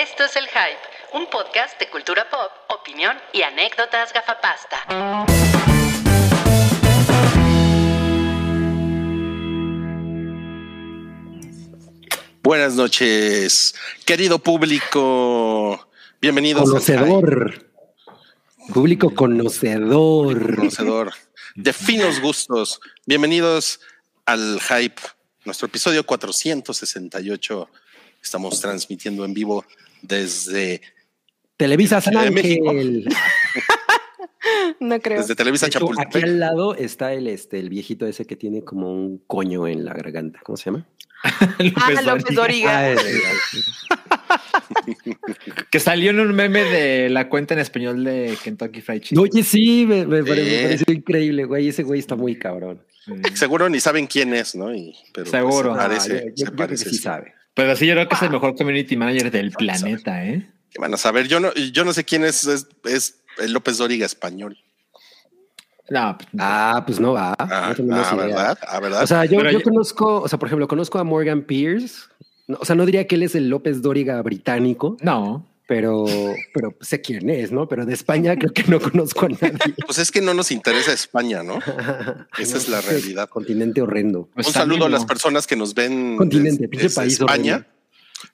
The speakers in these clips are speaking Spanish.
Esto es El Hype, un podcast de cultura pop, opinión y anécdotas gafapasta. Buenas noches, querido público. Bienvenidos conocedor. Público conocedor. Conocedor. De finos gustos. Bienvenidos al Hype, nuestro episodio 468. Estamos transmitiendo en vivo desde Televisa San Ángel. no creo. Desde Televisa Chapultepec. Aquí al lado está el, este, el viejito ese que tiene como un coño en la garganta. ¿Cómo se llama? ah, López Doriga. Ah, que salió en un meme de la cuenta en español de Kentucky Fried Chicken. Oye, sí, me, me, pareció increíble, güey. Ese güey está muy cabrón. Seguro ni saben quién es, ¿no? Y, pero pues, Seguro. se parece, ah, yo, se parece, sí sabe. Pero sí, yo creo que es el mejor community manager del planeta, ¿eh? Van a saber, yo no, yo no sé quién es, es, es el López Dóriga español. No, ah, pues no va. Ah, no ah ¿verdad? Ah, ¿verdad? O sea, yo, yo, conozco, o sea, por ejemplo, conozco a Morgan Pierce. O sea, no diría que él es el López Dóriga británico. No. Pero, pero sé quién es, ¿no? Pero de España creo que no conozco a nadie. Pues es que no nos interesa España, ¿no? Esa es la realidad. Continente horrendo. Un saludo a las personas que nos ven Continente, desde, desde país España. horrendo.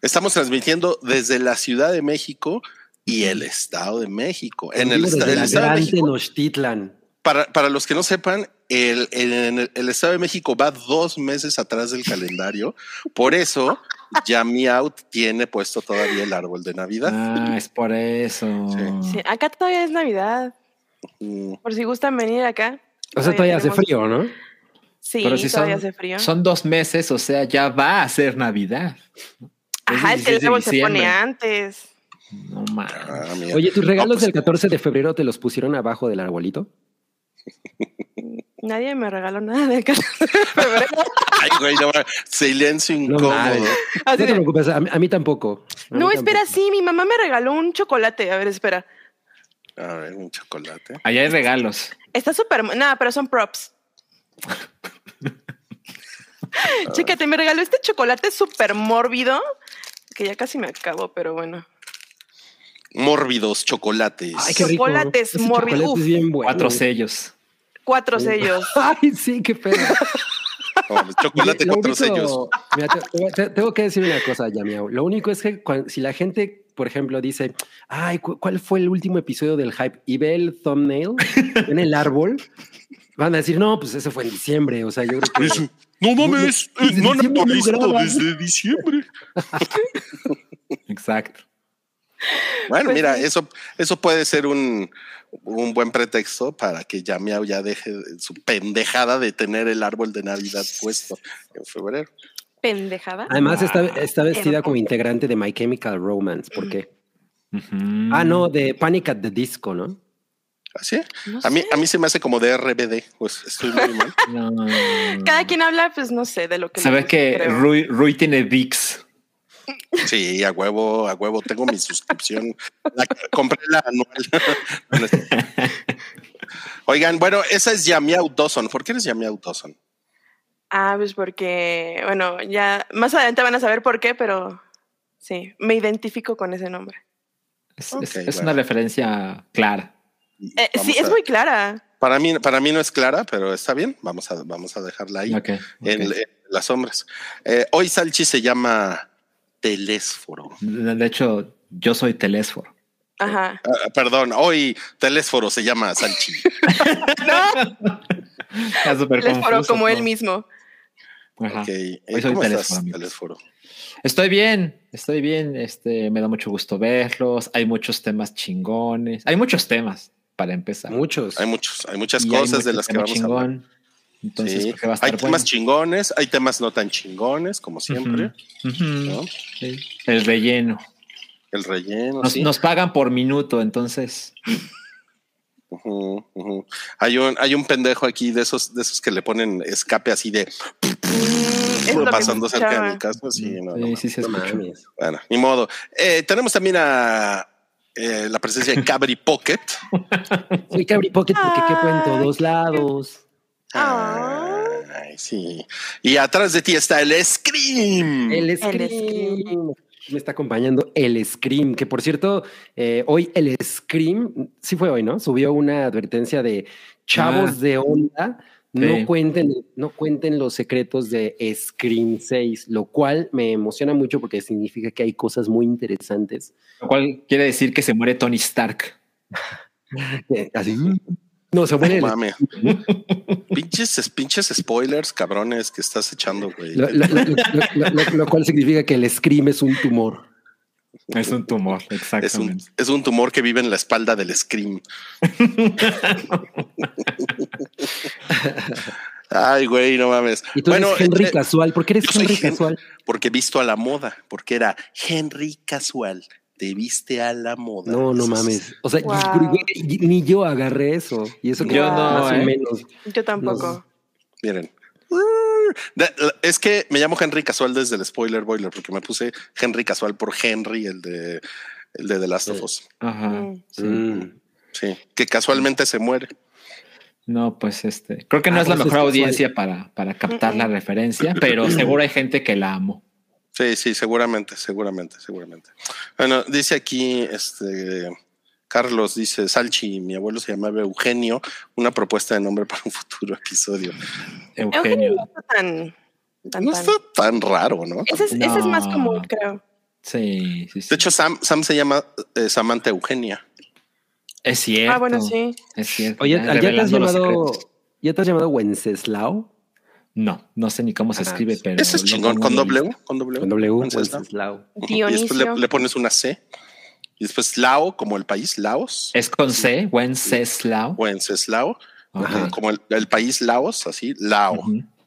Estamos transmitiendo desde la Ciudad de México y el Estado de México. En el, desde el la Estado de México, Tenochtitlan. para, para los que no sepan, el, el, el, Estado de México va dos meses atrás del calendario. Por eso, Yami Out tiene puesto todavía el árbol de Navidad. Ah, es por eso. Sí. Sí, acá todavía es Navidad. Mm, Por si gustan venir acá. O sea, todavía hace frío, ¿no? Sí, Pero si todavía son, hace frío. son dos meses, o sea, ya va a ser Navidad. Ajá, es que el 16 de árbol se pone antes. No mames. ah. Oye, ¿tus No, regalos pues, del 14 de febrero te los pusieron abajo del arbolito? Nadie me regaló nada de. Ay, güey, no, silencio incómodo. Así No te preocupes, a mí, a mí tampoco. A No, mí espera, tampoco. sí, mi mamá me regaló un chocolate. A ver, espera. A ver, un chocolate. Allá hay regalos. Está súper. Nada, pero son props. Chécate, me regaló este chocolate súper mórbido. Que ya casi me acabo, pero bueno. Mórbidos chocolates. Ay, qué rico. Chocolates mórbidos. chocolate bueno. Cuatro sellos. Cuatro sellos. Ay, sí, qué pedo. No, chocolate cuatro único- sellos. Mira, te- te- tengo que decir una cosa, Yamiao. Lo único es que si la gente, por ejemplo, dice, ay, cu- ¿cuál fue el último episodio del hype? Y ve el thumbnail en el árbol, van a decir, no, pues ese fue en diciembre. O sea, yo creo que. Es- no mames, Desde no han diciembre no actualizado desde diciembre. Exacto. Bueno, Pues mira, eso, eso puede ser un, un buen pretexto para que Yamiao ya deje su pendejada de tener el árbol de Navidad puesto en febrero. Pendejada. Además, está, Wow. está vestida como integrante de My Chemical Romance. ¿Por qué? Ah, no, de Panic at the Disco, ¿no? ¿Así? No a, mí, sé. a mí se me hace como de RBD, pues estoy muy mal. No. Cada quien habla, pues no sé, de lo que. Sabes que. Rui, Rui tiene VIX. Sí, a huevo, a huevo, tengo mi suscripción. La, compré la anual. Oigan, bueno, esa es Yamiao Dawson. ¿Por qué eres Yamiao Dawson? Ah, pues porque, bueno, ya más adelante van a saber por qué, pero sí, me identifico con ese nombre. Es, Ok, es- es bueno. una referencia clara. Eh, sí, es muy clara. Para mí, para mí no es clara, pero está bien. Vamos a, vamos a dejarla ahí en las sombras. Eh, hoy Salchi se llama Telésforo. De hecho, yo soy Telésforo. Ajá. Ah, perdón, hoy Telésforo se llama Salchi. Está súper Les foró confuso como él mismo. Ajá. Ok, eh, Hoy soy ¿Cómo Telésforo. Telésforo? Estoy bien, estoy bien. Este, me da mucho gusto verlos. Hay muchos temas chingones. Hay muchos temas para empezar. Muchos. Hay muchos, hay muchas Y hay cosas de las que vamos a hablar. Entonces, Sí, creo que va a Hay temas bueno. chingones, hay temas no tan chingones, como siempre. El relleno. El relleno. Nos, sí. nos pagan por minuto, entonces. Hay un, hay un pendejo aquí de esos, de esos que le ponen escape así de Mm, pasando cerca de mi casa. Sí, no, no, sí, No. Bueno, ni modo. Eh, tenemos también a eh, la presencia de Cabri Pocket. Soy Cabri Pocket porque quepo en todos lados. Ah. Ay, sí. Y atrás de ti está el Scream. El El Scream. Me está acompañando el Scream, que por cierto, eh, hoy el Scream, sí fue hoy, ¿no? Subió una advertencia de chavos Ah. de onda, no cuenten, no cuenten los secretos de Scream 6, lo cual me emociona mucho porque significa que hay cosas muy interesantes. Lo cual quiere decir que se muere Tony Stark. Eh, Así. No, se muere. No el- mames. pinches, pinches spoilers, cabrones, que estás echando, güey. lo, lo- lo- lo- lo- lo cual significa que el Scream es un tumor. Es un tumor, Es un, exactamente. es un tumor que vive en la espalda del Scream. Ay, güey, no mames. Y tú Bueno, eres Henry eh, Casual. ¿Por qué eres Henry Hen- Casual? porque visto a la moda, porque era Henry Casual, te viste a la moda. No, no mames. O sea, Wow. ni yo agarré eso. Y eso que Yo no, más o ¿eh? menos. Yo tampoco. Miren. Es que me llamo Henry Casual desde el spoiler boiler, porque me puse Henry Casual por Henry, el de el de The Last of Us. Ajá. Mm. sí. Mm. Sí, que casualmente se muere. No, pues este, creo que no Ah, es la pues mejor es audiencia para, para captar la referencia, pero seguro hay gente que la amo. Sí, sí, seguramente, seguramente, seguramente. Bueno, dice aquí, este, Carlos dice, Salchi, mi abuelo se llamaba Eugenio, una propuesta de nombre para un futuro episodio. Eugenio Eugenio. no está tan. tan, No tan- está tan raro, ¿no? Ese, es, ese es más común, creo. Sí, sí, sí. De hecho, Sam, Sam se llama eh, Samantha Eugenia. es cierto. Ah, bueno, sí. Es cierto. Oye, ya ¿ya te has llamado, ya te has llamado Wenceslao? No, no sé ni cómo se Ah, escribe, pero. Ese es chingón, con. U, con doble U. Con W, Wenceslao. Wenceslao. Ujú. Y después le, pones una C. Y después Lao, como el país, Laos. Es con C, Wenceslao. Wenceslao, Ajá. como el, el país Laos, así, Lao.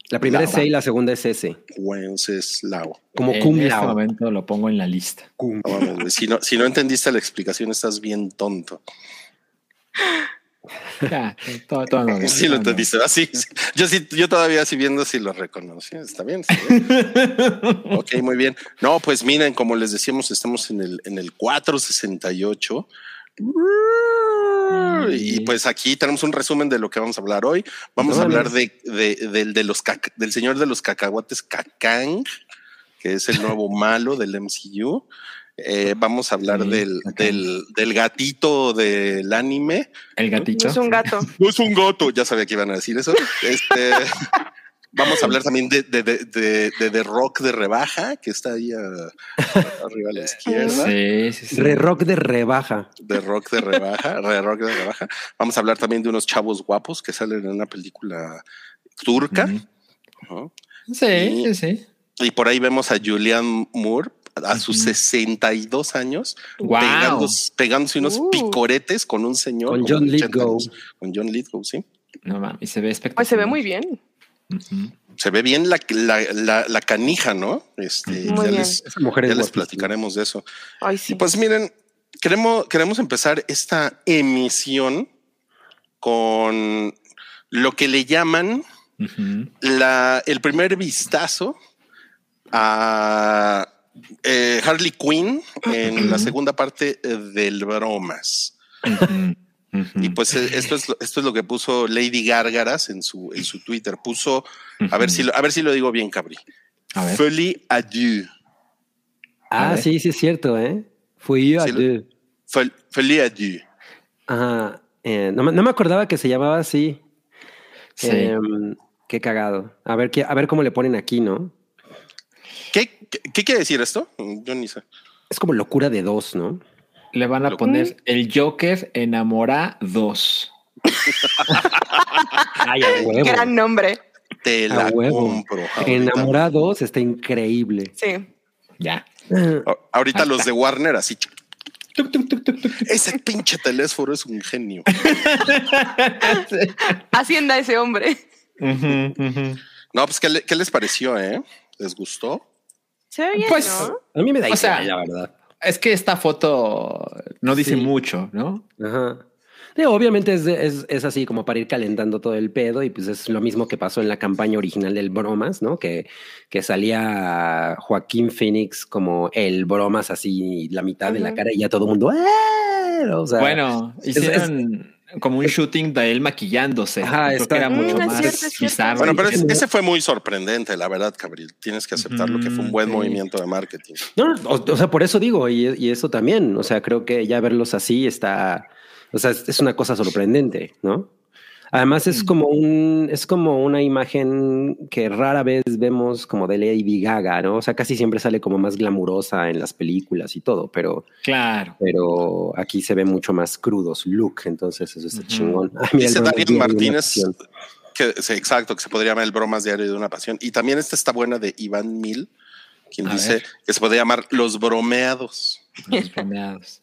La primera Lao. es C y la segunda es S. Wenceslao. Como en cum este lao. momento lo pongo en la lista. Cum. No si, no, si no entendiste la explicación, estás bien tonto. Ya, todo, todo en orden, Sí lo. Así, yo sí, yo todavía sí viendo si lo reconocí. Está bien. está bien. ok, muy bien. No, pues miren, como les decíamos, estamos en el, en el 468. Y pues aquí tenemos un resumen de lo que vamos a hablar hoy. Vamos a hablar de, de- del, de los caca- del señor de los cacahuates Kakang, que es el nuevo malo del MCU. Eh, vamos a hablar Sí, del, del, del gatito del anime. El gatito. No es un gato. No es un gato, ya sabía que iban a decir eso. Este, vamos a hablar también de, de, de, de, Rock de rebaja, que está ahí a- arriba a la izquierda. Sí, sí, sí. Re rock de rebaja. De rock de rebaja, de rock de rebaja. Vamos a hablar también de unos chavos guapos que salen en una película turca. Sí, sí, sí. Y por ahí vemos a Julian Moore a sus Ujú. 62 años, Wow. pegándose, pegándose unos Uh. picoretes con un señor. Con John de 80 Lithgow. Con John Lithgow, sí. No mames, se ve espectacular. Pues se ve muy bien. Se ve bien la, la, la, la canija, ¿no? Este, Muy ya bien. les, Esa mujer ya es les platicaremos de eso. Ay, Y sí. pues miren, queremos, queremos empezar esta emisión con lo que le llaman la, el primer vistazo a eh, Harley Quinn en la segunda parte eh, del Bromas. Y pues eh, esto es, lo- esto es lo que puso Lady Gárgaras en su, en su Twitter. Puso, a ver si lo, a ver si lo digo bien, Cabri. Folie adieu. Ah, sí, sí es cierto, ¿eh? Fui yo. Sí, adieu. Fol- Folie adieu. Ajá. Eh, no, me- no me acordaba que se llamaba así. Sí. Em, qué cagado. A ver, qué, a ver cómo le ponen aquí, ¿no? ¿Qué, qué, qué quiere decir esto? Yo ni sé. Es como locura de dos, ¿no? Le van a Lo- poner el Joker enamora 2. Ay. Gran nombre. Te A la huevo. compro. Enamorados está increíble. Sí. Ya. Ah, A- Ahorita los de Warner así. Tuc, tuc, tuc, tuc, tuc. Ese pinche teléfono es un genio. Hacienda ese hombre. No, pues ¿qué, le- qué les pareció? Eh? ¿Les gustó? Se ve bien, Pues, ¿no? A mí me da O sea, igual, la verdad. Es que esta foto no dice Sí. mucho, ¿no? Ajá. Obviamente es, es, es así como para ir calentando todo el pedo y pues es lo mismo que pasó en la campaña original del Bromas, ¿no? Que, que salía Joaquín Phoenix como el Bromas así la mitad de la cara y ya todo el mundo... "¡Ah!", O sea, bueno, es- hicieron como un shooting de él maquillándose. Ajá, Creo que era Mm, mucho es más cierto, bizarro. Bueno, pero es- ese fue muy sorprendente, la verdad, Gabriel. Tienes que aceptarlo que fue un buen Ujú, sí. movimiento de marketing. No, no, o, o sea, por eso digo, y, y eso también, o sea, creo que ya verlos así está, o sea, es, es una cosa sorprendente, ¿no? Además es como un, es como una imagen que rara vez vemos como de Lady Gaga, ¿no? O sea, casi siempre sale como más glamurosa en las películas y todo, pero, Claro. pero aquí se ve mucho más crudo su look, entonces eso está Ujú. chingón. Ay, mira, Dice el Darian Bromas Diario de una Martínez, que, sí, exacto, que se podría llamar el bromas diario de una pasión. Y también esta está buena de Iván Mil, quien A dice ver. que se podría llamar los bromeados. Los bromeados.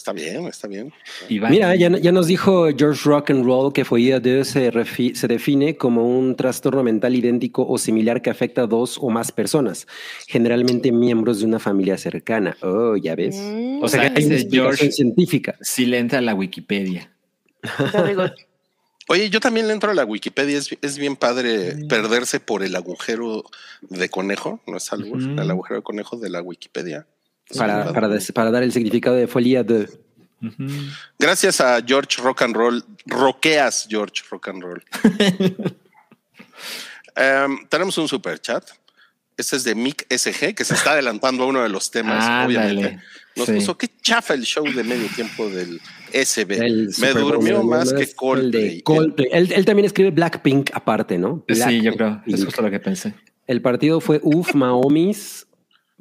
Está bien, está bien. Iván. Mira, ya, ya nos dijo George Rock and Roll que FOIA-2 se, refi- se define como un trastorno mental idéntico o similar que afecta a dos o más personas, generalmente miembros de una familia cercana. Oh, ya ves. Mm, O sea, que hay una George- científica. Sí le entra a la Wikipedia. Oye, yo también le entro a la Wikipedia. Es, es bien padre perderse por el agujero de conejo. No es algo, el agujero de conejo de la Wikipedia. Para, para, des- para dar el significado de folia de. Ujú. Gracias a George Rock and Roll. Roqueas, George Rock and Roll. Em, tenemos un super chat. Este es de Mick SG, que se está adelantando a uno de los temas, obviamente. Nos Sí. puso qué chafa el show de medio tiempo del SB. el Me Bowl, durmió más que el Coldplay. Coldplay. Él, él también escribe Blackpink aparte, ¿no? Sí, yo creo. Blackpink. Es justo lo que pensé. El partido fue Uf, Maomis.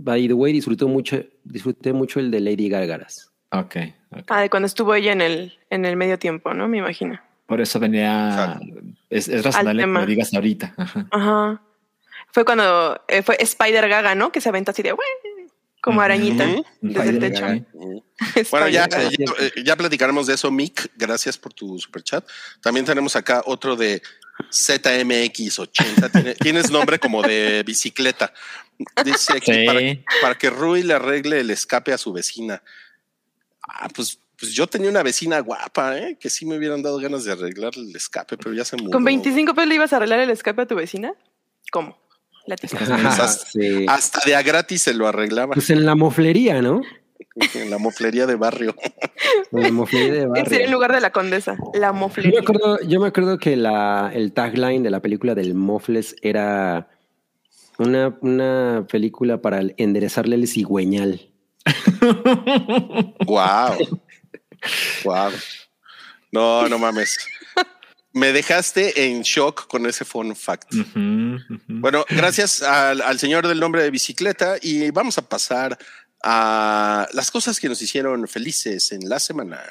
By the way, disfrutó mucho, disfruté mucho el de Lady Gargaras. Ok. ok. Ah, de cuando estuvo ella en el, en el medio tiempo, ¿no? Me imagino. Por eso venía. Es, es razonable que tema. lo digas ahorita. Ajá. Ajá. Fue cuando eh, fue Spider Gaga, ¿no? Que se aventa así de como arañita desde el techo. Bueno, ya, ya, ya platicaremos de eso, Mick. Gracias por tu super chat. También tenemos acá otro de ZMX80. Tiene- Tienes nombre como de bicicleta. Dice aquí Sí. para, para que Rui le arregle el escape a su vecina. Ah, pues, pues yo tenía una vecina guapa, ¿eh? que sí me hubieran dado ganas de arreglar el escape, pero ya se mudó. ¿Con 25 pesos le ibas a arreglar el escape a tu vecina? ¿Cómo? Ajá, hasta- sí. Hasta de a gratis se lo arreglaba Pues en la moflería, ¿no? en la moflería de barrio. En la moflería de Sería barrio. lugar de la condesa, la Yo me moflería. acuerdo, yo me acuerdo que la, el tagline de la película del Mofles era una, una película para enderezarle el cigüeñal. Wow. Wow. No, no mames. Me dejaste en shock con ese fun fact. Bueno, gracias al, al señor del nombre de bicicleta y vamos a pasar a las cosas que nos hicieron felices en la semana.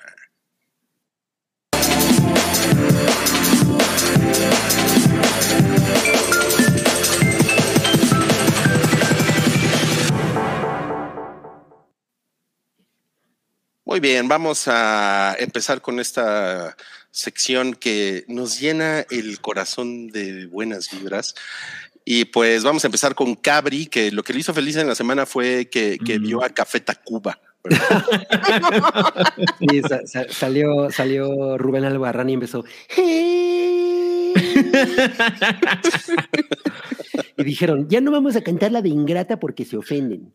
Muy bien, vamos a empezar con esta sección que nos llena el corazón de buenas vibras. Y pues vamos a empezar con Cabri, que lo que le hizo feliz en la semana fue que, que Mm. vio a Café Tacuba. Sí, sa- sa- salió, salió Rubén Albarrán y empezó. y dijeron, ya no vamos a cantar la de Ingrata porque se ofenden.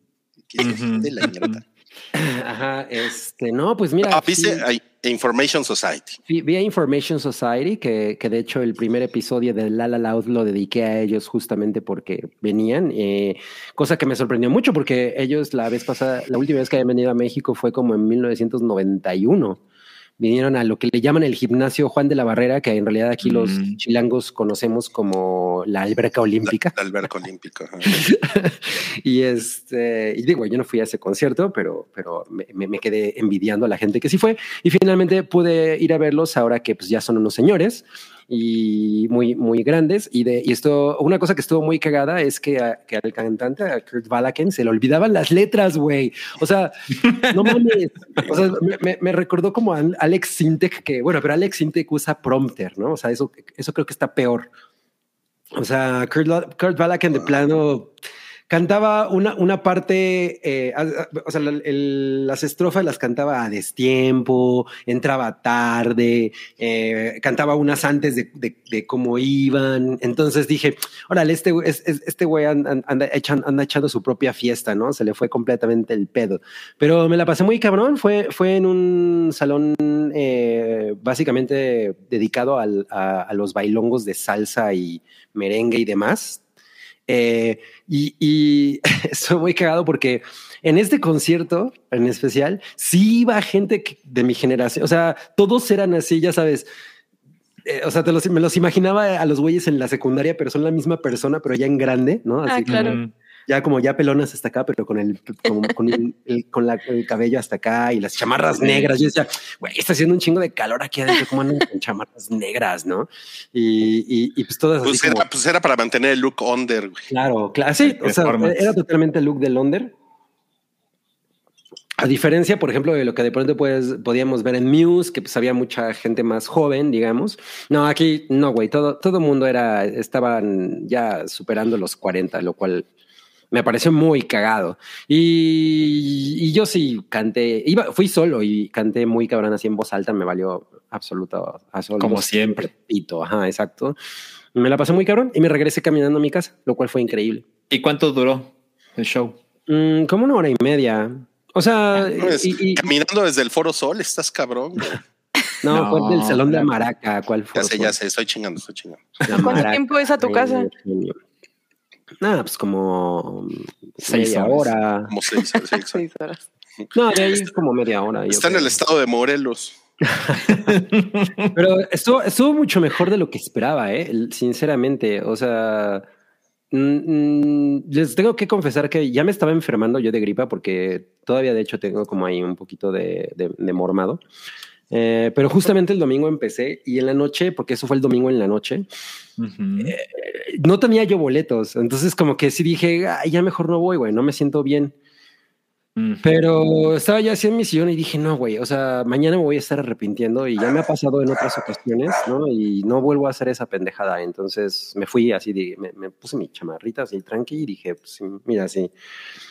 Que es de la ingrata. Ajá, este, no, pues mira. Ah, ¿viste? sí. Information Society. Vi, vi a Information Society, que, que de hecho el primer episodio de La La Loud lo dediqué a ellos justamente porque venían, eh, cosa que me sorprendió mucho porque ellos la vez pasada, la última vez que habían venido a México fue como en 1991. Vinieron a lo que le llaman el gimnasio Juan de la Barrera, que en realidad aquí los Mm. chilangos conocemos como la alberca olímpica. La alberca olímpico. ajá. y este, y digo, yo no fui a ese concierto, pero, pero me, me- me quedé envidiando a la gente que sí fue. Y finalmente pude ir a verlos ahora que pues ya son unos señores y muy, muy grandes. Y de, y esto, una cosa que estuvo muy cagada es que, a- que al cantante, a Kurt Balaken, se le olvidaban las letras, güey. O sea, no mames. O sea, me, me- recordó como a Alex Sintek, que bueno, pero Alex Sintek usa prompter, ¿no? O sea, eso, eso creo que está peor. O sea, Kurt, Kurt Balaken de plano cantaba una, una parte, eh, o sea, las estrofas las cantaba a destiempo, entraba tarde, eh, cantaba unas antes de, de- cómo iban. Entonces dije, órale, este, este güey an- an- anda, echan- anda echando su propia fiesta, ¿no? Se le fue completamente el pedo. Pero me la pasé muy cabrón, fue, fue en un salón eh, básicamente dedicado al- a, los bailongos de salsa y merengue y demás. Y, y estoy muy cagado porque en este concierto en especial, sí iba gente que- de mi generación. O sea, todos eran así, ya sabes. Eh, o sea, te los, me los imaginaba a los güeyes en la secundaria, pero son la misma persona, pero ya en grande, ¿no? Así Ah, claro. Mm. Ya como ya pelonas hasta acá, pero con el, con, con el, el- con la- el cabello hasta acá y las chamarras negras. Yo decía, güey, está haciendo un chingo de calor aquí adentro, ¿cómo andan con chamarras negras, no? Y, y, y pues todas así Pues como- era, pues era para mantener el look under, güey. Claro, claro. Sí, o sea, era totalmente el look de Londres. A diferencia, por ejemplo, de lo que de pronto pues, podíamos ver en Muse, que pues había mucha gente más joven, digamos. No, aquí no, güey. Todo, todo mundo era, estaban ya superando los 40, lo cual me pareció muy cagado. Y, y yo sí canté, iba, fui solo y canté muy cabrón así en voz alta, me valió absoluto. Como siempre. Pito, ajá, exacto. Me la pasé muy cabrón y me regresé caminando a mi casa, lo cual fue increíble. ¿Y cuánto duró el show? Mm, como una hora y media. O sea, Pues, y- y- caminando desde el Foro Sol, estás cabrón. güey. no, No, fue del salón de. Maraca. ¿Cuál fue? Ya sé, ya sé, estoy chingando, estoy chingando. ¿Cuánto tiempo es a tu casa? Nada, pues como Seis media horas. hora. Como seis, seis, seis. Seis horas. No, de ahí es como media hora. Está en creo. el estado de Morelos. Pero estuvo, estuvo mucho mejor de lo que esperaba, ¿eh? Sinceramente. O sea, mm, mm, les tengo que confesar que ya me estaba enfermando yo de gripa porque todavía de hecho tengo como ahí un poquito de, de, de mormado. Eh, pero justamente el domingo empecé y en la noche, porque eso fue el domingo en la noche, eh, no tenía yo boletos. Entonces como que sí dije, "Ay, ya mejor no voy, güey, no me siento bien. Pero estaba ya así en mi sillón y dije, no, güey, o sea, mañana me voy a estar arrepintiendo y ya me ha pasado en otras ocasiones, ¿no? Y no vuelvo a hacer esa pendejada. Entonces me fui así, de, me, me puse mi chamarrita así tranqui y dije, pues mira, sí.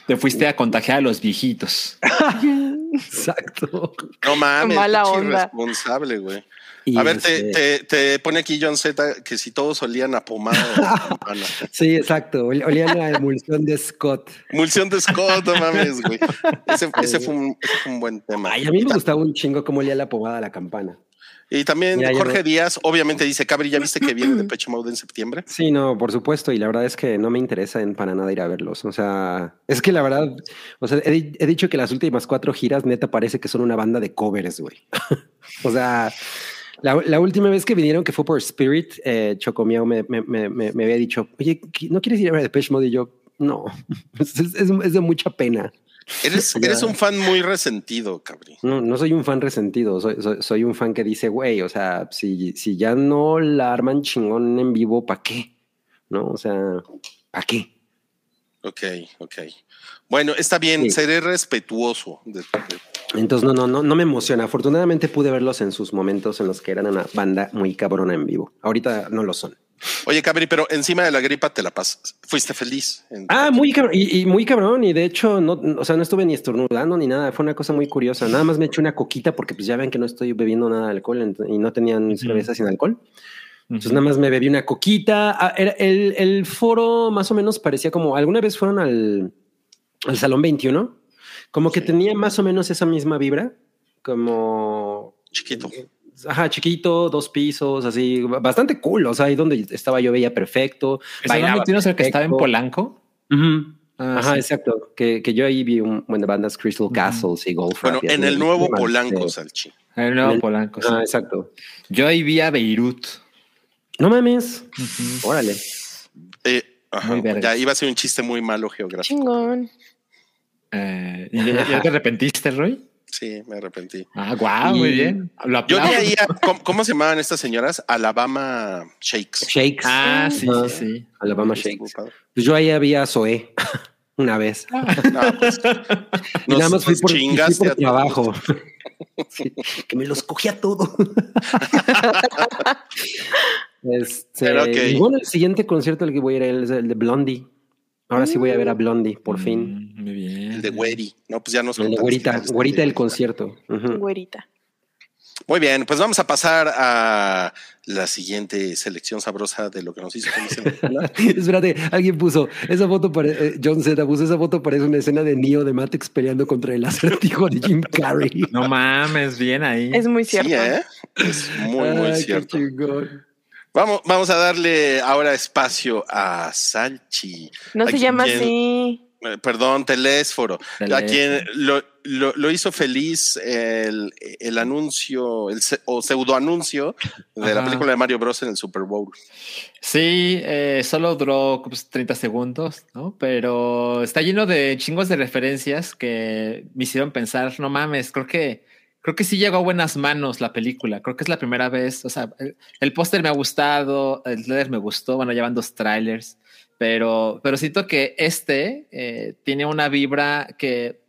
Te fuiste a contagiar a los viejitos. Exacto. No mames, Mala onda. irresponsable, güey. Y A ver, te, este, te, te pone aquí John Z que si todos olían a pomada. Sí, exacto. Ol- Olían la emulsión de Scott. Emulsión de Scott, no mames, güey. Ese, ese fue un, ese fue un buen tema. Ay, a mí me ta- gustaba un chingo cómo olía la pomada a la campana. Y también Mira, Jorge no- Díaz, obviamente dice, Cabri, ¿ya viste que viene de Peche Mode en septiembre? Sí, no, por supuesto. Y la verdad es que no me interesa en para nada ir a verlos. O sea, es que la verdad, o sea, he dicho que las últimas cuatro giras neta parece que son una banda de covers, güey. o sea, la, la última vez que vinieron, que fue por Spirit, eh, Chocomiao me, me, me, me- me había dicho, oye, ¿qui- ¿no quieres ir a ver Depeche Mode? Y yo, no, es, es- es de mucha pena. Eres, eres un fan muy resentido, Cabri. No, no soy un fan resentido, soy, soy, soy un fan que dice, güey, o sea, si, si ya no la arman chingón en vivo, ¿para qué? ¿No? O sea, ¿para qué? Ok, ok. Bueno, está bien, Sí. seré respetuoso. de- de- Entonces, no, no, no, no me emociona. Afortunadamente pude verlos en sus momentos en los que eran una banda muy cabrona en vivo. Ahorita no lo son. Oye, Cabri, pero encima de la gripa te la pasas. Fuiste feliz. en- Ah, muy cabrón. Y, y muy cabrón. Y de hecho, no, o sea, no estuve ni estornudando ni nada. Fue una cosa muy curiosa. Nada más me eché una coquita porque pues ya ven que no estoy bebiendo nada de alcohol y no tenían cerveza sin alcohol. Entonces nada más me bebí una coquita. Ah, era el, el foro más o menos parecía como alguna vez fueron al, al Salón 21, como que Sí. tenía más o menos esa misma vibra, como Chiquito. Ajá, chiquito, dos pisos, así, bastante cool. O sea, ahí donde estaba yo veía perfecto. ¿El Salón bailaba 21 es el que estaba en perfecto. Polanco? Ah, Ajá, sí. exacto. Que, que yo ahí vi un buen de bandas Crystal. Castles y Golf. Bueno, Rap en el nuevo Más, Polanco, Salchi. El nuevo en el- Polanco. sí. Ah, exacto. Yo ahí vi a Beirut. No mames. Órale. Eh, ajá, ya iba a ser un chiste muy malo geográfico. Chingón. Eh, ¿y ¿Ya, te arrepentiste, Roy? Sí, me arrepentí. Ah, guau, Y- muy bien. Lo Yo aplaudo. vi ahí, a- ¿cómo, cómo se llamaban estas señoras? Alabama Shakes. Shakes. Ah, sí, Ajá. sí, sí. Alabama Shakes. Pues yo ahí había Zoé una vez. No, pues, Y nos- nada más fui por, fui chingaste por trabajo. Sí, que me los cogía todo. este, Pero ok. y bueno, el siguiente concierto al que voy a ir es el de Blondie. Ahora sí voy a ver a Blondie, por fin. Mm, Muy bien. El de Güeri. No, pues ya nos El de Güerita, Güerita del concierto. Ujú. Güerita. Muy bien, pues vamos a pasar a la siguiente selección sabrosa de lo que nos hizo. Espérate, alguien puso esa foto, pare- eh, John Z puso esa foto, parece una escena de Neo de Matrix peleando contra el acertijo de Jim Carrey. No mames, bien ahí. Es muy cierto. Sí, ¿eh? Es muy, muy Ay, qué cierto. chingón. Vamos, vamos a darle ahora espacio a Salchi. No ¿A se llama así. Eh, Perdón, Telésforo. A Telésforo. quien lo, lo- lo hizo feliz el, el anuncio el, o pseudo anuncio de la película de Mario Bros. en el Super Bowl. Sí, eh, solo duró pues, 30 segundos, ¿no? Pero está lleno de chingos de referencias que me hicieron pensar, no mames, creo que creo que sí llegó a buenas manos la película. Creo que es la primera vez, o sea, el, póster me ha gustado, el trailer me gustó, bueno, ya van dos trailers, pero, pero siento que este eh, tiene una vibra que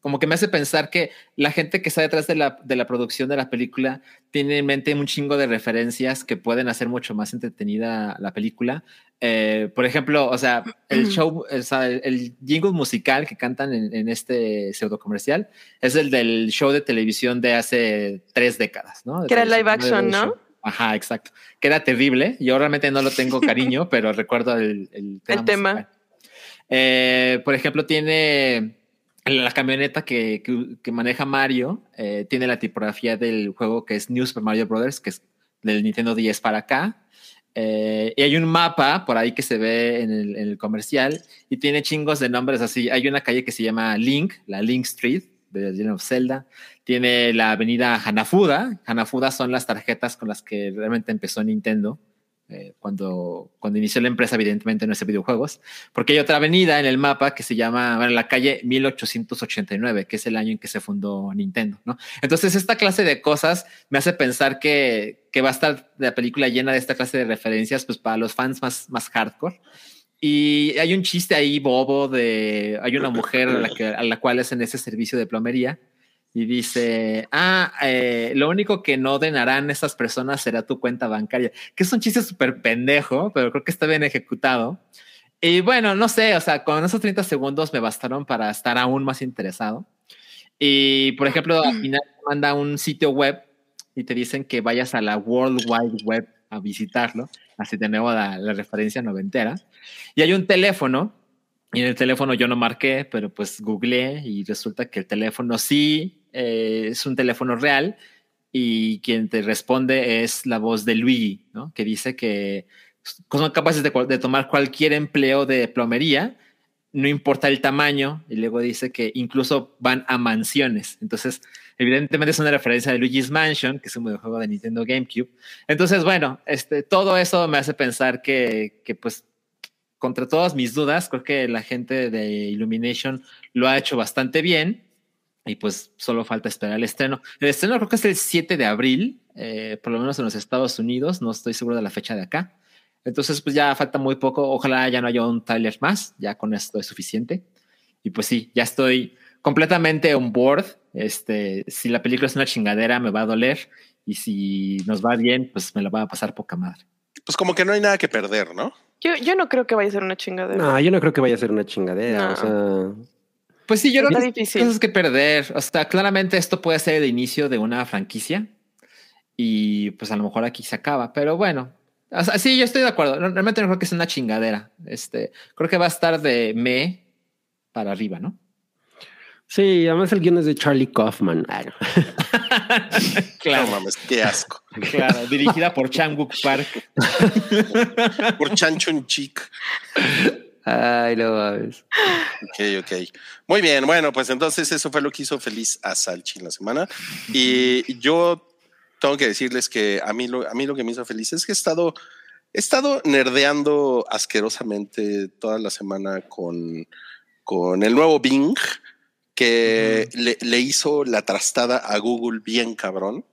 como que me hace pensar que la gente que está detrás de la, de la producción de la película tiene en mente un chingo de referencias que pueden hacer mucho más entretenida la película. Eh, por ejemplo, o sea, el show, o sea, el, el jingle musical que cantan en, en este pseudo comercial es el del show de televisión de hace tres décadas, ¿no? Que era live action, ¿no? Ajá, exacto. Que era terrible. Yo realmente no lo tengo cariño, pero recuerdo el, el tema. El tema. Eh, por ejemplo, tiene la camioneta que, que- maneja Mario, eh, tiene la tipografía del juego que es New Super Mario Brothers, que es del Nintendo 10 para acá. Eh, y hay un mapa por ahí que se ve en el, comercial y tiene chingos de nombres así. Hay una calle que se llama Link, la Link Street de Legend of Zelda. Tiene la avenida Hanafuda. Hanafuda son las tarjetas con las que realmente empezó Nintendo. Eh, cuando, cuando inició la empresa, evidentemente no es de videojuegos, porque hay otra avenida en el mapa que se llama, bueno, la calle 1889, que es el año en que se fundó Nintendo, ¿no? Entonces, esta clase de cosas me hace pensar que, que va a estar la película llena de esta clase de referencias, pues para los fans más, más hardcore. Y hay un chiste ahí bobo de, hay una mujer a la, que, a la cual hacen ese servicio de plomería y dice, ah, eh, lo único que no donarán esas personas será tu cuenta bancaria, que es un chiste súper pendejo, pero creo que está bien ejecutado. Y bueno, no sé, o sea, con esos 30 segundos me bastaron para estar aún más interesado. Y, por ejemplo, al final te manda un sitio web y te dicen que vayas a la World Wide Web a visitarlo, así de nuevo la, la referencia noventera. Y hay un teléfono, y en el teléfono yo no marqué, pero pues googleé y resulta que el teléfono sí eh, es un teléfono real y quien te responde es la voz de Luigi, ¿no? Que dice que son capaces de, de tomar cualquier empleo de plomería, no importa el tamaño, y luego dice que incluso van a mansiones. Entonces, evidentemente es una referencia de Luigi's Mansion, que es un videojuego de Nintendo GameCube. Entonces, bueno, este, todo eso me hace pensar que, que pues contra todas mis dudas, creo que la gente de Illumination lo ha hecho bastante bien y pues solo falta esperar el estreno. El estreno creo que es el 7 de abril, eh, por lo menos en los Estados Unidos, no estoy seguro de la fecha de acá. Entonces pues ya falta muy poco, ojalá ya no haya un trailer más, ya con esto es suficiente. Y pues sí, ya estoy completamente on board. Este, si la película es una chingadera, me va a doler. Y si nos va bien, pues me la va a pasar poca madre. Pues como que no hay nada que perder, ¿no? Yo, yo no creo que vaya a ser una chingadera. No, yo no creo que vaya a ser una chingadera. No. O sea, Pues sí, yo creo que difícil. cosas que perder. O sea, claramente esto puede ser el inicio de una franquicia y pues a lo mejor aquí se acaba, pero bueno. O sea, sí, yo estoy de acuerdo. No, Realmente no creo que sea una chingadera. Este, creo que va a estar de me para arriba, ¿no? sí, además el guion es de Charlie Kaufman. Ah, no. No mames, qué asco. claro. Dirigida por Chang-wook Park. Por Chanchun Chic. Ay, no mames. Ok, ok. Muy bien, bueno, pues entonces eso fue lo que hizo feliz a Salchi en la semana. Y yo tengo que decirles que a mí lo, a mí lo que me hizo feliz es que he estado, he estado nerdeando asquerosamente toda la semana con, con el nuevo Bing, que le, le hizo la trastada a Google bien cabrón.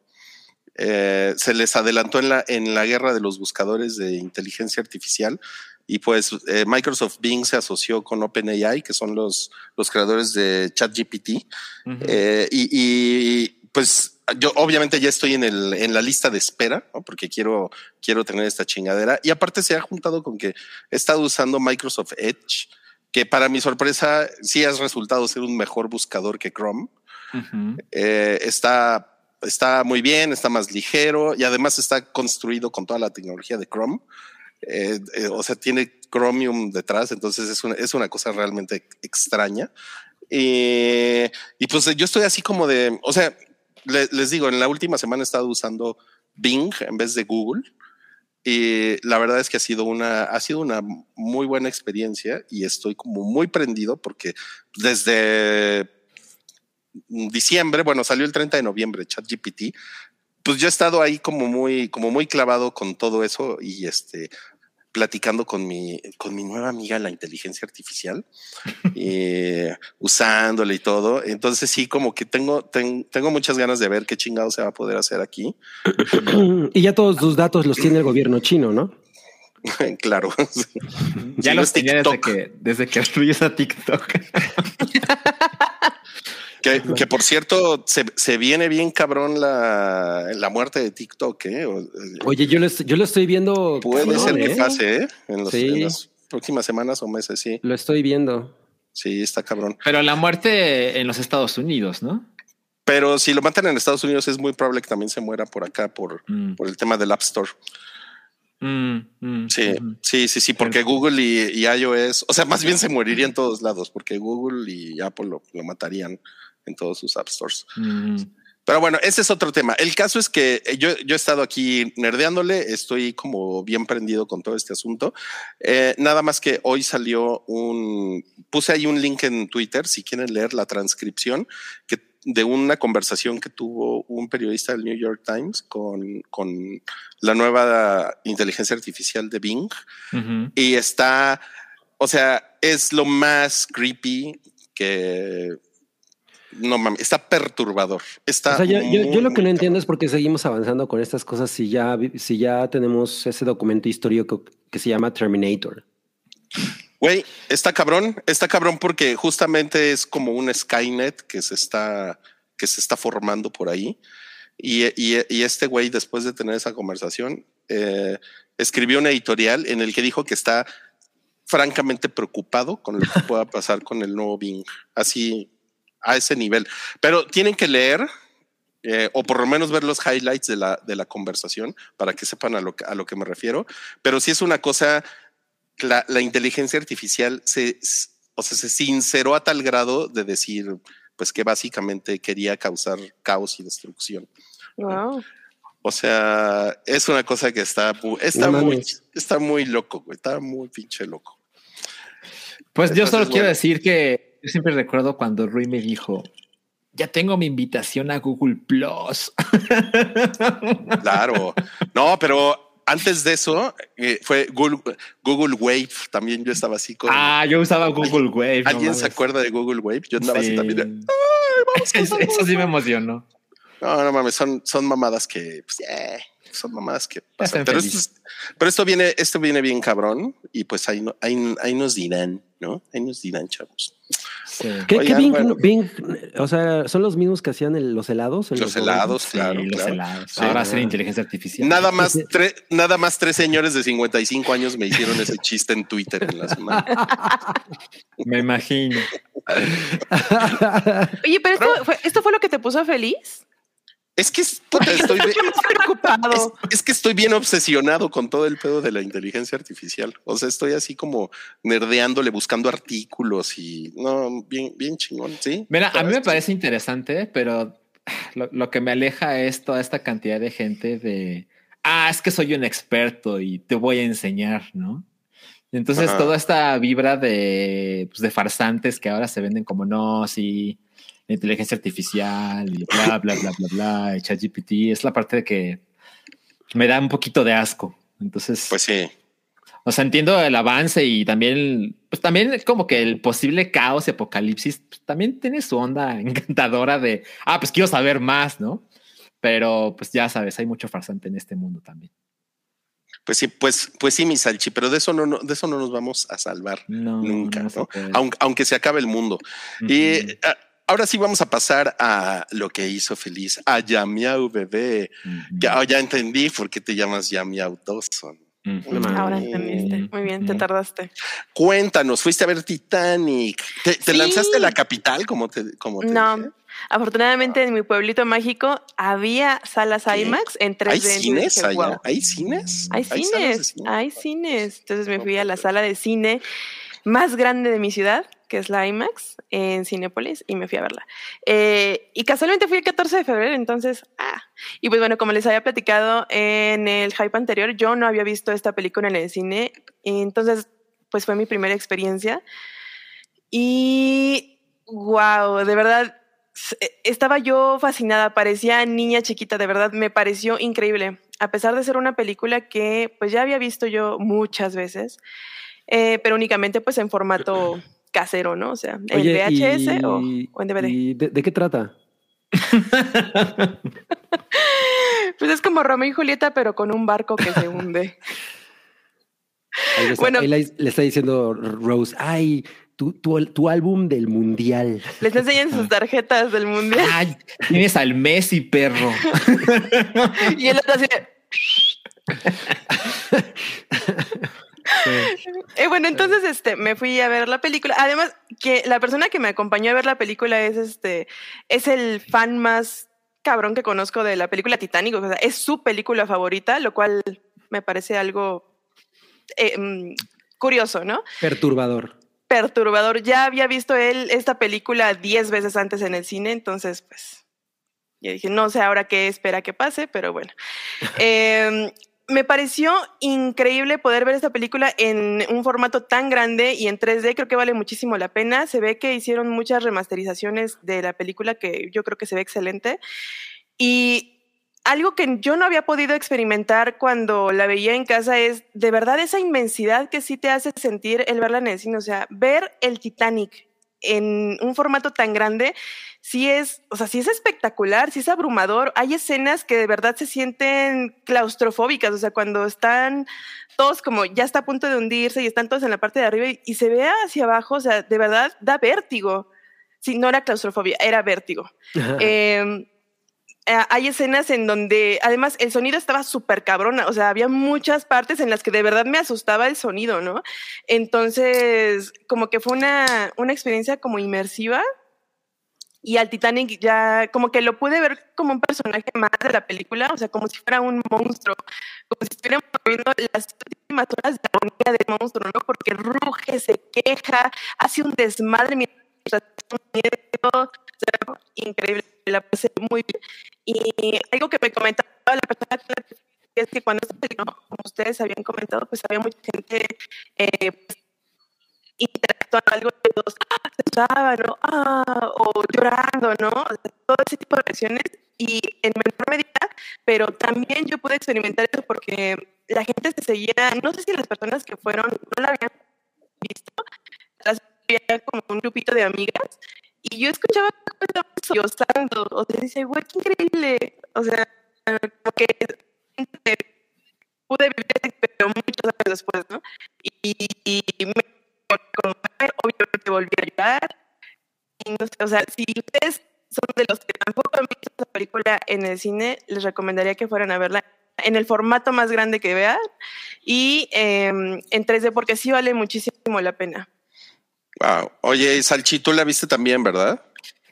Eh, se les adelantó en la, en la guerra de los buscadores de inteligencia artificial y pues eh, Microsoft Bing se asoció con OpenAI, que son los, los creadores de ChatGPT. Eh, y, y, pues yo obviamente ya estoy en, el, en la lista de espera, ¿no? porque quiero, quiero tener esta chingadera. Y aparte se ha juntado con que he estado usando Microsoft Edge que para mi sorpresa sí has resultado ser un mejor buscador que Chrome. Eh, está, está muy bien, está más ligero y además está construido con toda la tecnología de Chrome. Eh, eh, o sea, tiene Chromium detrás, entonces es una, es una cosa realmente extraña. Y pues yo estoy así como de, o sea, le- les digo, en la última semana he estado usando Bing en vez de Google. Y la verdad es que ha sido una, ha sido una muy buena experiencia y estoy como muy prendido porque desde diciembre, bueno, salió el 30 de noviembre ChatGPT, pues yo he estado ahí como muy, como muy clavado con todo eso y este platicando con mi, con mi nueva amiga la inteligencia artificial, eh, usándola y todo. Entonces sí, como que tengo, ten- tengo muchas ganas de ver qué chingado se va a poder hacer aquí. y ya todos tus datos los tiene el gobierno chino, ¿no? claro. Ya Sí, los tenía desde que, desde que a TikTok. Que, que, por cierto, se, se viene bien cabrón la, la muerte de TikTok. ¿eh? O- Oye, yo lo, yo lo estoy viendo. Puede cabrón, ser que ¿eh? pase ¿eh? En, los- Sí. en las próximas semanas o meses. Sí, Lo estoy viendo. sí, está cabrón. Pero la muerte en los Estados Unidos, ¿no? Pero si lo matan en Estados Unidos, es muy probable que también se muera por acá por, Mm. por el tema del App Store. Mm, mm, Sí, mm. sí, sí, sí, porque Google y, y iOS, o sea, más bien se moriría en todos lados, porque Google y Apple lo, lo matarían en todos sus App Stores. Mm. Pero bueno, ese es otro tema. El caso es que eh, yo, yo he estado aquí nerdeándole, estoy como bien prendido con todo este asunto. Eh, nada más que hoy salió un, puse ahí un link en Twitter, si quieren leer la transcripción que, de una conversación que tuvo un periodista del New York Times con, con la nueva inteligencia artificial de Bing. Ujú. Y está, o sea, es lo más creepy que... No mames, está perturbador. Está O sea, yo, yo- yo muy, lo que no entiendo es por qué seguimos avanzando con estas cosas si ya, si ya tenemos ese documento histórico que se llama Terminator. Güey, está cabrón, está cabrón porque justamente es como un Skynet que se está, que se está formando por ahí. Y, y- y este güey, después de tener esa conversación, eh, escribió un editorial en el que dijo que está francamente preocupado con lo que pueda pasar con el nuevo Bing, así a ese nivel. Pero tienen que leer eh, o por lo menos ver los highlights de la, de la conversación para que sepan a lo, que- a lo que me refiero. Pero sí es una cosa la, la inteligencia artificial se, o sea, se sinceró a tal grado de decir, pues que básicamente quería causar caos y destrucción. Wow. O sea, es una cosa que está, está No muy, mames. está muy loco, güey, está muy pinche loco. Pues yo Entonces, solo quiero bueno. decir que yo siempre recuerdo cuando Rui me dijo, ya tengo mi invitación a Google Plus. Claro. no, pero antes de eso eh, fue Google, Google Wave. También yo estaba así con. ah, yo usaba Google Wave. no ¿Alguien se acuerda de Google Wave? Yo andaba así Sí. también. de, Eso, eso sí me emocionó. No, no mames, son, son mamadas que, pues, eh, son mamadas que pasan. Pero esto, es- pero esto viene, esto viene bien cabrón y pues ahí, ahí, ahí nos dirán, ¿no? Ahí nos dirán, chavos. Sí. ¿Qué, qué Oigan, Bing, bueno. Bing, o sea, son los mismos que hacían el- los helados? Los helados, Sí, claro, los claro. helados. Sí. Ahora hacer inteligencia artificial. Nada más, tre- nada más tres señores de 55 años me hicieron ese chiste en Twitter en la semana. Me imagino. Oye, pero esto fue, esto fue lo que te puso feliz. Es que es- puta, estoy, bien- es, es que estoy bien obsesionado con todo el pedo de la inteligencia artificial. O sea, estoy así como nerdeándole, buscando artículos y no, bien, bien chingón. Sí. Mira, a mí me parece interesante, pero lo, lo que me aleja es toda esta cantidad de gente de, ah, es que soy un experto y te voy a enseñar, ¿no? Entonces Ajá. toda esta vibra de, pues, de farsantes que ahora se venden como no, sí, la inteligencia artificial y bla, bla, bla, bla, bla, y ChatGPT, es la parte de que me da un poquito de asco. Entonces, Pues sí. o sea, entiendo el avance y también, pues también como que el posible caos y apocalipsis pues, también tiene su onda encantadora de, ah, pues quiero saber más, ¿no? Pero pues ya sabes, hay mucho farsante en este mundo también. Pues sí, pues, pues sí, mi Salchi, pero de eso no, no- de eso no nos vamos a salvar No, nunca, no. Aunque, aunque se acabe el mundo. Y ahora sí vamos a pasar a lo que hizo feliz a Yamiau bebé. Ya, oh, ya entendí por qué te llamas Yamiau Dawson. Ahora entendiste. Muy bien, te tardaste. Cuéntanos, fuiste a ver Titanic. ¿Te, te Sí. lanzaste a la capital como te, como te No, dije? afortunadamente en mi pueblito mágico había salas ¿Qué? IMAX en 3D. ¿Hay cines dije, allá? "Wow". ¿Hay cines? Hay cines, cine? hay cines. Entonces me fui a la sala de cine más grande de mi ciudad, que es la IMAX, en Cinépolis, y me fui a verla. Eh, y casualmente fui el 14 de febrero, entonces, ah. Y pues bueno, como les había platicado en el hype anterior, yo no había visto esta película en el cine, entonces, pues fue mi primera experiencia. Y, wow, de verdad, s- estaba yo fascinada, parecía niña chiquita, de verdad, me pareció increíble. A pesar de ser una película que pues ya había visto yo muchas veces, eh, pero únicamente pues en formato casero, ¿no? O sea, en Oye, VHS o, y- o en DVD. ¿y de, de qué trata? Pues es como Romeo y Julieta, pero con un barco que se hunde. Ahí, le está, Bueno. ahí le, le está diciendo Rose, ay, tu, tu, tu álbum del mundial. Les enseñan sus tarjetas del mundial Ay, tienes al Messi, perro. y el otro así de, Eh, bueno, entonces este, me fui a ver la película. Además, que la persona que me acompañó a ver la película es este, es el fan más cabrón que conozco de la película Titanic. O sea, es su película favorita, lo cual me parece algo eh, mm, curioso, ¿no? Perturbador. Perturbador. Ya había visto él esta película diez veces antes en el cine, entonces, pues, yo dije, no sé ahora qué espera que pase, pero bueno. Eh, me pareció increíble poder ver esta película en un formato tan grande y en 3D, creo que vale muchísimo la pena. Se ve que hicieron muchas remasterizaciones de la película que yo creo que se ve excelente. Y algo que yo no había podido experimentar cuando la veía en casa es de verdad esa inmensidad que sí te hace sentir el verla en el cine. O sea, ver el Titanic en un formato tan grande, sí es, o sea, sí es espectacular, sí es abrumador. Hay escenas que de verdad se sienten claustrofóbicas, o sea, cuando están todos como ya está a punto de hundirse y están todos en la parte de arriba y, y se ve hacia abajo, o sea, de verdad da vértigo. Sí, no era claustrofobia, era vértigo. Eh, eh, hay escenas en donde, además, el sonido estaba súper cabrona, o sea, había muchas partes en las que de verdad me asustaba el sonido, ¿no? Entonces, como que fue una, una experiencia como inmersiva y al Titanic ya como que lo pude ver como un personaje más de la película, o sea, como si fuera un monstruo, como si estuviéramos viendo las últimas horas de agonía del monstruo, ¿no? Porque ruge, se queja, hace un desmadre mientras miedo, increíble, la pasé muy bien. Y algo que me comentaba la persona que es que cuando como ustedes habían comentado, pues había mucha gente eh, pues, interactuando algo de todos, ah, se usaban, ¿no? Ah, o llorando, ¿no? Todo ese tipo de reacciones y en menor medida, pero también yo pude experimentar eso porque la gente se seguía, no sé si las personas que fueron no la habían visto, las veía como un grupito de amigas y yo escuchaba cómo estaban sollozando, o sea, dice, güey, qué increíble, o sea, como que pude vivir pero muchos años después, ¿no? Y, y me obviamente volví a llorar. Y no sé, o sea, si ustedes son de los que tampoco han visto esta película en el cine, les recomendaría que fueran a verla en el formato más grande que vean y eh, en 3D porque sí vale muchísimo la pena. Wow. Oye, Salchi, tú la viste también, ¿verdad?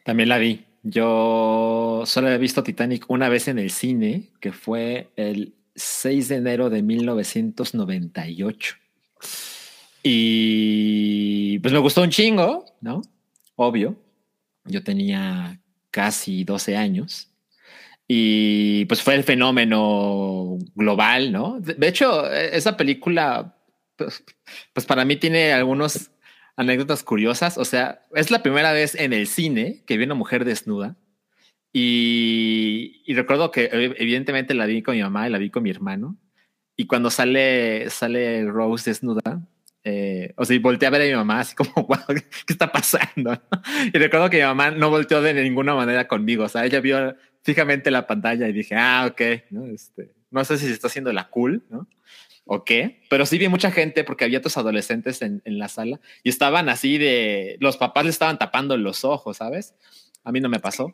También la vi. Yo solo he visto Titanic una vez en el cine, que fue el 6 de enero de 1998. Y pues me gustó un chingo, ¿no? Obvio. Yo tenía casi 12 años. Y pues fue el fenómeno global, ¿no? De, hecho, esa película, pues, pues, para mí tiene algunos anécdotas curiosas. O sea, es la primera vez en el cine que vi una mujer desnuda. Y, y, recuerdo que evidentemente la vi con mi mamá y la vi con mi hermano. Y cuando sale, sale Rose desnuda, eh, o sea, volteé a ver a mi mamá así como, wow, ¿qué está pasando? Y recuerdo que mi mamá no volteó de ninguna manera conmigo. O sea, ella vio fijamente la pantalla y dije, ah, ok, ¿no? Este, no sé si se está haciendo la cool, ¿no? O qué, pero sí vi mucha gente porque había otros adolescentes en, en, la sala y estaban así de, los papás le estaban tapando los ojos, ¿sabes? A mí no me pasó.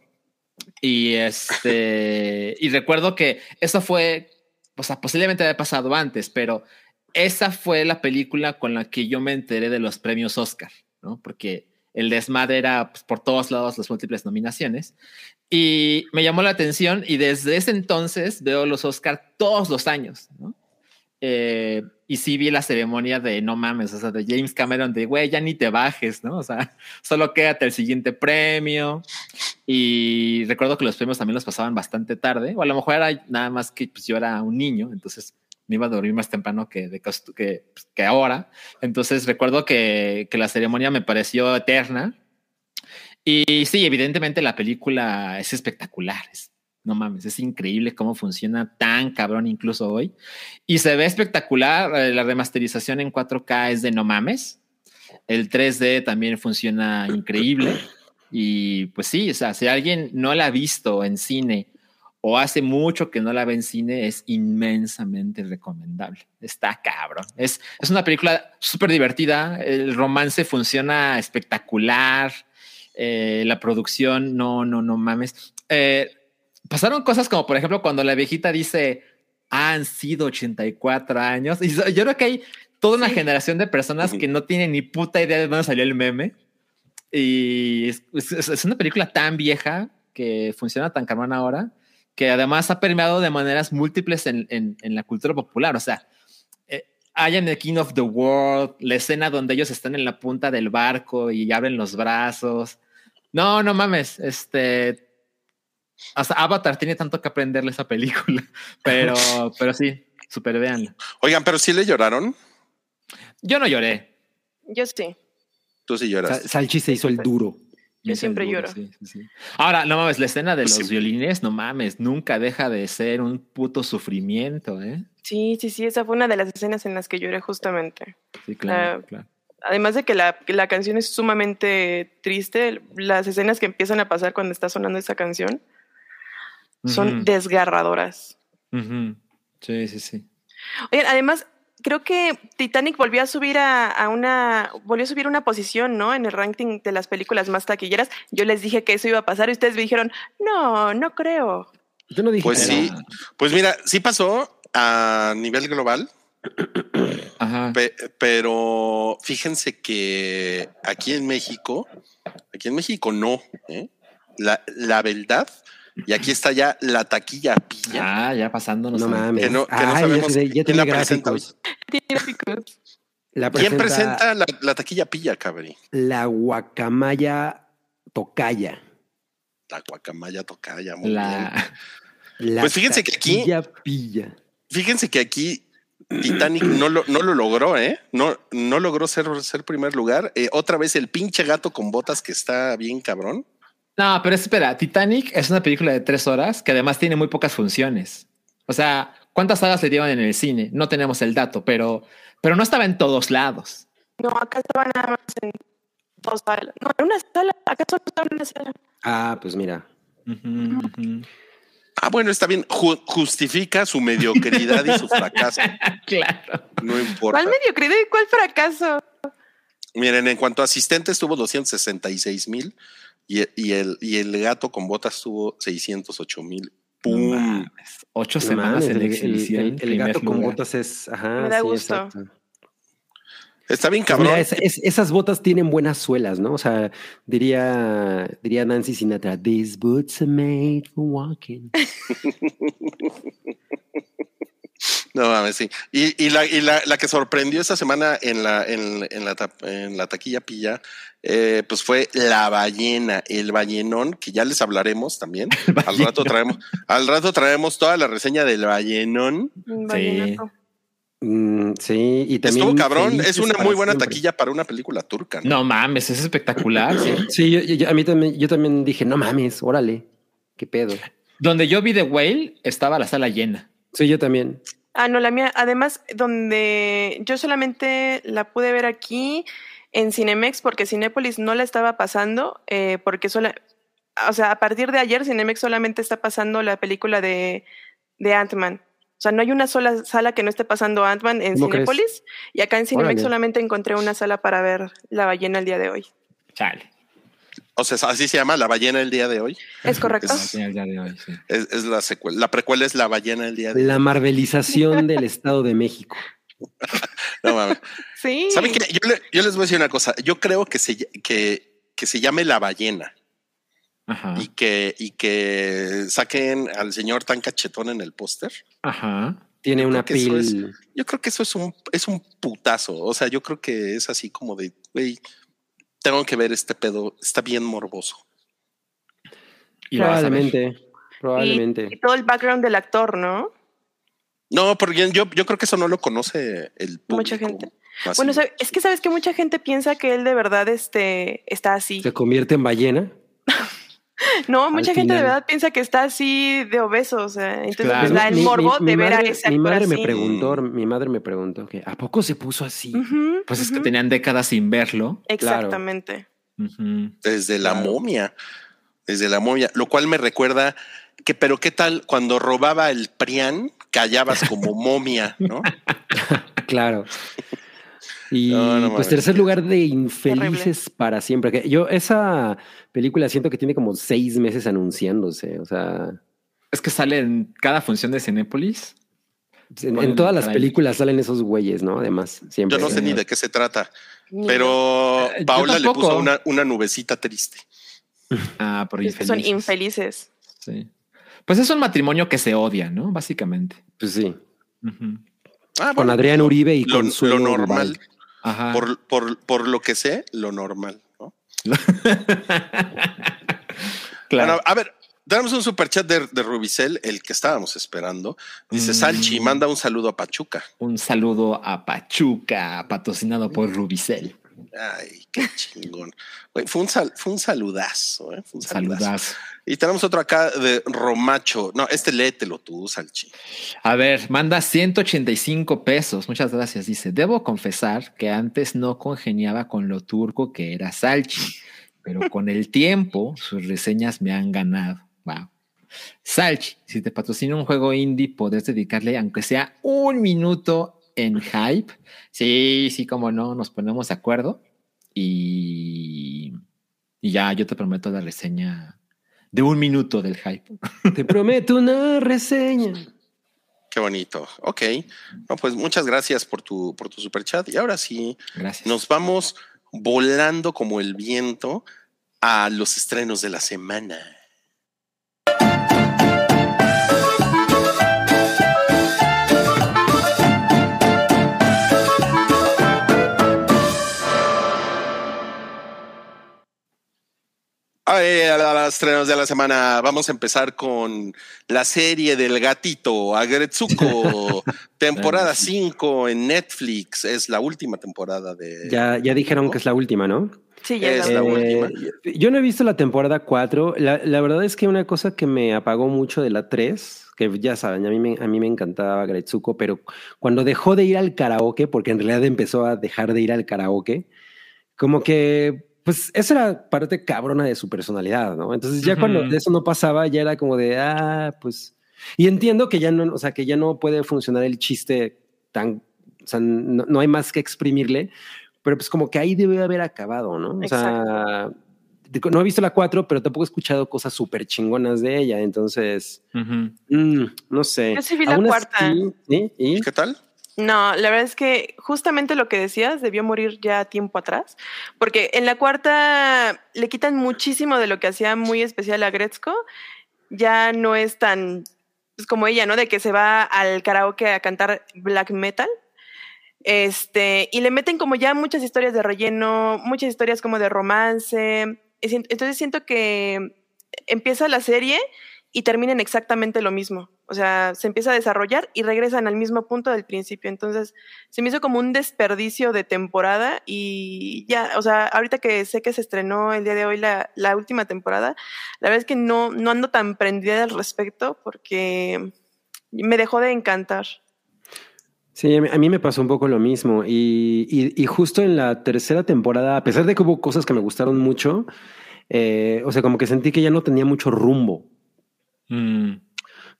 Y este, y recuerdo que eso fue, o sea, posiblemente había pasado antes, pero esa fue la película con la que yo me enteré de los premios Oscar, ¿no? Porque el desmadre era pues, por todos lados las múltiples nominaciones. Y me llamó la atención y desde ese entonces veo los Oscar todos los años, ¿no? Eh, y sí vi la ceremonia de no mames, o sea, de James Cameron de güey, ya ni te bajes, ¿no? O sea, solo quédate el siguiente premio. Y recuerdo que los premios también los pasaban bastante tarde, o a lo mejor era nada más que pues, yo era un niño, entonces me iba a dormir más temprano que, de, pues, que ahora. Entonces recuerdo que, que la ceremonia me pareció eterna. Y sí, evidentemente la película es espectacular, es no mames, es increíble cómo funciona tan cabrón incluso hoy. Y se ve espectacular, eh, la remasterización en 4K es de no mames. El 3D también funciona increíble. Y pues sí, o sea, si alguien no la ha visto en cine o hace mucho que no la ve en cine, es inmensamente recomendable. Está cabrón. Es, es una película súper divertida. El romance funciona espectacular. Eh, la producción, no, no, no mames. Eh, pasaron cosas como, por ejemplo, cuando la viejita dice, han sido 84 años. Y yo creo que hay toda una generación de personas que no tienen ni puta idea de dónde salió el meme. Y es, una película tan vieja que funciona tan cabrón ahora, que además ha permeado de maneras múltiples en, en, la cultura popular. O sea, eh, hay en The King of the World la escena donde ellos están en la punta del barco y abren los brazos. No, no mames, este hasta Avatar tiene tanto que aprenderle esa película, pero, pero sí, super vean. Oigan, pero sí le lloraron. Yo no lloré. Yo sí. Tú sí lloras. Salchi se hizo el duro. Yo siempre lloro. Ahora, no mames, la escena de los violines, no mames, nunca deja de ser un puto sufrimiento, ¿eh? Sí, sí, sí, esa fue una de las escenas en las que lloré justamente. Sí, claro, claro. Además de que la, la, canción es sumamente triste, las escenas que empiezan a pasar cuando está sonando esa canción, son desgarradoras. Sí, sí, sí. Oye, además, creo que Titanic volvió a subir a, una, volvió a subir una posición, ¿no? En el ranking de las películas más taquilleras. Yo les dije que eso iba a pasar y ustedes me dijeron, no, no creo. Yo no dije Pues sí, pues mira, sí pasó a nivel global. Ajá. pero fíjense que aquí en México, aquí en México no. ¿eh? La, la verdad y aquí está ya la taquilla pilla. Ah, ya pasándonos. No mames. Que no, que no sabemos ya, quién la presenta ¿Quién presenta la, taquilla pilla, cabri? La guacamaya tocaya. La guacamaya tocaya, muy la, bien. pues fíjense que aquí. Pilla. Fíjense que aquí Titanic no lo, no lo logró, ¿eh? No, no logró ser, ser primer lugar. Eh, otra vez el pinche gato con botas que está bien cabrón. No, pero espera, Titanic es una película de tres horas que además tiene muy pocas funciones. O sea, ¿cuántas salas le dieron en el cine? No tenemos el dato, pero, pero no estaba en todos lados. No, acá estaba nada más en dos salas. No, en una sala, acá solo estaba en una sala. Ah, pues mira. Ah, bueno, está bien. justifica su mediocridad y su fracaso. claro. No importa. ¿Cuál mediocridad y cuál fracaso? Miren, en cuanto a asistentes tuvo 266 mil y, el, y el gato con botas tuvo 608 mil. ¡Pum! Ocho semanas en el, el, gato con botas es. Ajá, Me da gusto. Está bien cabrón. esas botas tienen buenas suelas, ¿no? O sea, diría, diría Nancy Sinatra, these boots are made for walking. No mames, sí. Y, y, la, y la, la, que sorprendió esta semana en la, en, en la, en la taquilla pilla, eh, pues fue la ballena, el ballenón, que ya les hablaremos también. Al rato traemos, al rato traemos toda la reseña del ballenón. Sí. Mm, sí, y también. Estuvo cabrón, es una muy buena taquilla para una película turca. No, mames, es espectacular. sí, a mí también, yo también dije, no mames, órale, qué pedo. Donde yo vi The Whale estaba la sala llena. Sí, yo también. Ah, no, la mía, además, donde yo solamente la pude ver aquí en Cinemex porque Cinépolis no la estaba pasando, eh, porque sola, o sea, a partir de ayer Cinemex solamente está pasando la película de, de Ant-Man. O sea, no hay una sola sala que no esté pasando Ant-Man en Cinépolis. Y acá en Cinemex solamente encontré una sala para ver La ballena el día de hoy. Chale. O sea, así se llama La ballena el día de hoy. Es correcto. Es, la secuela. La precuela es La ballena el día de hoy. La marvelización del Estado de México. No mames. Sí. ¿Saben qué? Yo, le- yo les voy a decir una cosa. Yo creo que se, que, que se llame la ballena Ajá. y que, y que saquen al señor tan cachetón en el póster. Ajá. Tiene Yo una creo que eso es- pil. Yo creo que eso es un, es un putazo. O sea, yo creo que es así como de, güey, tengo que ver este pedo. Está bien morboso. Y ver. Probablemente. Y, Probablemente. y todo el background del actor, ¿no? No, porque yo, yo creo que eso no lo conoce el público. Mucha gente. Bueno, sabe- es que sabes que mucha gente piensa que él de verdad este, está así. Se convierte en ballena. No, mucha gente de verdad piensa que está así de obeso. O sea, entonces Claro. pues, da el Mi- mi- morbo mi de ver a madre- ese Mi madre me preguntó, mi madre me preguntó que ¿a poco se puso así? Pues es que tenían décadas sin verlo. Exactamente. Desde la Claro. momia. Desde la momia. Lo cual me recuerda que, pero qué tal cuando robaba el Prián, callabas como momia, ¿no? Claro. Y No, no pues tercer lugar de Infelices para siempre. Que yo esa película siento que tiene como seis meses anunciándose. O sea, Es que sale en cada función de Cinépolis. en, todas las películas salen esos güeyes, ¿no? Además, siempre. Yo no sé ni de qué se trata, pero Eh, yo Paula le puso una, una nubecita triste. Ah, por es que son infelices. infelices. Sí. Pues es un matrimonio que se odia, ¿no? Básicamente. Pues sí. Ah, Con bueno, Adrián Uribe y lo, Consuelo lo normal. Ajá. Por, por, por lo que sé, lo normal, ¿no? claro. Bueno, a ver, tenemos un superchat de, de Rubicel, el que estábamos esperando. Dice Mm. Salchi, manda un saludo a Pachuca. Un saludo a Pachuca, patrocinado por Rubicel. Ay, qué chingón. Fue, un sal- fue un saludazo, ¿eh? Fue un saludazo. Saludazo. Y tenemos otro acá de Romacho. No, este léetelo tú, Salchi. A ver, manda 185 pesos. Muchas gracias. Dice, debo confesar que antes no congeniaba con lo turco que era Salchi, pero con el tiempo sus reseñas me han ganado. Wow. Salchi, si te patrocina un juego indie, podés dedicarle, aunque sea un minuto en hype. Sí, sí, como no, nos ponemos de acuerdo. Y, y ya, yo te prometo la reseña de un minuto del hype. Te prometo una reseña. Qué bonito. Ok. No, pues muchas gracias por tu, por tu superchat. Y ahora sí, Gracias. nos vamos volando como el viento a los estrenos de la semana. Ay, a los estrenos de la semana. Vamos a empezar con la serie del gatito, Agretsuko, temporada 5 en Netflix. Es la última temporada de. Ya, ya dijeron que es la última, ¿no? Sí, ya Es la la última. Eh, Yo no he visto la temporada 4. La, la verdad es que una cosa que me apagó mucho de la 3, que ya saben, a mí me, a mí me encantaba Gretsuko, pero cuando dejó de ir al karaoke, porque en realidad empezó a dejar de ir al karaoke, como que, pues, esa era parte cabrona de su personalidad, ¿no? Entonces ya Ujú. cuando de eso no pasaba, ya era como de, ah, pues... Y entiendo que ya no, o sea, que ya no puede funcionar el chiste tan, o sea, no, no hay más que exprimirle, pero pues como que ahí debe haber acabado, ¿no? O sea, digo, no he visto la 4, pero tampoco he escuchado cosas súper chingonas de ella, entonces, Ujú. mm, no sé. Yo sí vi la cuarta. así, ¿sí? ¿Y? ¿Qué tal? No, la verdad es que justamente lo que decías debió morir ya tiempo atrás, porque en la cuarta le quitan muchísimo de lo que hacía muy especial a Gretzko. Ya no es tan pues, como ella, ¿no? De que se va al karaoke a cantar black metal. Este, y le meten como ya muchas historias de relleno, muchas historias como de romance. Entonces siento que empieza la serie y terminan exactamente lo mismo. O sea, se empieza a desarrollar y regresan al mismo punto del principio. Entonces, se me hizo como un desperdicio de temporada y ya, o sea, ahorita que sé que se estrenó el día de hoy la, última temporada, la verdad es que no, no ando tan prendida al respecto porque me dejó de encantar. Sí, a mí, me pasó un poco lo mismo. Y, y- y justo en la tercera temporada, a pesar de que hubo cosas que me gustaron mucho, eh, o sea, como que sentí que ya no tenía mucho rumbo. Mm.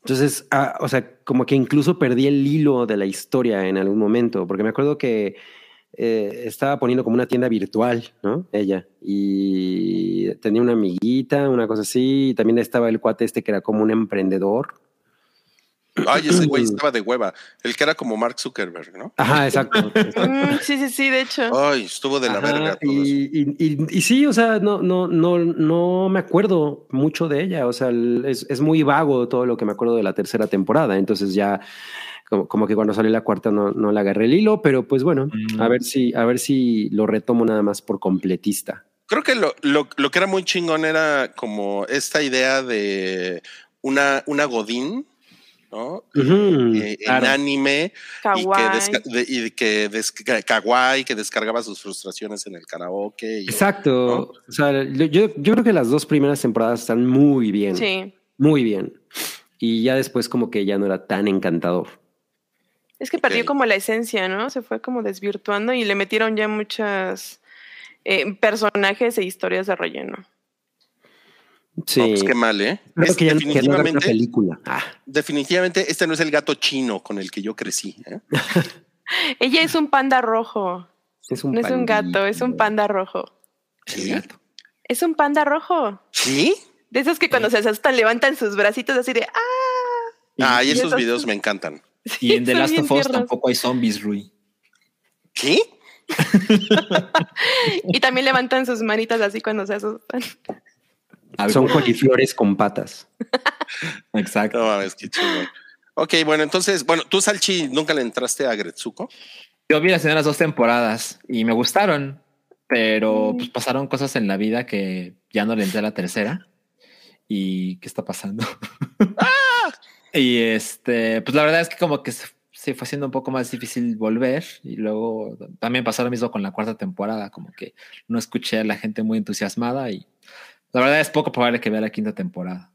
Entonces, ah, o sea, como que incluso perdí el hilo de la historia en algún momento, porque me acuerdo que eh, estaba poniendo como una tienda virtual, ¿no? Ella. Y tenía una amiguita, una cosa así, y también estaba el cuate este que era como un emprendedor. Ay, ese güey estaba de hueva. El que era como Mark Zuckerberg, ¿no? Ajá, exacto. exacto. Mm, sí, sí, sí, de hecho. Ay, estuvo de la Ajá, verga todo eso. y, y, y- y sí, o sea, no, no, no, no me acuerdo mucho de ella. O sea, el- es, es muy vago todo lo que me acuerdo de la tercera temporada. Entonces ya como, como que cuando salió la cuarta no, no le agarré el hilo, pero pues bueno, Mm. a ver si, a ver si lo retomo nada más por completista. Creo que lo, lo, lo que era muy chingón era como esta idea de una, una Godín, ¿no? Eh, claro. En anime y que, Kawaii. desca- de- y que kawaii, que descargaba sus frustraciones en el karaoke. y- Exacto. O sea, yo, creo que las dos primeras temporadas están muy bien. Sí. Muy bien. Y ya después como que ya no era tan encantador. Es que perdió como la esencia, ¿no? Se fue como desvirtuando y le metieron ya muchas eh, personajes e historias de relleno. Sí. No, pues qué mal, ¿eh? Creo Es que ya que no definitivamente, película. Ah, definitivamente este no es el gato chino con el que yo crecí. ¿eh? Ella es un panda rojo. es un No es un gato, es un panda rojo. El gato. Es un panda rojo. ¿Sí? De esos que cuando se asustan levantan sus bracitos así de ¡ah! Ah, y y esos esos- videos me encantan. Y en The Last of Us tiernos. tampoco hay zombies, Rui. ¿Qué? Y también levantan sus manitas así cuando se asustan. Algo- Son coliflores con patas. Exacto. No mames, qué chingón. Ok, bueno, entonces, bueno, tú, Salchi, nunca le entraste a Gretsuko. Yo vi las primeras dos temporadas y me gustaron, pero pues pasaron cosas en la vida que ya no le entré a la tercera. ¿Y qué está pasando? Y este, pues la verdad es que como que se, se fue haciendo un poco más difícil volver y luego también pasó lo mismo con la cuarta temporada, como que no escuché a la gente muy entusiasmada y la verdad es poco probable que vea la quinta temporada.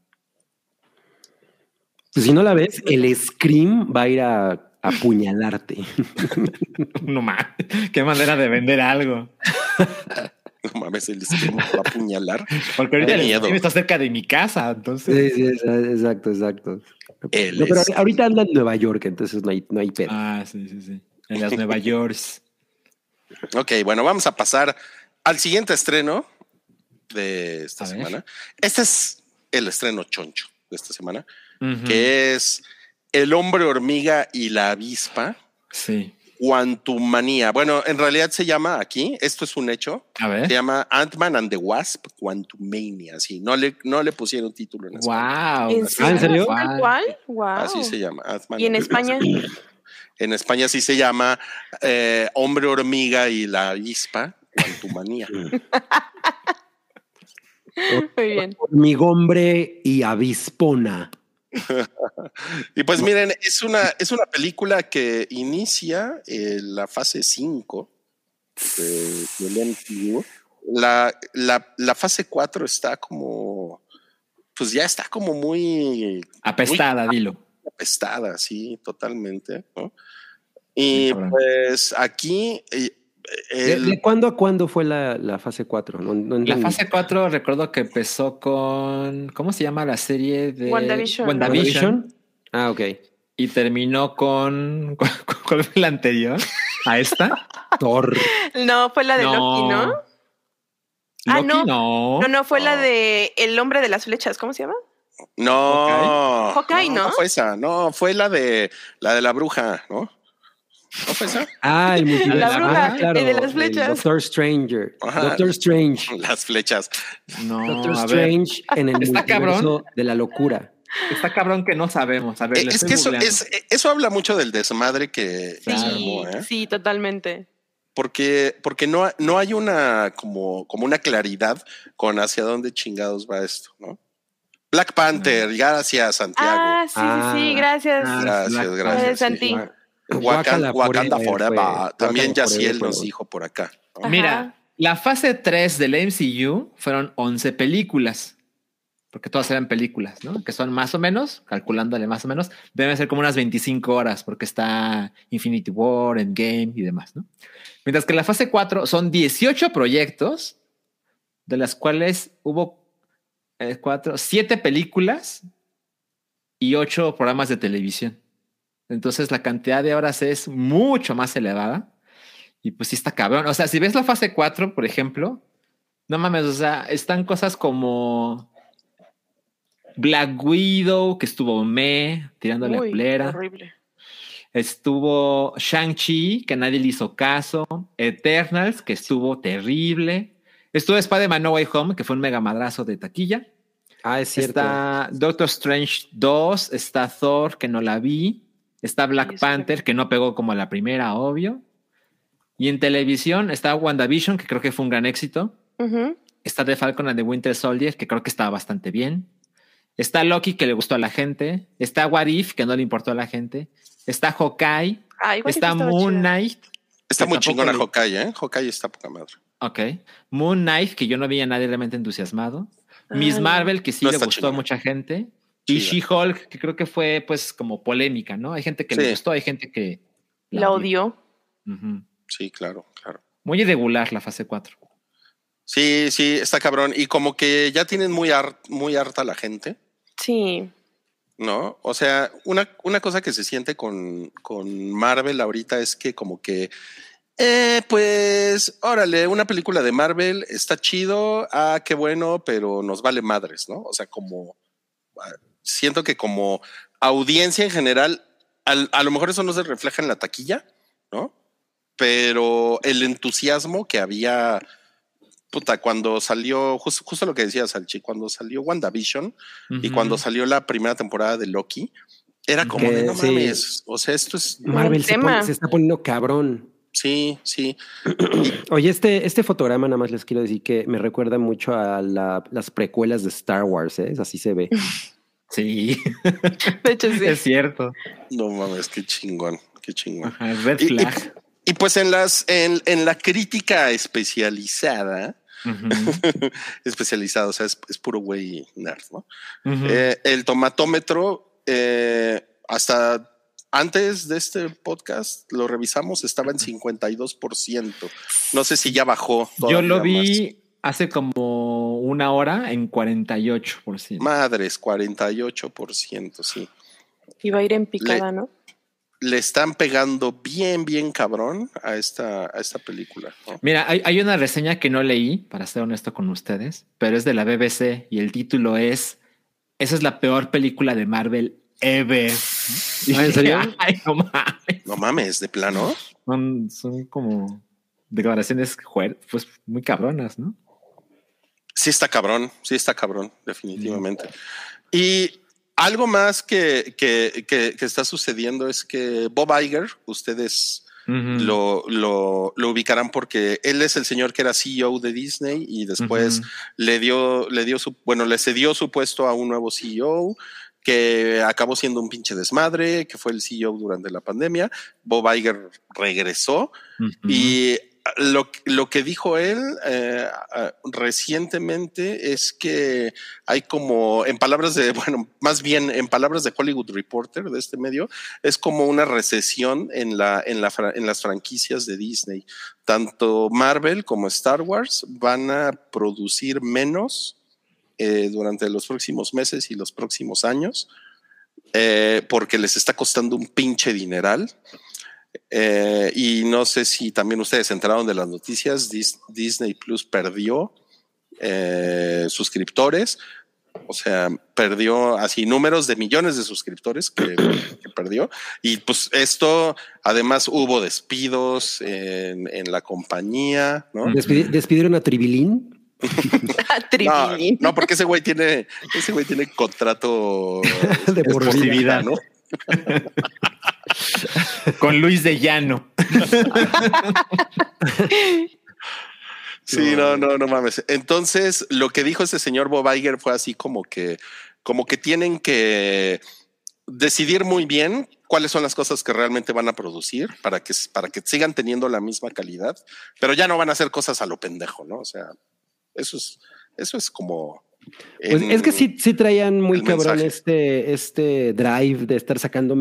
Pues si no la ves, el Scream va a ir a, apuñalarte. No mames, qué manera de vender algo. No mames, el esquema va a apuñalar. Porque ahorita el miedo. stream está cerca de mi casa, entonces. Sí, sí, exacto, exacto. El No, pero Scream. ahorita anda en Nueva York, entonces no hay, no hay pedo. Ah, sí, sí, sí. En las Nueva Yorks. Ok, bueno, vamos a pasar al siguiente estreno de esta A ver. semana. Este es el estreno choncho de esta semana, que es El hombre hormiga y la avispa, Sí. Quantumania. Bueno, en realidad se llama aquí, esto es un hecho, A se ver. llama Ant-Man and the Wasp Quantumania. Sí, no le, no le pusieron título en español. Wow. ¿En ¿en serio? ¿Tal cual? Wow. Así se llama. Ant-Man ¿Y en. España? En España sí se llama eh, Hombre hormiga y la avispa Quantumania. Muy bien. Hormigombre y avispona. Y pues miren, es una, es una película que inicia eh, la fase 5 de, del MCU. La, la, la fase 4 está como, pues ya está como muy Apestada, dilo. apestada, sí, totalmente. ¿no? Y pues aquí... ¿De, el- de cuándo a cuándo fue la, la fase 4? No, no La fase 4 recuerdo que empezó con. ¿Cómo se llama la serie de WandaVision. WandaVision. Ah, ok. Y terminó con. ¿Cuál fue la anterior? ¿A esta? Thor. No, fue la de Loki, ¿no? Ah, Loki, no. no. No, no, fue la No. de El hombre de las flechas, ¿cómo se llama? no, Hawkeye, ¿no? fue esa, no, fue la de la de la bruja, ¿no? ¿No fue? Ah, el multiverso. La bruja, Ah, claro, el de las flechas. Doctor Stranger. Ajá. Doctor Strange. Las flechas. No, Doctor a ver. Strange en el Está multiverso cabrón. de la locura. Está cabrón que no sabemos. A ver, Eh, es que eso, es, eso habla mucho del desmadre que, que se Claro. Sí, armó, ¿eh? sí, totalmente. Porque, porque no, no hay una como, como una claridad con hacia dónde chingados va esto, ¿no? Black Panther, gracias, Santiago. Ah, sí, Ah. sí, sí, gracias. Ah, gracias, gracias. Panther. Santi. Wa- Wakanda, Wakanda fue- Forever. También Wakanda Yaciel Forever nos dijo por acá. Mira, la fase 3 del MCU fueron 11 películas. Porque todas eran películas, ¿no? Que son más o menos, calculándole más o menos, deben ser como unas 25 horas, porque está Infinity War, Endgame y demás, ¿no? Mientras que la fase 4 son 18 proyectos, de las cuales hubo eh, cuatro, siete películas y ocho programas de televisión. Entonces la cantidad de horas es mucho más elevada. Y pues sí está cabrón. O sea, si ves la fase 4, por ejemplo, no mames, o sea, están cosas como Black Widow, que estuvo me, tirándole Uy, a plera. horrible. Estuvo Shang-Chi, que nadie le hizo caso. Eternals, que estuvo terrible. Estuvo Spider-Man No Way Home, que fue un mega madrazo de taquilla. Ah, es cierto. Está Doctor Strange 2, está Thor, que no la vi. Está Black Sí, Panther, que no pegó como la primera, obvio. Y en televisión está WandaVision, que creo que fue un gran éxito. Está The Falcon and the Winter Soldier, que creo que estaba bastante bien. Está Loki, que le gustó a la gente. Está What If, que no le importó a la gente. Está Hawkeye. Ah, está Moon. Knight. Está muy chingona le- Hawkeye, ¿eh? Hawkeye está poca madre. Ok. Moon Knight, que yo no vi a nadie realmente entusiasmado. Miss. Marvel, que sí No le gustó chingona. a mucha gente. Y. She-Hulk, que creo que fue pues como polémica, ¿no? Hay gente que le gustó, hay gente que La odió. Sí, claro, claro. Muy irregular la fase 4. Sí, sí, está cabrón. Y como que ya tienen muy harta la gente, Sí. ¿no? O sea, una, una cosa que se siente con, con Marvel ahorita es que como que, eh, pues, órale, una película de Marvel está chido, ah, qué bueno, pero nos vale madres, ¿no? O sea, como, ah, siento que como audiencia en general, al- a lo mejor eso no se refleja en la taquilla, ¿no? Pero el entusiasmo que había puta, cuando salió, jus- justo lo que decía Salchi, cuando salió WandaVision y cuando salió la primera temporada de Loki, era como Que de no sí. mames. O sea, esto es. Marvel se, pone- se está poniendo cabrón. Sí, sí. Oye, este, este fotograma nada más les quiero decir que me recuerda mucho a la- las precuelas de Star Wars, ¿eh? así se ve. Sí, De hecho, sí. es cierto. No mames, qué chingón, qué chingón. Ajá, red Y- y- flag. Y, pues en las, en, en la crítica especializada, Ujú, especializada, o sea, es, es puro güey nerd, ¿no? Eh, el tomatómetro, eh, hasta antes de este podcast, lo revisamos, estaba en 52%. No sé si ya bajó. Yo lo más. vi hace como una hora en 48%. Madres, 48%, sí. Iba a ir en picada, ¿no? Le están pegando bien, bien cabrón a esta, a esta película. ¿no? Mira, hay, hay una reseña que no leí, para ser honesto con ustedes, pero es de la BBC y el título es Esa es la peor película de Marvel ever. Y ¿Ah, en serio? dije, Ay, no mames. No mames, de plano. Son, son como declaraciones pues muy cabronas, ¿no? Sí está cabrón, sí está cabrón, definitivamente. Y algo más que, que, que- que está sucediendo es que Bob Iger, ustedes lo, lo, lo ubicarán porque él es el señor que era CEO de Disney y después le dio, le dio su, bueno, le cedió su puesto a un nuevo CEO que acabó siendo un pinche desmadre, que fue el CEO durante la pandemia. Bob Iger regresó y lo, lo que dijo él eh, recientemente es que hay como, en palabras de, bueno, más bien en palabras de Hollywood Reporter de este medio, es como una recesión en, la, en, la, en las franquicias de Disney. Tanto Marvel como Star Wars van a producir menos eh, durante los próximos meses y los próximos años. eh, porque les está costando un pinche dineral. Eh, y no sé si también ustedes se enteraron de las noticias. Dis- Disney Plus perdió eh, suscriptores. O sea, perdió así números de millones de suscriptores que, que perdió. Y pues esto, además hubo despidos en, en la compañía, ¿no? Despidi- despidieron a Tribilín. No, porque ese güey tiene, ese güey tiene contrato De por vida. ¿no? Con Luis de Llano. Sí, no, no, no mames. Entonces, lo que dijo ese señor Bob Iger fue así como que, como que tienen que decidir muy bien cuáles son las cosas que realmente van a producir para que, para que sigan teniendo la misma calidad, pero ya no van a hacer cosas a lo pendejo, ¿no? O sea, eso es, eso es como. Pues en- es que sí, sí traían muy el cabrón mensaje. este, este drive de estar sacando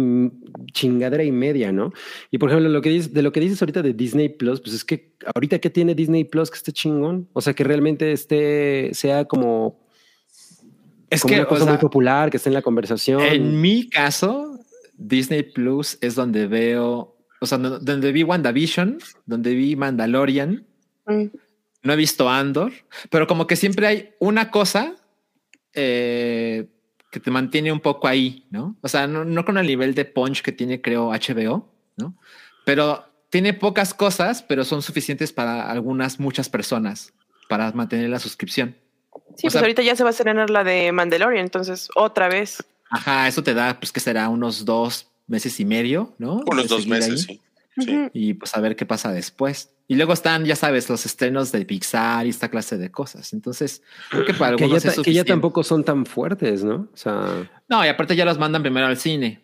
chingadera y media, ¿no? Y por ejemplo, lo que dices, de lo que dices ahorita de Disney Plus, pues es que ahorita que tiene Disney Plus que esté chingón, o sea, que realmente esté, sea como, Es como que, una o cosa sea, muy popular, que esté en la conversación. en mi caso, Disney Plus es donde veo, o sea, donde vi WandaVision, donde vi Mandalorian, Mm. No he visto Andor, pero como que siempre hay una cosa eh, que te mantiene un poco ahí, ¿no? O sea, no, no con el nivel de punch que tiene, creo, HBO, ¿no? Pero tiene pocas cosas, pero son suficientes para algunas, muchas personas para mantener la suscripción. Sí, pues ahorita ya se va a estrenar la de Mandalorian, entonces otra vez. Ajá, eso te da, pues que será unos dos meses y medio, ¿no? Unos dos meses, sí. Y pues a ver qué pasa después. Y luego están, ya sabes, los estrenos de Pixar y esta clase de cosas. Entonces, creo que para algunos que ya, que ya tampoco son tan fuertes, ¿no? O sea. No, y aparte ya los mandan primero al cine.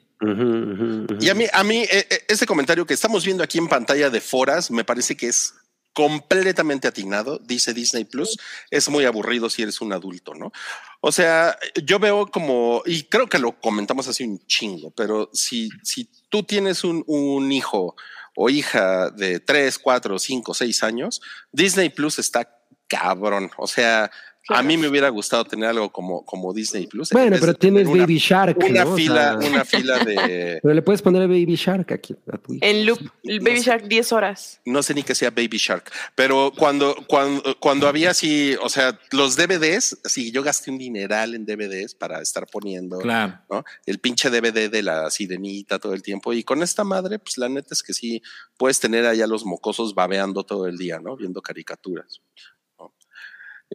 Y a mí, a mí, ese comentario que estamos viendo aquí en pantalla de Foras me parece que es completamente atinado, dice Disney Plus, es muy aburrido si eres un adulto, ¿no? O sea, yo veo como, y creo que lo comentamos así un chingo, pero si, si tú tienes un, un hijo o hija de 3, 4, 5, 6 años, Disney Plus está cabrón. O sea, a mí me hubiera gustado tener algo como, como Disney Plus. Bueno, pero tienes Baby Shark. Una fila, una fila de. Pero le puedes poner Baby Shark aquí a tu En loop, Baby Shark 10 horas. No sé ni que sea Baby Shark, pero cuando, cuando, cuando había así, o sea, los DVDs, sí, yo gasté un dineral en DVDs para estar poniendo claro. ¿no? el pinche DVD de la sirenita todo el tiempo. Y con esta madre, pues la neta es que sí puedes tener allá los mocosos babeando todo el día, ¿no? Viendo caricaturas.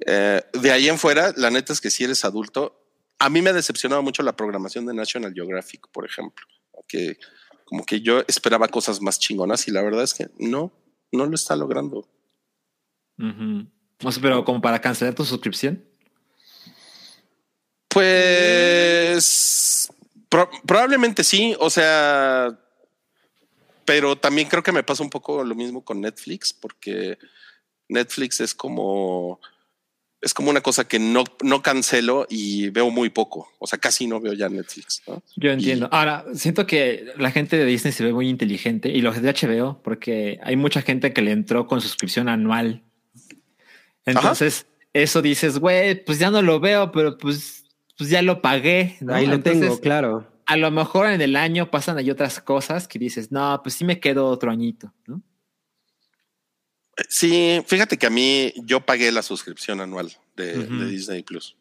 Eh, de ahí en fuera, la neta es que si eres adulto, a mí me ha decepcionado mucho la programación de National Geographic, por ejemplo, que como que yo esperaba cosas más chingonas y la verdad es que no, no lo está logrando. No sé, pero como para cancelar tu suscripción. Pues probablemente sí, o sea, pero también creo que me pasa un poco lo mismo con Netflix, porque Netflix es como es como una cosa que no, no cancelo y veo muy poco. O sea, casi no veo ya Netflix. Yo entiendo. Ahora, siento que la gente de Disney se ve muy inteligente y los de HBO, porque hay mucha gente que le entró con suscripción anual. Entonces, eso dices, güey, pues ya no lo veo, pero pues, pues ya lo pagué. Ahí lo tengo, claro. A lo mejor en el año pasan ahí otras cosas que dices, no, pues sí me quedo otro añito, ¿no? Sí, fíjate que a mí yo pagué la suscripción anual de, Disney Plus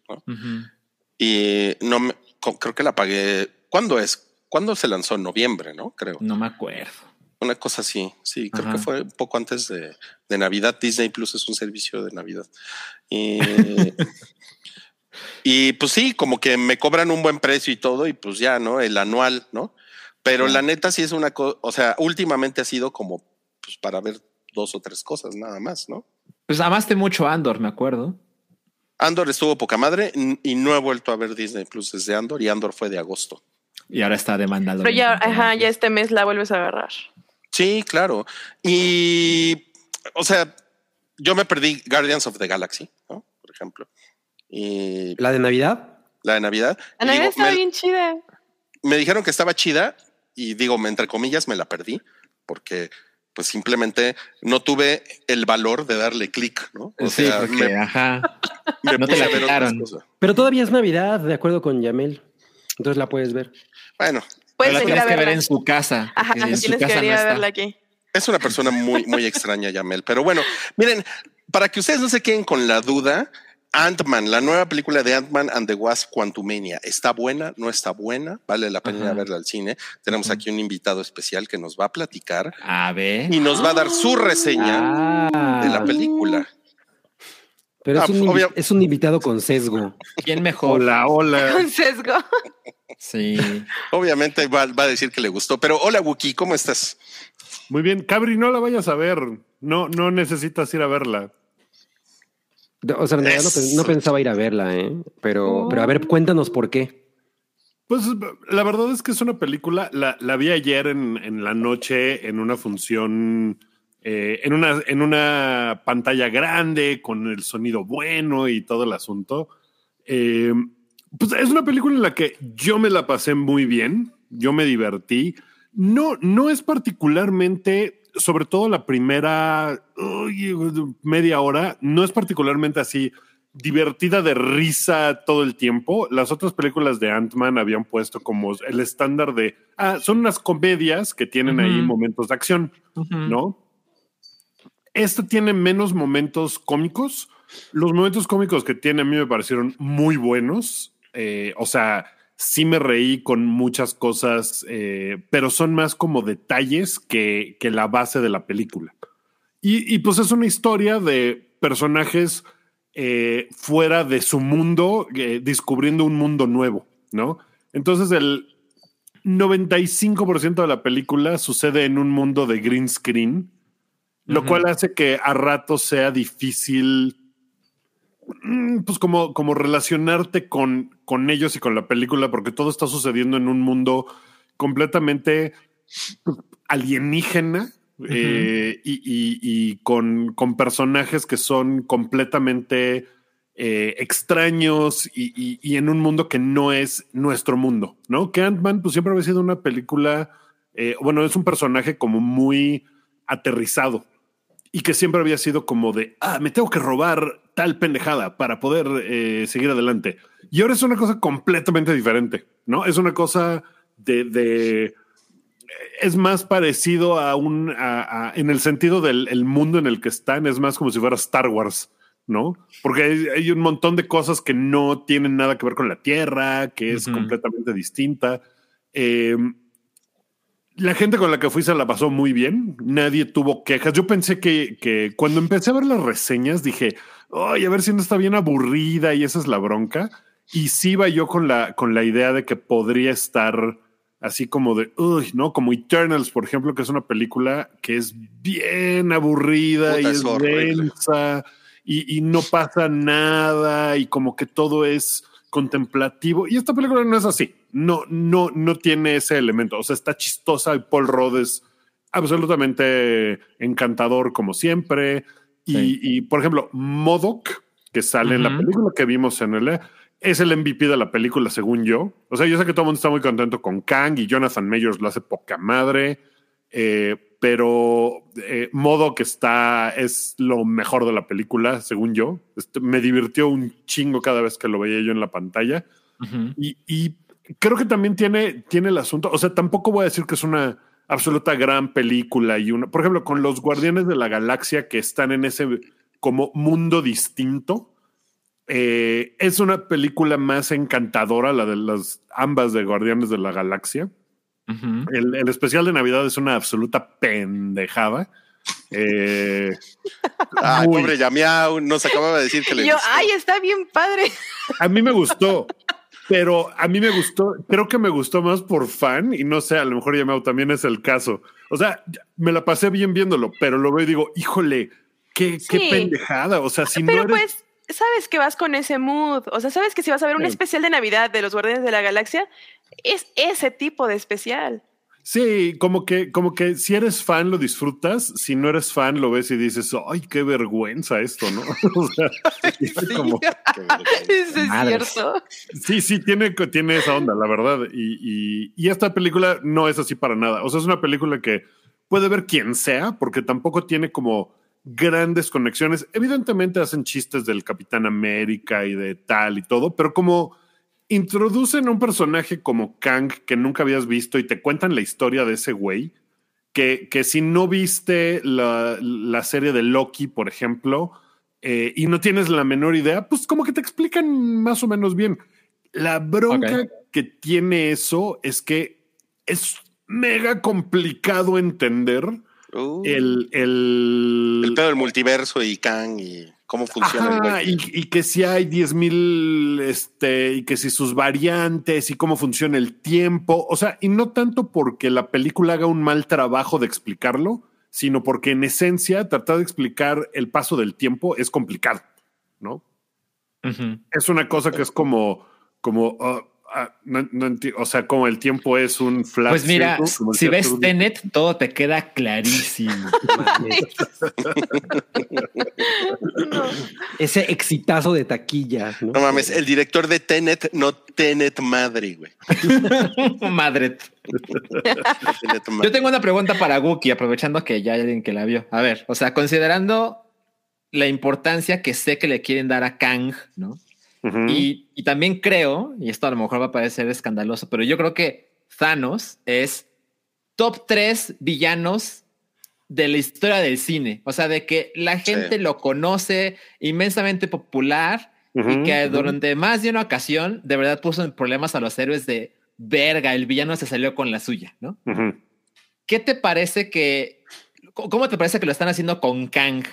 y no me, creo que la pagué. ¿Cuándo es? ¿Cuándo se lanzó? En noviembre, ¿no? Creo. No me acuerdo. Una cosa así. Sí, creo que fue un poco antes de, de, Navidad. Disney Plus es un servicio de Navidad. Y, y pues sí, como que me cobran un buen precio y todo, y pues ya, ¿no? El anual, ¿no? Pero la neta sí es una cosa, o sea, últimamente ha sido como pues para ver dos o tres cosas nada más, ¿no? Pues amaste mucho Andor, me acuerdo. Andor estuvo poca madre y no he vuelto a ver Disney Plus desde Andor y Andor fue de agosto. Y ahora está demandado. Pero ya, ajá, ya este mes la vuelves a agarrar. Sí, claro. Y, o sea, yo me perdí Guardians of the Galaxy, ¿no? Por ejemplo. Y ¿La de Navidad? La de Navidad. La Navidad está bien chida. Me dijeron que estaba chida y digo, entre comillas, me la perdí porque pues simplemente no tuve el valor de darle clic, ¿no? O sí, sea, porque, me, ajá. Me no te la quitaron. Pero todavía es Navidad, de acuerdo con Yamel. Entonces la puedes ver. Bueno. Puedes la tienes que ver en su casa. Ajá, tienes que venir a verla aquí. Es una persona muy, muy extraña, Yamel. Pero bueno, miren, para que ustedes no se queden con la duda, Ant-Man, la nueva película de Ant-Man and the Wasp Quantumania. ¿Está buena? ¿No está buena? Vale la pena verla al cine. Tenemos aquí un invitado especial que nos va a platicar. A ver. Y nos va a dar su reseña Ah. de la película. Pero Ah, es, un, obvio. invi- es un invitado con sesgo. ¿Quién mejor? Hola, hola. Con sesgo. Sí. Obviamente va, va a decir que le gustó. Pero hola, Wookie, ¿cómo estás? Muy bien, Cabri, no la vayas a ver. No, no necesitas ir a verla. O sea, en realidad no, pen- no pensaba ir a verla, ¿eh? Pero, pero a ver, cuéntanos por qué. Pues la verdad es que es una película, la, la vi ayer en, en la noche en una función, eh, en, una, en una pantalla grande, con el sonido bueno y todo el asunto. Eh, pues es una película en la que yo me la pasé muy bien, yo me divertí. No, no es particularmente, sobre todo la primera uy, media hora, no es particularmente así divertida de risa todo el tiempo. Las otras películas de Ant-Man habían puesto como el estándar de, ah, son unas comedias que tienen ahí momentos de acción. ¿no? Este tiene menos momentos cómicos. Los momentos cómicos que tiene a mí me parecieron muy buenos. Eh, o sea, sí me reí con muchas cosas, eh, pero son más como detalles que, que la base de la película. Y, y pues es una historia de personajes eh, fuera de su mundo, eh, descubriendo un mundo nuevo, ¿no? Entonces el 95% de la película sucede en un mundo de green screen, lo cual hace que a ratos sea difícil, pues como, como relacionarte con, con ellos y con la película, porque todo está sucediendo en un mundo completamente alienígena. eh, y, y- y con, con personajes que son completamente eh, extraños y, y- y en un mundo que no es nuestro mundo, ¿no? Que Ant-Man pues siempre había sido una película, eh, bueno, es un personaje como muy aterrizado y que siempre había sido como de, ah, me tengo que robar tal pendejada para poder eh, seguir adelante. Y ahora es una cosa completamente diferente, ¿no? Es una cosa de... de es más parecido a un, a- a- en el sentido del el mundo en el que están, es más como si fuera Star Wars, ¿no? Porque hay, hay un montón de cosas que no tienen nada que ver con la Tierra, que es Ujú. completamente distinta. Eh, la gente con la que fui se la pasó muy bien, nadie tuvo quejas. Yo pensé que, que cuando empecé a ver las reseñas dije, ay, a ver si no está bien aburrida y esa es la bronca. Y sí iba yo con la, con la idea de que podría estar así como de, uy, ¿no? Como Eternals, por ejemplo, que es una película que es bien aburrida Puta, y es horrible. densa y, y no pasa nada y como que todo es contemplativo. Y esta película no es así. No, no, no tiene ese elemento. O sea, está chistosa y Paul Rudd es absolutamente encantador como siempre. Y, Sí. y, por ejemplo, Modoc, que sale en la película que vimos en el es el MVP de la película, según yo. O sea, yo sé que todo el mundo está muy contento con Kang y Jonathan Majors lo hace poca madre, eh, pero eh, Modo que está es lo mejor de la película, según yo. Este, me divirtió un chingo cada vez que lo veía yo en la pantalla. Ujú. Y, y creo que también tiene, tiene el asunto. O sea, tampoco voy a decir que es una absoluta gran película y una, por ejemplo, con los Guardianes de la Galaxia que están en ese como mundo distinto. eh, es una película más encantadora, la de las ambas de Guardianes de la Galaxia. El, el especial de Navidad es una absoluta pendejada. Eh, Ay, Muy. pobre Yamiao, nos acababa de decir que le yo, gustó. ay, está bien padre. a mí me gustó, pero a mí me gustó, creo que me gustó más por fan y no sé, a lo mejor ya también es el caso. O sea, me la pasé bien viéndolo, pero lo veo y digo, híjole, qué, qué pendejada. O sea, si Pero no eres. pues, sabes que vas con ese mood. O sea, sabes que si vas a ver un Sí. especial de Navidad de los Guardianes de la Galaxia, es ese tipo de especial. Sí, como que, como que si eres fan lo disfrutas, si no eres fan lo ves y dices, ay, qué vergüenza esto, ¿no? o sea, es como-. Eso es cierto. Sí, sí, tiene, tiene esa onda, la verdad. Y, y- y esta película no es así para nada. O sea, es una película que puede ver quien sea, porque tampoco tiene como grandes conexiones. Evidentemente hacen chistes del Capitán América y de tal y todo, pero como introducen a un personaje como Kang que nunca habías visto y te cuentan la historia de ese güey, que, que si no viste la, la serie de Loki, por ejemplo, eh, y no tienes la menor idea, pues como que te explican más o menos bien. La bronca que tiene eso es que es mega complicado entender Uh, el, el, el pedo del multiverso y Kang y cómo funciona el Ajá, y, y que si hay 10 mil, este, y que si sus variantes y cómo funciona el tiempo, o sea, y no tanto porque la película haga un mal trabajo de explicarlo, sino porque en esencia tratar de explicar el paso del tiempo es complicado, ¿no? Es una cosa que es como, como, ah, no- no enti- o sea, como el tiempo es un flash. Pues mira, circle, si ves Tenet, todo te queda clarísimo. No. Ese exitazo de taquilla. No, No mames, el director de Tenet, no Tenet madre, güey. Madre. Yo tengo una pregunta para Wookie, aprovechando que ya hay alguien que la vio. A ver, o sea, considerando la importancia que sé que le quieren dar a Kang, ¿no? Y, y también creo, y esto a lo mejor va a parecer escandaloso, pero yo creo que Thanos es top 3 villanos de la historia del cine. O sea, de que la gente Sí. lo conoce, inmensamente popular, y que durante más de una ocasión de verdad puso en problemas a los héroes de verga, el villano se salió con la suya, ¿no? ¿Qué te parece que, cómo te parece que lo están haciendo con Kang?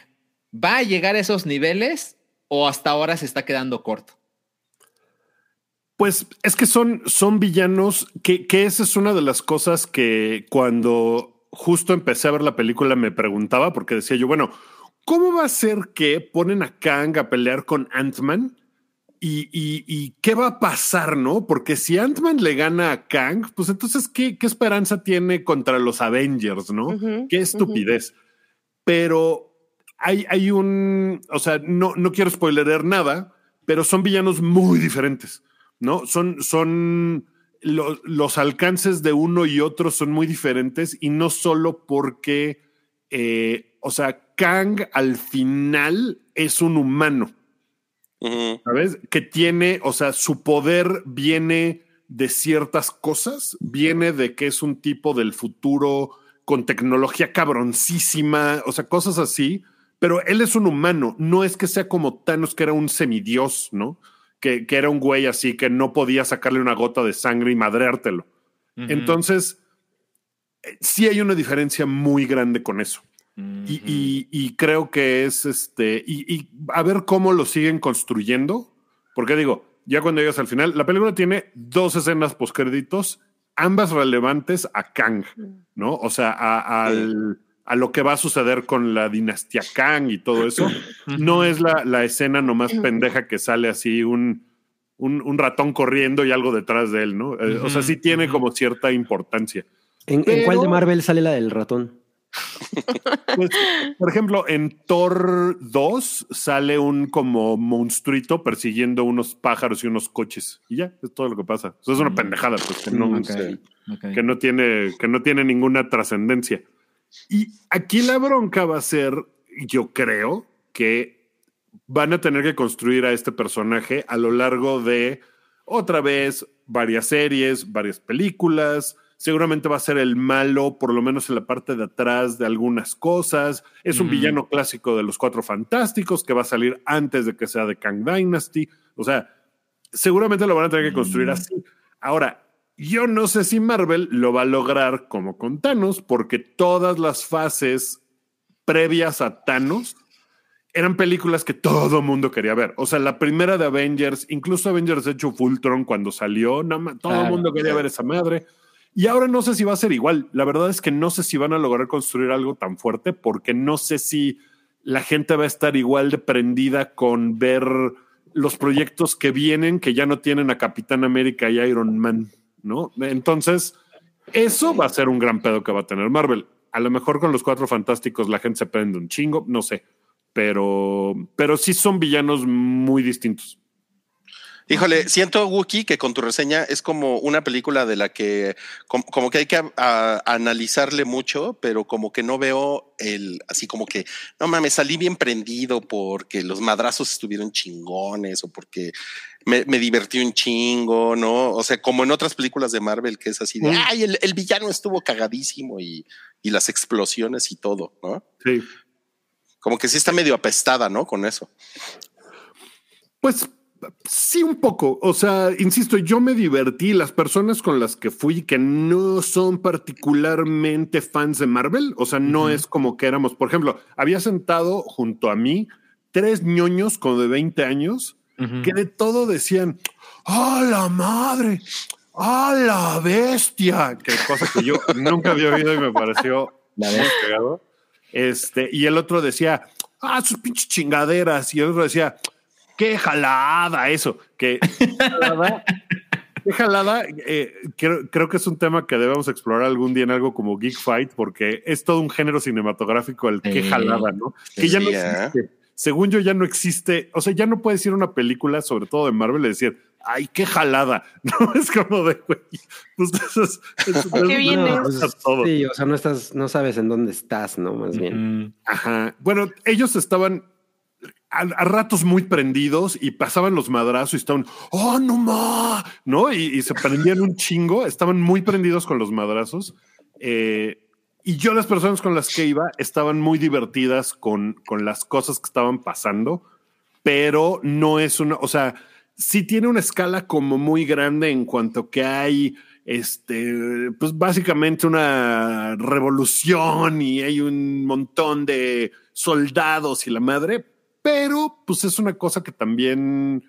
¿Va a llegar a esos niveles o hasta ahora se está quedando corto? Pues es que son, son villanos que, que esa es una de las cosas que cuando justo empecé a ver la película me preguntaba, porque decía yo, bueno, ¿cómo va a ser que ponen a Kang a pelear con Ant-Man? Y, qué va a pasar, ¿no? Porque si Ant-Man le gana a Kang, pues entonces, ¿qué, qué esperanza tiene contra los Avengers, no? qué estupidez. Pero hay, hay un, o sea, no, no quiero spoilerar nada, pero son villanos muy diferentes. ¿No? Son, son los alcances de uno y otro son muy diferentes y no solo porque, eh, o sea, Kang al final es un humano, ¿sabes? Que tiene, o sea, su poder viene de ciertas cosas, viene de que es un tipo del futuro con tecnología cabroncísima, o sea, cosas así, pero él es un humano, no es que sea como Thanos, que era un semidios, ¿no? Que, era un güey así que no podía sacarle una gota de sangre y madreártelo. Entonces, eh, sí hay una diferencia muy grande con eso. y, creo que es este, y, a ver cómo lo siguen construyendo, porque digo, ya cuando llegas al final, la película tiene dos escenas postcréditos, ambas relevantes a Kang, ¿no? O sea, a, al a lo que va a suceder con la dinastía Kang y todo eso. No es la, la escena nomás pendeja que sale así un, un, ratón corriendo y algo detrás de él, ¿no? Eh, o sea, sí tiene como cierta importancia. ¿En, cuál de Marvel sale la del ratón? Pues, por ejemplo, en Thor 2 sale un como monstruito persiguiendo unos pájaros y unos coches. Y ya, es todo lo que pasa. Eso es una mm. pendejada, pues que no, mm, Que no tiene, que no tiene ninguna trascendencia. Y aquí la bronca va a ser, yo creo, que van a tener que construir a este personaje a lo largo de, otra vez, varias series, varias películas. Seguramente va a ser el malo, por lo menos en la parte de atrás de algunas cosas. Es un villano clásico de los Cuatro Fantásticos que va a salir antes de que sea de Kang Dynasty. O sea, seguramente lo van a tener que construir así. Ahora, yo no sé si Marvel lo va a lograr como con Thanos, porque todas las fases previas a Thanos eran películas que todo mundo quería ver. O sea, la primera de Avengers, incluso Avengers hecho Fultron cuando salió, todo el mundo quería ver esa madre. Y ahora no sé si va a ser igual. La verdad es que no sé si van a lograr construir algo tan fuerte, porque no sé si la gente va a estar igual de prendida con ver los proyectos que vienen, que ya no tienen a Capitán América y Iron Man. ¿No? Entonces, eso va a ser un gran pedo que va a tener Marvel. A lo mejor con los cuatro fantásticos la gente se prende un chingo, no sé, pero, pero sí son villanos muy distintos. Híjole, siento, Wookie, que con tu reseña es como una película de la que como, que hay que analizarle mucho, pero como que no veo el, así como que, no mames, salí bien prendido porque los madrazos estuvieron chingones o porque me, divertí un chingo, ¿no? O sea, como en otras películas de Marvel que es así de, ay, el, villano estuvo cagadísimo y, y las explosiones y todo, ¿no? Sí. Como que sí está medio apestada, ¿no? Con eso. Pues Sí, un poco. O sea, insisto, yo me divertí. Las personas con las que fui que no son particularmente fans de Marvel, o sea, no es como que éramos, por ejemplo, había sentado junto a mí tres ñoños como de 20 años que de todo decían, ¡ah, la madre! ¡ah, la bestia! Que cosa que yo nunca había oído y me pareció la pegado. Este, y el otro decía, ¡ah, sus pinches chingaderas! Y el otro decía, qué jalada eso, que jalada, qué jalada, eh, creo, que es un tema que debemos explorar algún día en algo como Geek Fight, porque es todo un género cinematográfico el qué jalada, ¿no? Que ya no existe. Según yo ya no existe, o sea, ya no puedes ir a una película, sobre todo de Marvel, y decir, ay, qué jalada. No es como de, güey, pues eso es, ¿Qué viene? sí, o sea, no estás, no sabes en dónde estás, ¿no? Más bien. Ajá. Bueno, ellos estaban a, ratos muy prendidos y pasaban los madrazos y estaban, oh, no más, ¿no? Y, se prendían un chingo, estaban muy prendidos con los madrazos. Eh, y yo, las personas con las que iba, estaban muy divertidas con, con las cosas que estaban pasando. pero no es una, o sea, sí tiene una escala como muy grande en cuanto que hay este, pues básicamente una revolución y hay un montón de soldados y la madre, pero pues es una cosa que también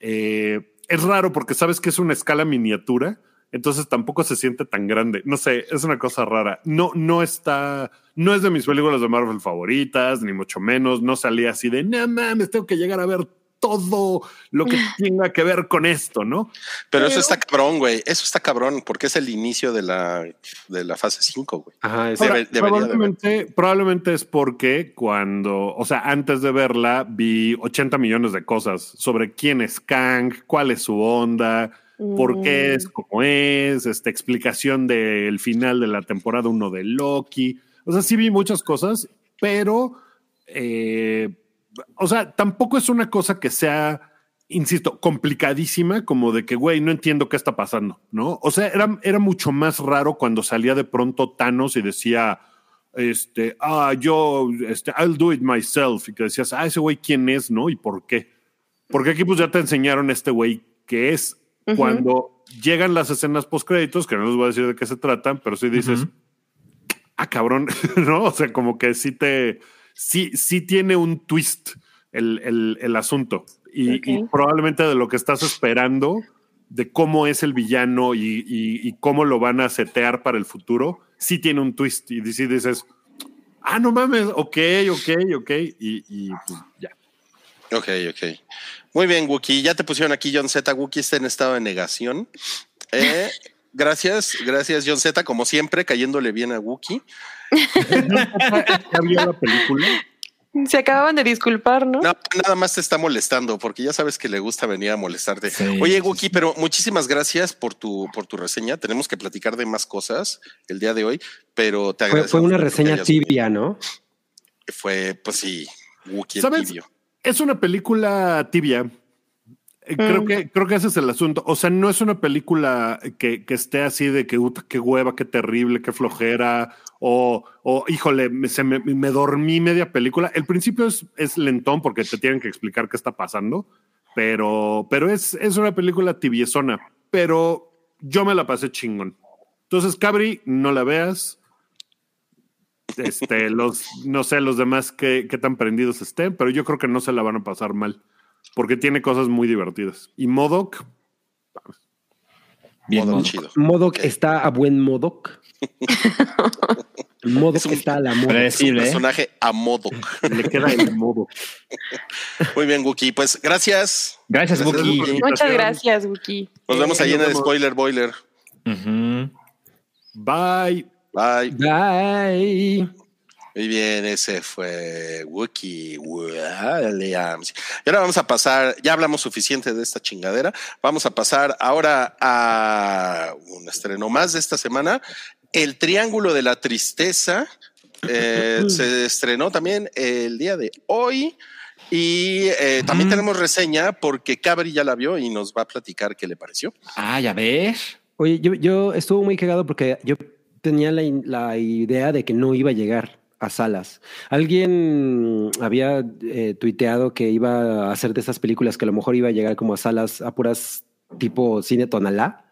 eh, es raro porque sabes que es una escala miniatura, entonces tampoco se siente tan grande. No sé, es una cosa rara. No, no está, no es de mis películas de Marvel favoritas, ni mucho menos. No salía así de, no mames, tengo que llegar a ver todo lo que tenga que ver con esto, ¿no? Pero, eso está cabrón, güey. Eso está cabrón porque es el inicio de la, de la fase 5, güey. Ajá, es- Ahora, de probablemente, probablemente es porque cuando, o sea, antes de verla vi 80 millones de cosas sobre quién es Kang, cuál es su onda, por qué es como es, esta explicación del final de la temporada 1 de Loki. O sea, sí vi muchas cosas, pero, eh, o sea, tampoco es una cosa que sea, insisto, complicadísima, como de que, güey, no entiendo qué está pasando, ¿no? O sea, era, era mucho más raro cuando salía de pronto Thanos y decía, este, ah, yo, este, I'll do it myself, y que decías, ah, ese güey, ¿quién es, no? ¿Y por qué? Porque aquí pues ya te enseñaron este güey que es Ujú. cuando llegan las escenas post créditos, que no les voy a decir de qué se tratan, pero sí dices, ah, cabrón, ¿no? O sea, como que sí te, sí, sí tiene un twist el, el- el asunto. Y, probablemente de lo que estás esperando, de cómo es el villano y, y- y cómo lo van a setear para el futuro, sí tiene un twist. Y sí dices, ah, no mames, ok, ok, ok. Y, y, pues, ya. Ok, ok. Muy bien, Wookie. Ya te pusieron aquí John Z. Wookie está en estado de negación. Eh, gracias, gracias, John Z. Como siempre, cayéndole bien a Wookie. Se acababan de disculpar, ¿no? No, nada más te está molestando porque ya sabes que le gusta venir a molestarte. Sí, Oye, sí, Wookie, pero muchísimas gracias por tu, por tu reseña. Tenemos que platicar de más cosas el día de hoy, pero te Fue, agradezco. fue una reseña hayas venido. tibia, ¿no? Fue, pues sí, Wookie ¿Sabes? tibio. Es una película tibia. Eh, Creo, Mm. que, creo que ese es el asunto. O sea, no es una película que, que esté así de que, "Uta, qué hueva, qué terrible, qué flojera, o, o híjole, me, se me, me dormí media película. El principio es, es lentón porque te tienen que explicar qué está pasando, pero, pero es, es una película tibiezona. Pero yo me la pasé chingón. Entonces, Cabri, no la veas. Este, los, no sé, los demás qué, qué tan prendidos estén, pero yo creo que no se la van a pasar mal, porque tiene cosas muy divertidas. Y Modoc, Bien. Modoc Ok. está a buen Modoc. Modoc Es un- está a la moda. Es un ¿eh? personaje a modo. le queda el modo. Muy bien, Wookie. Pues gracias. Gracias, Gracias, Wookie. Muchas gracias, Wookie. Nos vemos Eh, ahí en el. Spoiler Boiler. Bye. Bye. Bye. Muy bien, ese fue Wookie Williams. Y ahora vamos a pasar, ya hablamos suficiente de esta chingadera, vamos a pasar ahora a un estreno más de esta semana, El Triángulo de la Tristeza. Eh, se estrenó también el día de hoy y eh, también Mm. tenemos reseña porque Cabri ya la vio y nos va a platicar qué le pareció. Ah, ya ves. Oye, yo, yo estuve muy cagado porque yo tenía la, la idea de que no iba a llegar a salas. Alguien había eh, tuiteado que iba a hacer de esas películas que a lo mejor iba a llegar como a salas a puras tipo cine tonalá.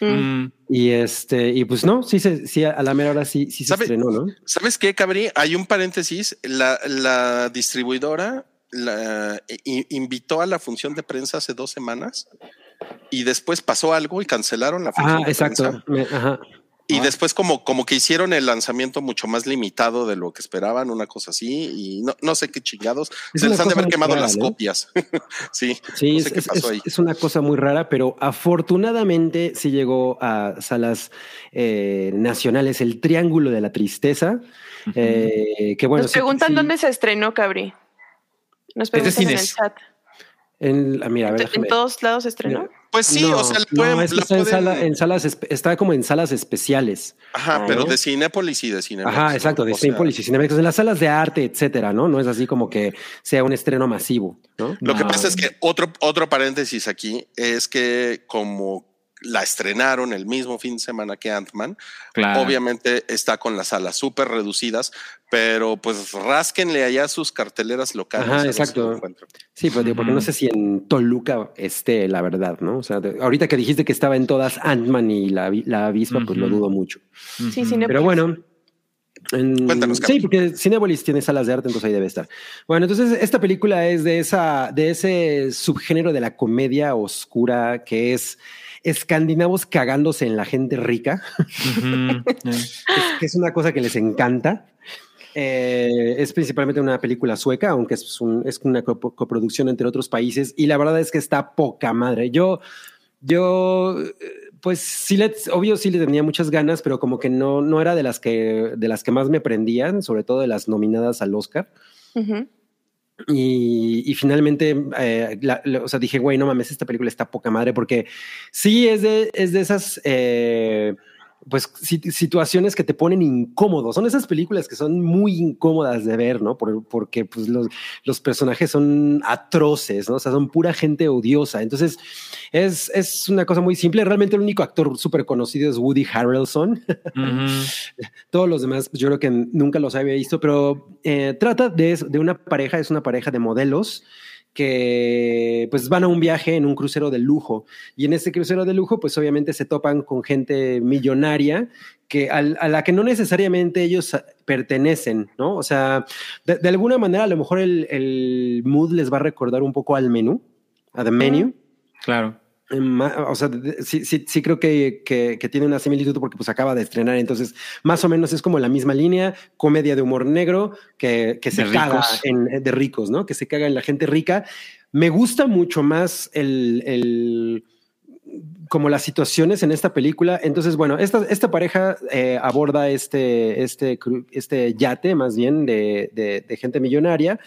Mm. Y este, y pues no, sí se, sí, a la mera hora sí, sí se estrenó, ¿no? ¿Sabes qué, Cabri? Hay un paréntesis. La, la distribuidora la, i- invitó a la función de prensa hace dos semanas y después pasó algo y cancelaron la función. Ah, de exacto. prensa. Me- ajá. Y Ah. después como, como que hicieron el lanzamiento mucho más limitado de lo que esperaban, una cosa así, y no, no sé qué chingados. Es Se les han de haber quemado rara, las ¿no? copias. sí. Sí, No es, sé qué pasó es- ahí. es una cosa muy rara, pero afortunadamente sí llegó a salas eh, nacionales el Triángulo de la Tristeza. eh, que bueno, Nos preguntan sí, dónde se estrenó, Cabri. Nos preguntan en el chat. En, ah, mira, a ver, ¿En déjame- todos lados se estrenó? Pues sí, No, o sea, la no, pueden- es que la está, en pueden- sala- en salas, está como en salas especiales. Ajá, Ah, pero de Cinépolis y de Cinemex. Ajá, exacto, de sea, Cinépolis y Cinemex, en las salas de arte, etcétera, ¿no? No es así como que sea un estreno masivo, ¿no? Lo que pasa es que otro, otro paréntesis aquí es que como la estrenaron el mismo fin de semana que Ant-Man. Claro. Obviamente está con las salas súper reducidas, pero pues rásquenle allá sus carteleras locales. Ajá, exacto. Sí, pues digo, porque no sé si en Toluca esté, la verdad, ¿no? O sea, de- ahorita que dijiste que estaba en todas Ant-Man y la, la avispa, pues lo dudo mucho. Sí. Cinepolis. Pero bueno. en- Cuéntanos, sí, porque Cinepolis tiene salas de arte, entonces ahí debe estar. Bueno, entonces esta película es de esa, de ese subgénero de la comedia oscura que es escandinavos cagándose en la gente rica, es, que es una cosa que les encanta. Eh, es principalmente una película sueca, aunque es, un- es una coproducción entre otros países, y la verdad es que está poca madre. Yo, yo, eh, pues sí, le, obvio sí le tenía muchas ganas, pero como que no, no era de las que, de las que más me prendían, sobre todo de las nominadas al Oscar. Y, finalmente, eh, o sea, dije, güey, no mames, esta película está poca madre, porque sí es de, es de esas, eh, pues, si- situaciones que te ponen incómodo. Son esas películas que son muy incómodas de ver, ¿no? Por- porque pues, los, los personajes son atroces, ¿no? O sea, son pura gente odiosa. Entonces, es, es una cosa muy simple. Realmente el único actor súper conocido es Woody Harrelson. Todos los demás, pues, yo creo que nunca los había visto, pero eh, trata de, de una pareja, es una pareja de modelos que pues van a un viaje en un crucero de lujo y en ese crucero de lujo pues obviamente se topan con gente millonaria que a, la que no necesariamente ellos pertenecen, ¿no? O sea, de, de alguna manera a lo mejor el, el mood les va a recordar un poco al menú, a The Menu. Claro. Eh, O sea, sí, sí, sí creo que, que, que tiene una similitud porque pues acaba de estrenar, entonces más o menos es como la misma línea, comedia de humor negro que, que se De caga ricos. en, de ricos, ¿no? Que se caga en la gente rica. Me gusta mucho más el, el como las situaciones en esta película. Entonces, bueno, esta, esta pareja eh, aborda este, este, este yate más bien de, de- de gente millonaria.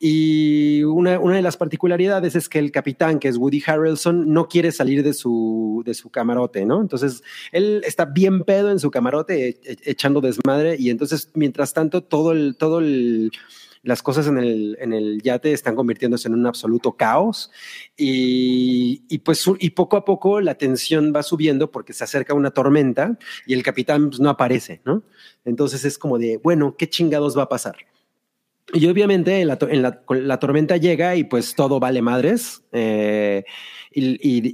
Y una, de las particularidades es que el capitán, que es Woody Harrelson, no quiere salir de su, de su camarote, ¿no? Entonces, él está bien pedo en su camarote, e- e- echando desmadre. Y entonces, mientras tanto, todo el, todo el, las cosas en el, en el yate están convirtiéndose en un absoluto caos y, y pues y poco a poco la tensión va subiendo porque se acerca una tormenta y el capitán pues, no aparece, ¿no? Entonces es como de, bueno, ¿qué chingados va a pasar? Y obviamente en la, en la- con- la tormenta llega y pues todo vale madres. eh, y, y-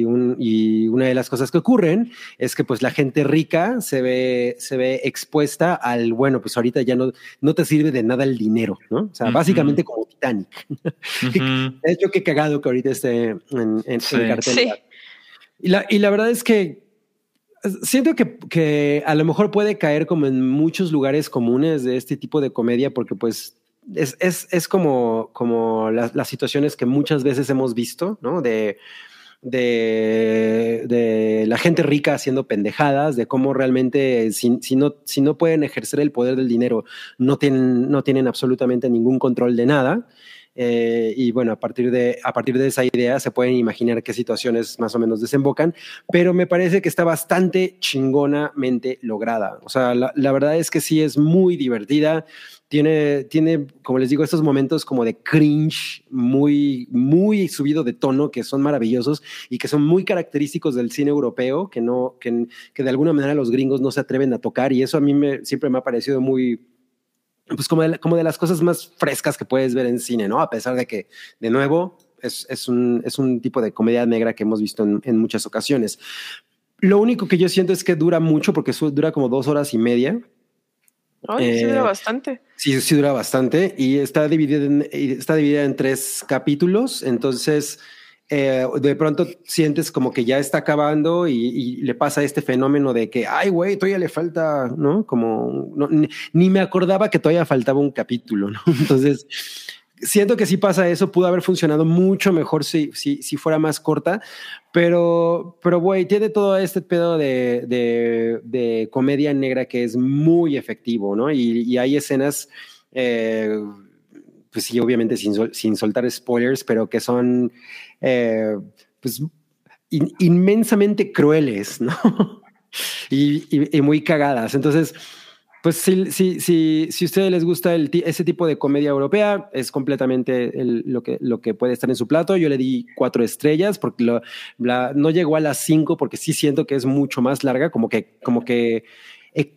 y un- y una de las cosas que ocurren es que pues la gente rica se ve, se ve expuesta al, bueno, pues ahorita ya no, no te sirve de nada el dinero, ¿no? O sea, Ujú. básicamente como Titanic. Ujú. De hecho, qué cagado que ahorita esté en, en, en Sí. cartelera. Sí. Y, la, y la verdad es que siento que, que a lo mejor puede caer como en muchos lugares comunes de este tipo de comedia, porque pues es, es, es como, como las, las situaciones que muchas veces hemos visto, ¿no? De, de, la gente rica haciendo pendejadas, de cómo realmente si, si, no, si no pueden ejercer el poder del dinero, no tienen, no tienen absolutamente ningún control de nada. Eh, y bueno, a partir, de, a partir de esa idea se pueden imaginar qué situaciones más o menos desembocan, pero me parece que está bastante chingonamente lograda. O sea, la, la verdad es que sí es muy divertida. Tiene, tiene, como les digo, estos momentos como de cringe muy, muy subido de tono que son maravillosos y que son muy característicos del cine europeo, que, no, que, que de alguna manera los gringos no se atreven a tocar y eso a mí me, siempre me ha parecido muy, pues como de, como de las cosas más frescas que puedes ver en cine, ¿no? A pesar de que, de nuevo, es, es, un, es un tipo de comedia negra que hemos visto en, en, muchas ocasiones. Lo único que yo siento es que dura mucho porque dura como dos horas y media. Ay, eh, sí dura bastante. Sí, sí dura bastante y está dividida en, está dividida en tres capítulos. Entonces, eh, de pronto sientes como que ya está acabando y, le pasa este fenómeno de que, ay, güey, todavía le falta, ¿no? Como, ni, me acordaba que todavía faltaba un capítulo. Entonces, siento que si pasa eso, pudo haber funcionado mucho mejor si, si, si fuera más corta, pero, pero, güey, tiene todo este pedo de, de, comedia negra que es muy efectivo, ¿no? Y, y hay escenas... Eh, pues sí, obviamente sin, sin, soltar spoilers, pero que son eh, pues in, inmensamente crueles, ¿no? y, muy cagadas. Entonces, Pues si, si, si, si a ustedes les gusta el, ese tipo de comedia europea, es completamente lo, que, lo que puede estar en su plato. Yo le di cuatro estrellas porque no llegó a las cinco porque sí siento que es mucho más larga, como que, como que eh,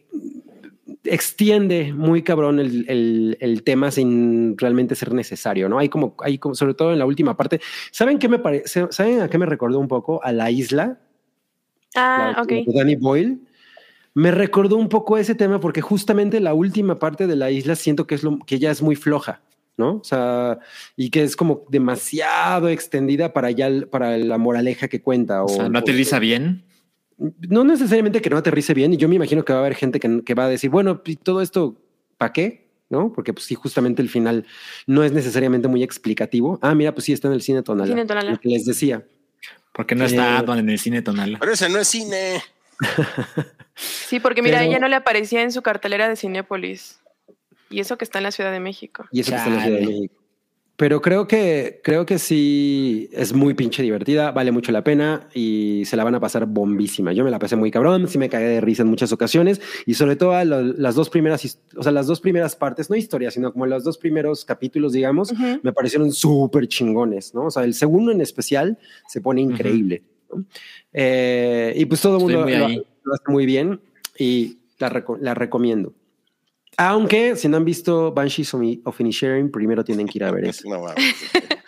extiende muy cabrón el, el- el tema sin realmente ser necesario, ¿no? Hay como, hay como, sobre todo en la última parte. ¿Saben qué me parece? ¿Saben a qué me recordó un poco? A la isla. Ah, la- ok. de Danny Boyle. Me recordó un poco ese tema porque justamente la última parte de la isla siento que es lo que ya es muy floja, ¿no? O sea, y que es como demasiado extendida para ya para la moraleja que cuenta. O sea, no aterriza bien. No necesariamente que no aterrice bien, y yo me imagino que va a haber gente que, que va a decir, bueno, ¿y todo esto para qué? ¿No? Porque pues sí, justamente el final no es necesariamente muy explicativo. Ah, mira, pues sí está en el cine tonal. Cine Tonala. Lo que les decía. Porque no Eh, está Advan en el cine tonal. Pero ese no es cine. Sí, porque mira, Pero- ella no le aparecía en su cartelera de Cinépolis. Y eso que está en la Ciudad de México. Y eso que está en la Ciudad de. México. Pero creo que, creo que sí es muy pinche divertida, vale mucho la pena y se la van a pasar bombísima. Yo me la pasé muy cabrón, sí me cagué de risa en muchas ocasiones y sobre todo lo- las dos primeras, o sea, las dos primeras partes, no historias, sino como los dos primeros capítulos, digamos, me parecieron súper chingones, ¿no? O sea, el segundo en especial se pone increíble. ¿no? Eh, y pues todo el mundo lo, hace muy bien y la, reco- la recomiendo. Aunque si no han visto Banshees of Inisherin, primero tienen que ir a ver eso. No mames.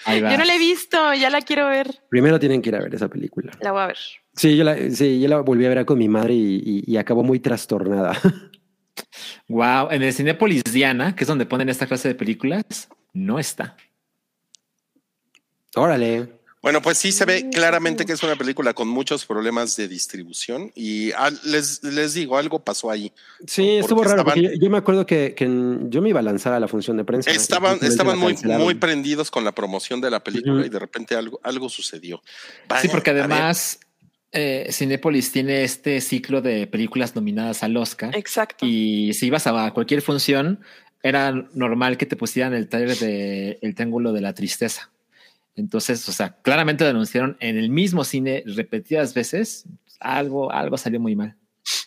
Ahí va. Yo no la he visto, ya la quiero ver. Primero tienen que ir a ver esa película. La voy a ver. Sí, yo la, sí, yo la volví a ver con mi madre y, y- y acabó muy trastornada. Wow, en el Cinépolis Diana, que es donde ponen esta clase de películas, no está. Órale. Bueno, pues sí se ve claramente que es una película con muchos problemas de distribución y ah, les, les digo, algo pasó ahí. Sí, estuvo raro. estaban- yo, yo me acuerdo que, que yo me iba a lanzar a la función de prensa. Estaban, estaban muy, muy prendidos con la promoción de la película y de repente algo, algo sucedió. Sí, porque además eh, Cinépolis tiene este ciclo de películas nominadas al Oscar. Exacto. Y si ibas a cualquier función, era normal que te pusieran el trailer de El Triángulo de la Tristeza. Entonces, o sea, claramente lo anunciaron en el mismo cine repetidas veces. Algo, algo salió muy mal.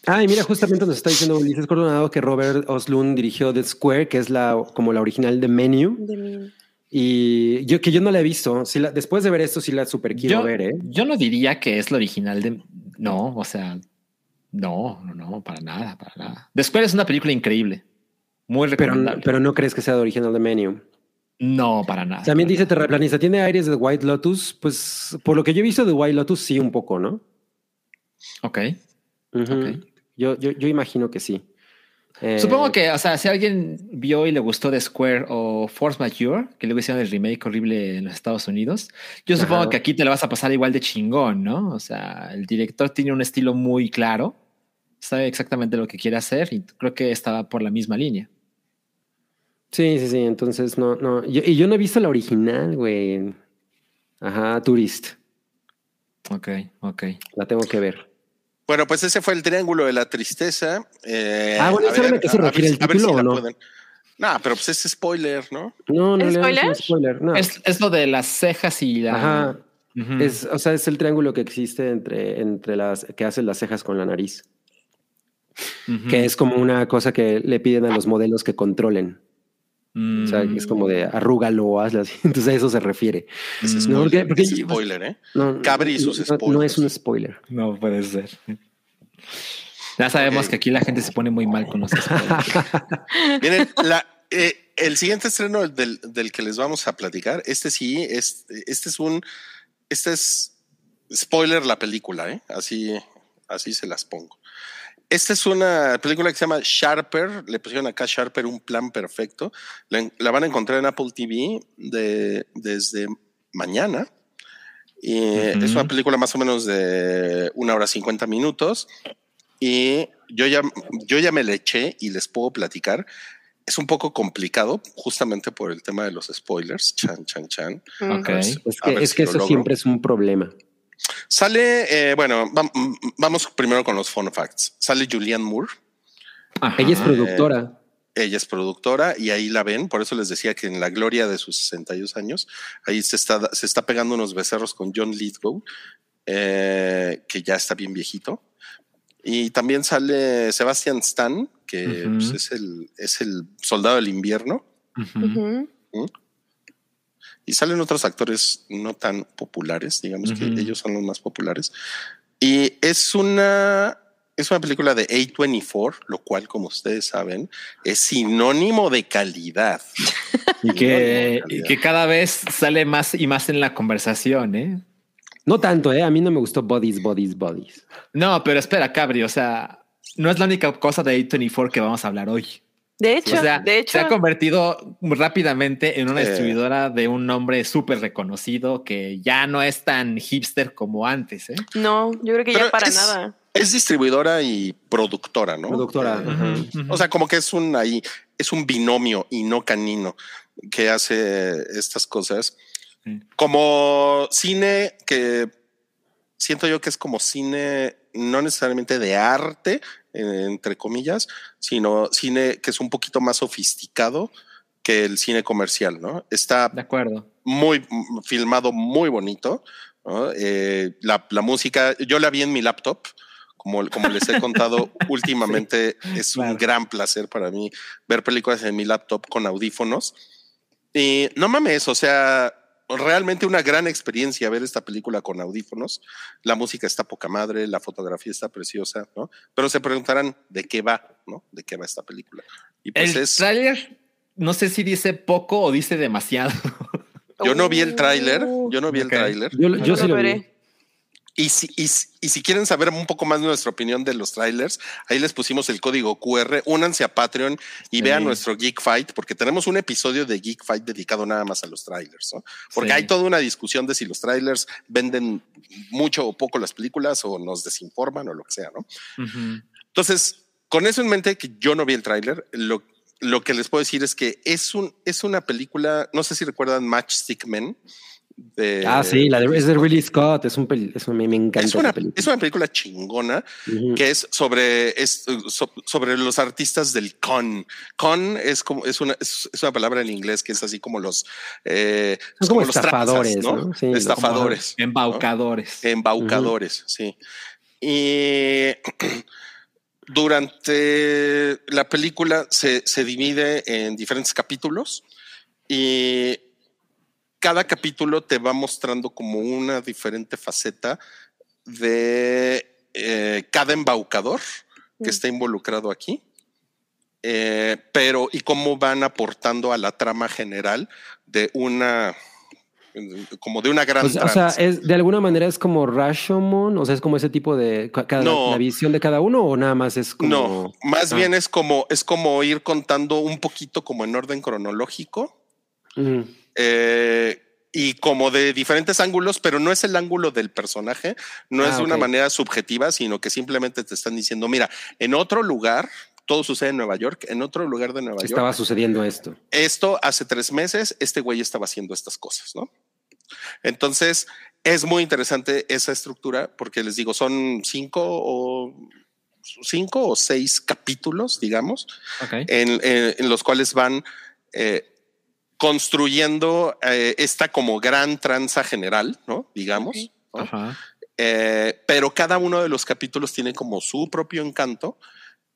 Ah, y mira, justamente nos está diciendo Ulises Coronado que Robert Oslund dirigió The Square, que es la como la original de Menu. De mí. Y yo que yo no la he visto. Sí la- después de ver esto, sí la super quiero Yo, ver, ¿eh? yo no diría que es lo original de. No, o sea, no, no, no, para nada, para nada. The Square es una película increíble. Muy Pero, recomendable. pero no crees que sea de original de Menu. No, para nada. También dice. Terraplanista, ¿tiene aires de White Lotus? Pues por lo que yo he visto de White Lotus, sí, un poco, ¿no? Ok. Ujú. Ok. Yo, yo, yo imagino que sí. Eh, Supongo que, o sea, si alguien vio y le gustó The Square o Force Majeure, que luego hicieron el remake horrible en los Estados Unidos, yo supongo Ajá. que aquí te lo vas a pasar igual de chingón, ¿no? O sea, el director tiene un estilo muy claro, sabe exactamente lo que quiere hacer y creo que estaba por la misma línea. Sí, sí, sí. Entonces, no, no. Yo- y yo no he visto la original, güey. Ajá, Tourist. Ok, ok. La tengo que ver. Bueno, pues ese fue el Triángulo de la Tristeza. Eh, Ah, bueno, a ¿saben ver, a qué se refiere el título si o no? pueden- No, pero pues es spoiler, ¿no? No, no, ¿Es spoiler? spoiler. No. Es, es lo de las cejas y la... Ajá. Es, o sea, es el triángulo que existe entre, entre las que hacen las cejas con la nariz, que es como una cosa que le piden a los modelos que controlen. O sea, Mm, es como de arrúgalo, hazlo así. Entonces a eso se refiere. Es Mm. spoiler, No, porque- porque- es spoiler, ¿eh? No, Cabri y sus no- no, spoilers. es un spoiler. No puede ser. Ya sabemos que aquí la gente se pone muy mal con los spoilers. Miren, la, eh, el siguiente estreno del, del que les vamos a platicar, este sí, es, este es un, este es spoiler la película, ¿eh? Así, así se las pongo. Esta es una película que se llama Sharper, le pusieron acá Sharper un plan perfecto. La, la van a encontrar en Apple TV de, desde mañana. Y Ujú. Es una película más o menos de una hora 50 minutos. Y yo ya, yo ya me le eché y les puedo platicar. Es un poco complicado, justamente por el tema de los spoilers. Chan, chan, chan. Ok. A ver Es a que, es si que eso logro. siempre es un problema. Sale, eh, bueno, vam- vamos primero con los fun facts. Sale Julianne Moore. Ajá. Ella es productora. Ella es productora y ahí la ven. Por eso les decía que en la gloria de sus 62 años, ahí se está, se está pegando unos becerros con John Lithgow, eh, que ya está bien viejito. Y también sale Sebastian Stan, que pues, es, el, es el soldado del invierno. Ujú. Y salen otros actores no tan populares, digamos que ellos son los más populares. Y es una, es una película de A24, lo cual, como ustedes saben, es sinónimo de calidad. Y que, y que cada vez sale más y más en la conversación, ¿eh? No tanto, ¿eh? A mí no me gustó Bodies, Bodies, Bodies. No, pero espera, Cabri, o sea, no es la única cosa de A24 que vamos a hablar hoy. De hecho, O sea, de hecho, se ha convertido rápidamente en una Eh. distribuidora de un nombre súper reconocido que ya no es tan hipster como antes. ¿eh? no, yo creo que Pero ya para es- nada. Es distribuidora y productora, ¿no? Productora. Eh. O sea, como que es un ahí, es un binomio y no canino que hace estas cosas. Sí. Como cine que siento yo que es como cine no necesariamente de arte, entre comillas, sino cine que es un poquito más sofisticado que el cine comercial, ¿no? Está de acuerdo. muy filmado, muy bonito. ¿no? Eh, la, la música, yo la vi en mi laptop, como, como les he contado últimamente, es un gran placer para mí ver películas en mi laptop con audífonos. Y no mames, o sea, realmente una gran experiencia ver esta película con audífonos. La música está poca madre, la fotografía está preciosa, ¿no? Pero se preguntarán de qué va, ¿no? De qué va esta película. Y pues el es, tráiler no sé si dice poco o dice demasiado. yo no vi el tráiler, yo no vi el tráiler. Yo, yo Yo sí lo lo vi. veré. Y si, y, y si quieren saber un poco más de nuestra opinión de los trailers, ahí les pusimos el código QR. Únanse a Patreon y Sí. vean nuestro Geek Fight, porque tenemos un episodio de Geek Fight dedicado nada más a los trailers, ¿no? Porque Sí. hay toda una discusión de si los trailers venden mucho o poco las películas o nos desinforman o lo que sea, ¿no? Ujú. Entonces, con eso en mente, que yo no vi el tráiler, lo, lo que les puedo decir es que es, un, es una película, no sé si recuerdan Matchstick Men. De- Ah, sí, la de, es de Ridley Scott. Es un peli, eso me, me encanta. es esa una, película. es una película chingona Ujú. que es sobre, es, uh, so- sobre los artistas del con. Con es como es una, es, es una palabra en inglés que es así como los eh, Son como los estafadores, tranzas, ¿no? Sí, los- estafadores, Embaucadores. embaucadores, sí. Y durante la película se, se divide en diferentes capítulos y cada capítulo te va mostrando como una diferente faceta de eh, cada embaucador que Mm. está involucrado aquí. Eh, pero y cómo van aportando a la trama general de una como de una gran O sea, o sea, es, de alguna manera es como Rashomon, o sea, es como ese tipo de ca- cada, No. la visión de cada uno o nada más es como No, más Ah. bien es como es como ir contando un poquito como en orden cronológico. Eh, y como de diferentes ángulos, pero no es el ángulo del personaje, no Ah, es de una manera subjetiva, sino que simplemente te están diciendo, mira, en otro lugar, todo sucede en Nueva York, en otro lugar de Nueva estaba York, sucediendo esto. esto hace tres meses, este güey estaba haciendo estas cosas, ¿no? Entonces, es muy interesante esa estructura porque les digo, son cinco o cinco o seis capítulos, digamos, Ok. en, en- en los cuales van eh, construyendo eh, esta como gran tranza general, ¿no? Digamos. ¿no? Ajá. Eh, pero cada uno de los capítulos tiene como su propio encanto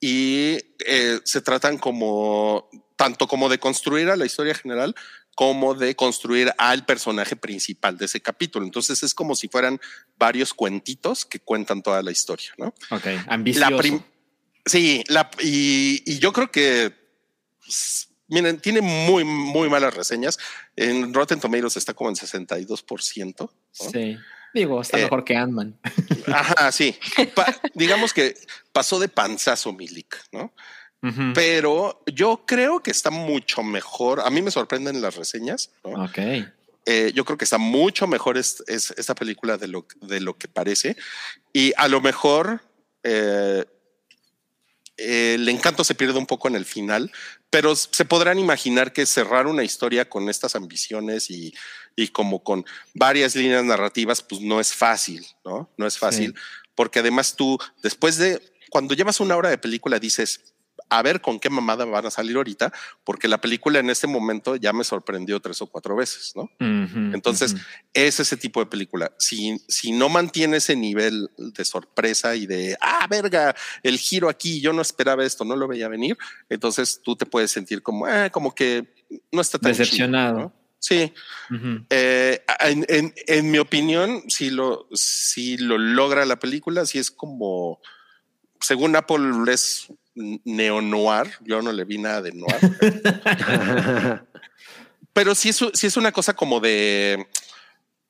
y eh, se tratan como tanto como de construir a la historia general como de construir al personaje principal de ese capítulo. Entonces es como si fueran varios cuentitos que cuentan toda la historia, ¿no? Ok. Ambicioso. La sí, la, y, y yo creo que, pues, miren, tiene muy, muy malas reseñas. En Rotten Tomatoes está como en 62%. ¿no? Sí. Digo, está Eh, mejor que Ant-Man. Ajá, sí. Pa- digamos que pasó de panzazo Milik, ¿no? Pero yo creo que está mucho mejor. A mí me sorprenden las reseñas, ¿no? Ok. Eh, yo creo que está mucho mejor es, es- esta película de lo, de lo que parece. Y a lo mejor eh, el encanto se pierde un poco en el final, pero se podrán imaginar que cerrar una historia con estas ambiciones y, y como con varias líneas narrativas, pues no es fácil, ¿no? No es fácil, porque además tú, después de, cuando llevas una hora de película, dices, a ver con qué mamada van a salir ahorita, porque la película en este momento ya me sorprendió tres o cuatro veces, ¿no? Entonces, es ese tipo de película. Si, si no mantiene ese nivel de sorpresa y de, ah, verga, el giro aquí, yo no esperaba esto, no lo veía venir, entonces tú te puedes sentir como, ah, como que no está tan chido, Decepcionado. ¿no? Sí, eh, en, en- en mi opinión, si lo, si lo logra la película, si es como, según Apple es neo-noir, yo no le vi nada de noir, pero sí es, sí es una cosa como de,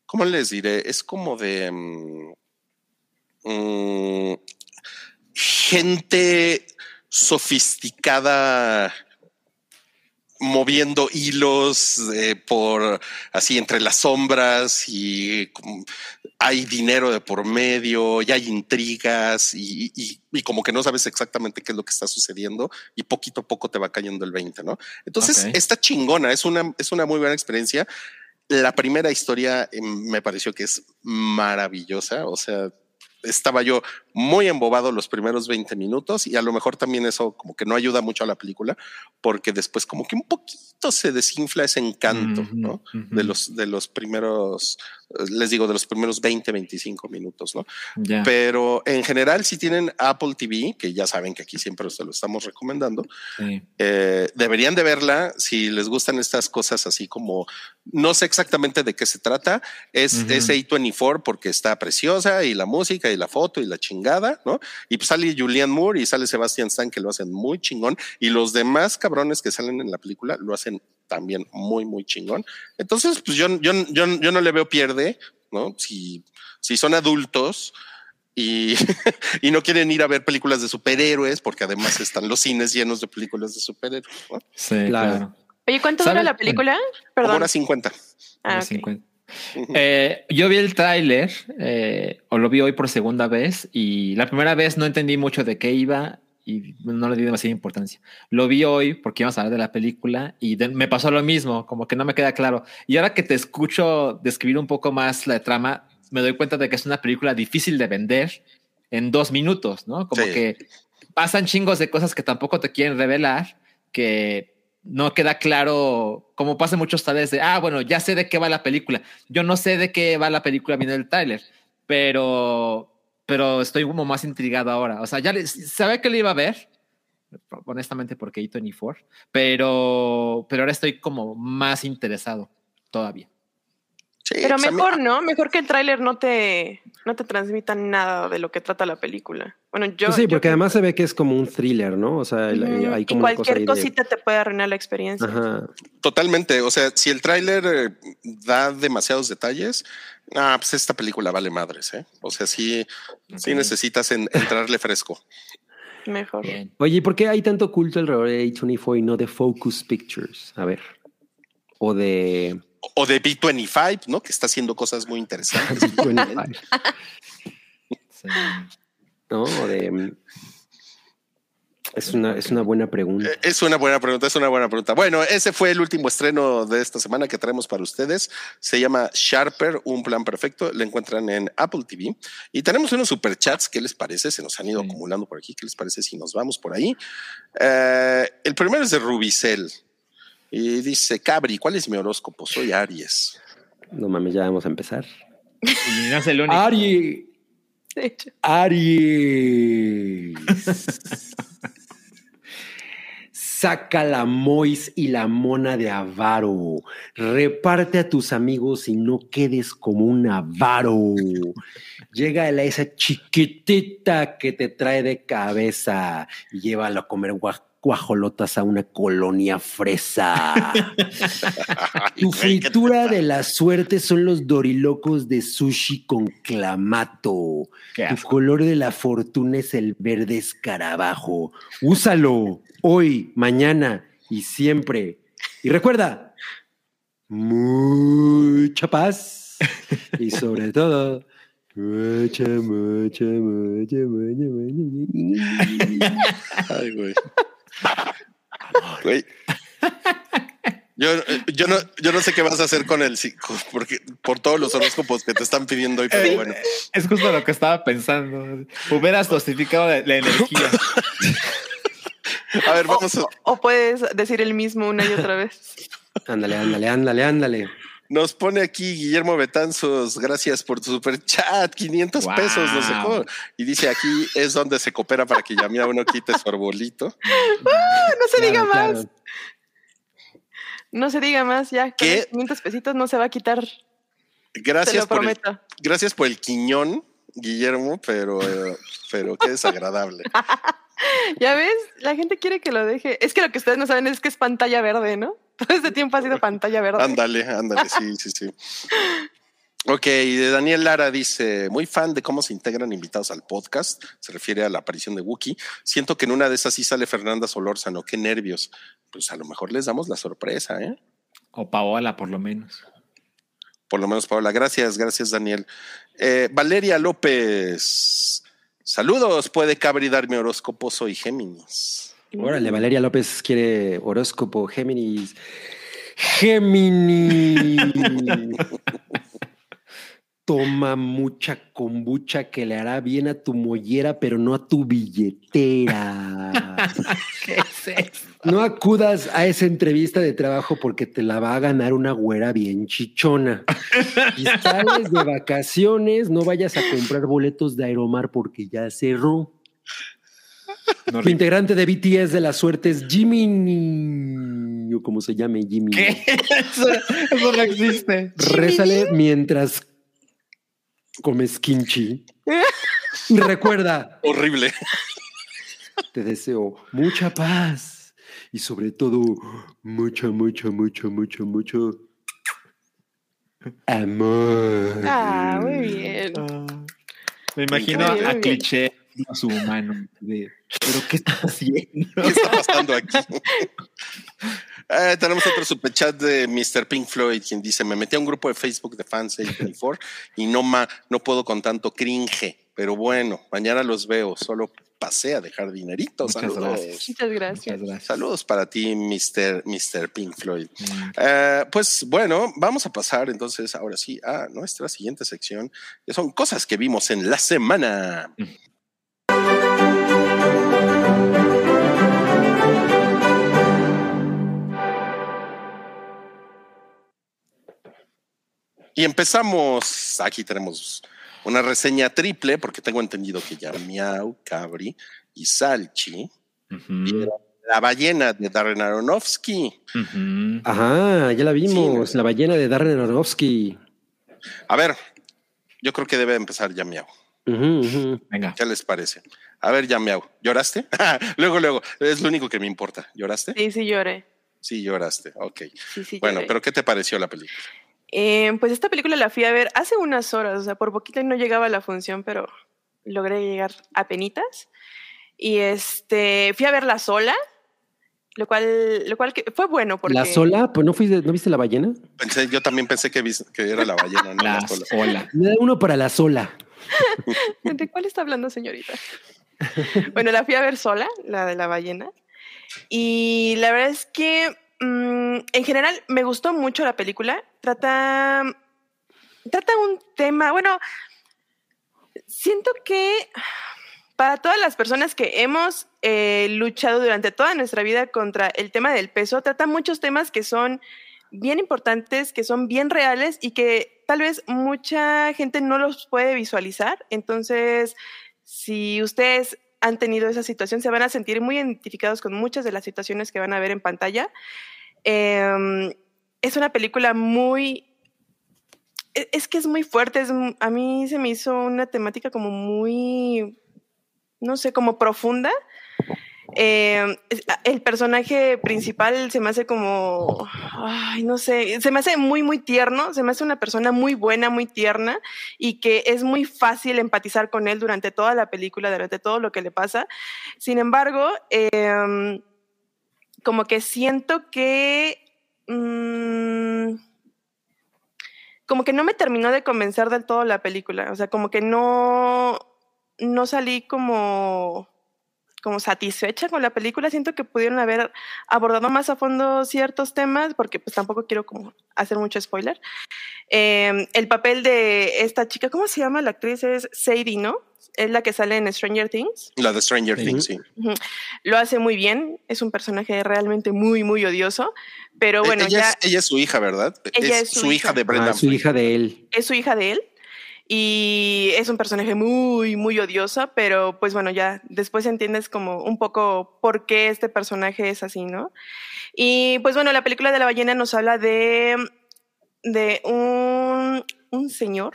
¿cómo les diré? Es como de mm, mm, gente sofisticada moviendo hilos eh, por así entre las sombras y como hay dinero de por medio y hay intrigas y, y- y como que no sabes exactamente qué es lo que está sucediendo y poquito a poco te va cayendo el 20, ¿no? Entonces está chingona, es una, es una muy buena experiencia. La primera historia eh, me pareció que es maravillosa, o sea, estaba yo muy embobado los primeros 20 minutos y a lo mejor también eso como que no ayuda mucho a la película porque después como que un poquito se desinfla ese encanto, Ujú, ¿no? ujú. De los, de los primeros, les digo, de los primeros 20, 25 minutos, ¿no? Ya. Pero en general, si tienen Apple TV, que ya saben que aquí siempre se lo estamos recomendando, Sí. eh, deberían de verla si les gustan estas cosas así como no sé exactamente de qué se trata. Es, Ujú. es A24 porque está preciosa y la música y la foto y la chingada, ¿no? Y pues sale Julianne Moore y sale Sebastian Stan que lo hacen muy chingón y los demás cabrones que salen en la película lo hacen también muy, muy chingón. Entonces, pues yo, yo, yo, yo no le veo pierde, ¿no? Si, si son adultos y, y no quieren ir a ver películas de superhéroes, porque además están los cines llenos de películas de superhéroes, ¿no? Sí, Claro. claro. Oye, ¿cuánto dura la película? Como Perdón. una 50. Ah, Los ok. 50. Eh, yo vi el tráiler, eh, o lo vi hoy por segunda vez, y la primera vez no entendí mucho de qué iba y no le di demasiada importancia. Lo vi hoy porque íbamos a hablar de la película y de- me pasó lo mismo, como que no me queda claro. Y ahora que te escucho describir un poco más la trama, me doy cuenta de que es una película difícil de vender en dos minutos, ¿no? Como Sí. que pasan chingos de cosas que tampoco te quieren revelar, que no queda claro, como pasa muchos trailers de, ah, bueno, ya sé de qué va la película. Yo no sé de qué va la película viendo el trailer, pero, pero estoy como más intrigado ahora. O sea, ya sabía que lo iba a ver, honestamente porque A24, pero, pero ahora estoy como más interesado todavía. Sí, Pero pues mí- mejor, ¿no? Mejor que el tráiler no te, no te transmita nada de lo que trata la película. Bueno, yo... Pues sí, yo porque creo- además se ve que es como un thriller, ¿no? O sea, el- hay y como cosa cualquier de- cosita te puede arruinar la experiencia. Ajá. Totalmente. O sea, si el tráiler eh, da demasiados detalles, ah, pues esta película vale madres, ¿eh? O sea, sí, sí Ok. necesitas en- entrarle fresco. Mejor. Bien. Oye, ¿y por qué hay tanto culto alrededor de A24 y no de Focus Pictures? A ver. O de... O de B25, ¿no? Que está haciendo cosas muy interesantes. 25, Sí. ¿No? De... mm, Es una, es una buena pregunta. Eh, Es una buena pregunta, es una buena pregunta. Bueno, ese fue el último estreno de esta semana que traemos para ustedes. Se llama Sharper, un plan perfecto. Lo encuentran en Apple TV. Y tenemos unos superchats. ¿Qué les parece? Se nos han ido Sí. acumulando por aquí. ¿Qué les parece si nos vamos por ahí? Eh, el primero es de Rubicel. Y dice, Cabri, ¿cuál es mi horóscopo? Soy Aries. No mames, ya vamos a empezar. Y no es el único. Aries. Aries. Saca la Mois y la mona de avaro. Reparte a tus amigos y no quedes como un avaro. Llega a esa chiquitita que te trae de cabeza y llévalo a comer guaj- guajolotas a una colonia fresa. Tu Güey, ¿qué te fritura de la suerte son los dorilocos de sushi con clamato. Tu color de la fortuna es el verde escarabajo. Úsalo hoy, mañana y siempre. Y recuerda, mucha paz y sobre todo, mucha, mucha, mucha, mucha, mucha. Ay, güey. Güey. Yo, yo, no, yo no sé qué vas a hacer con el psico, porque por todos los horóscopos que te están pidiendo hoy, pero bueno. Es justo lo que estaba pensando. Hubieras dosificado la, la energía. A ver, vamos a, O puedes decir el mismo una y otra vez. Ándale, ándale, ándale, ándale. Nos pone aquí Guillermo Betanzos, gracias por tu super chat, 500 Wow. pesos nos dejó. Y dice aquí es donde se coopera para que Yamia uno quite su arbolito. No se diga más. claro. No se diga más. Ya, ¿Qué? esos 500 pesitos no se va a quitar. te Gracias lo por, el, prometo. gracias por el quiñón, Guillermo, pero, eh, pero qué desagradable. Ya ves, la gente quiere que lo deje. Es que lo que ustedes no saben es que es pantalla verde, ¿no? Todo este tiempo ha sido pantalla verde. Ándale, ándale, sí, sí, sí. Ok, de Daniel Lara dice, muy fan de cómo se integran invitados al podcast, se refiere a la aparición de Wookie. Siento que en una de esas sí sale Fernanda Solórzano, qué nervios. Pues a lo mejor les damos la sorpresa, ¿eh? O Paola, por lo menos. Por lo menos, Paola. Gracias, gracias, Daniel. Eh, Valeria López, saludos, puede Cabri darme horóscopo, soy Géminis. Órale, Valeria López quiere horóscopo Géminis. Géminis. Toma mucha kombucha que le hará bien a tu mollera, pero no a tu billetera. ¿Qué es eso? No acudas a esa entrevista de trabajo porque te la va a ganar una güera bien chichona. Si sales de vacaciones, no vayas a comprar boletos de Aeromar porque ya cerró. No, integrante de BTS de la suerte es Jimmy. O como se llame, Jimmy. ¿Qué? Eso, eso no existe. Rézale mientras comes kimchi. Y recuerda, Horrible. te deseo mucha paz y sobre todo mucho, mucho, mucho, mucho, mucho amor. Ah, muy bien. Me imagino Muy bien, a bien. cliché a su humano. de, Pero ¿qué estás haciendo? ¿Qué está pasando aquí? Eh, tenemos otro superchat de Mr. Pink Floyd, quien dice: Me metí a un grupo de Facebook de fans A24 y no, ma, no puedo con tanto cringe. Pero bueno, mañana los veo. Solo pasé a dejar dinerito. Muchas Saludos. gracias. Muchas gracias. Muchas gracias. Saludos para ti, Mr. Mr. Pink Floyd. Mm. Eh, pues bueno, vamos a pasar entonces ahora sí a nuestra siguiente sección, que son cosas que vimos en la semana. Y empezamos, aquí tenemos una reseña triple, porque tengo entendido que ya Miau, Cabri y Salchi, la ballena de Darren Aronofsky. Ajá, ya la vimos, la ballena de Darren Aronofsky. A ver, yo creo que debe empezar ya Miau. Ujú, ujú. Venga. ¿Qué les parece? A ver, ya Miau, ¿lloraste? luego, luego, es lo único que me importa. ¿Lloraste? Sí, sí lloré. Sí, lloraste. Ok. Sí, sí Bueno, lloré. pero ¿qué te pareció la película? Eh, pues esta película la fui a ver hace unas horas, o sea, por poquito no llegaba a la función, pero logré llegar a penitas. Y este, fui a verla sola, lo cual, lo cual que fue bueno porque... La sola, pues no fuiste, ¿no viste la ballena? Pensé, yo también pensé que, vis- que era la ballena, no la La sola. sola. Me da uno para la sola. ¿De cuál está hablando, señorita? bueno, la fui a ver sola, la de la ballena. Y la verdad es que mm, en general me gustó mucho la película. Trata, trata un tema, bueno, siento que para todas las personas que hemos eh, luchado durante toda nuestra vida contra el tema del peso, trata muchos temas que son bien importantes, que son bien reales y que tal vez mucha gente no los puede visualizar. Entonces, si ustedes han tenido esa situación, se van a sentir muy identificados con muchas de las situaciones que van a ver en pantalla. Eh, es una película muy... e- Es que es muy fuerte, es, a mí se me hizo una temática como muy, no sé, como profunda. Eh, el personaje principal se me hace como, ay, no sé, se me hace muy, muy tierno, se me hace una persona muy buena, muy tierna y que es muy fácil empatizar con él durante toda la película, durante todo lo que le pasa. Sin embargo, eh, como que siento que... mm, como que no me terminó de convencer del todo la película. O sea, como que no, no salí como, como satisfecha con la película. Siento que pudieron haber abordado más a fondo ciertos temas, porque pues tampoco quiero como hacer mucho spoiler. Eh, el papel de esta chica, ¿cómo se llama la actriz? Es Sadie, ¿no? Es la que sale en Stranger Things. La de Stranger Sí. Things, sí. Lo hace muy bien. Es un personaje realmente muy, muy odioso. Pero bueno, Eh, ella, ya es, ella es su hija, ¿verdad? Ella es, es su su hija hija. de Brendan Ah, su hija de él. es su hija de él. Y es un personaje muy, muy odioso, pero pues bueno, ya después entiendes como un poco por qué este personaje es así, ¿no? Y pues bueno, la película de la ballena nos habla de, de un, un señor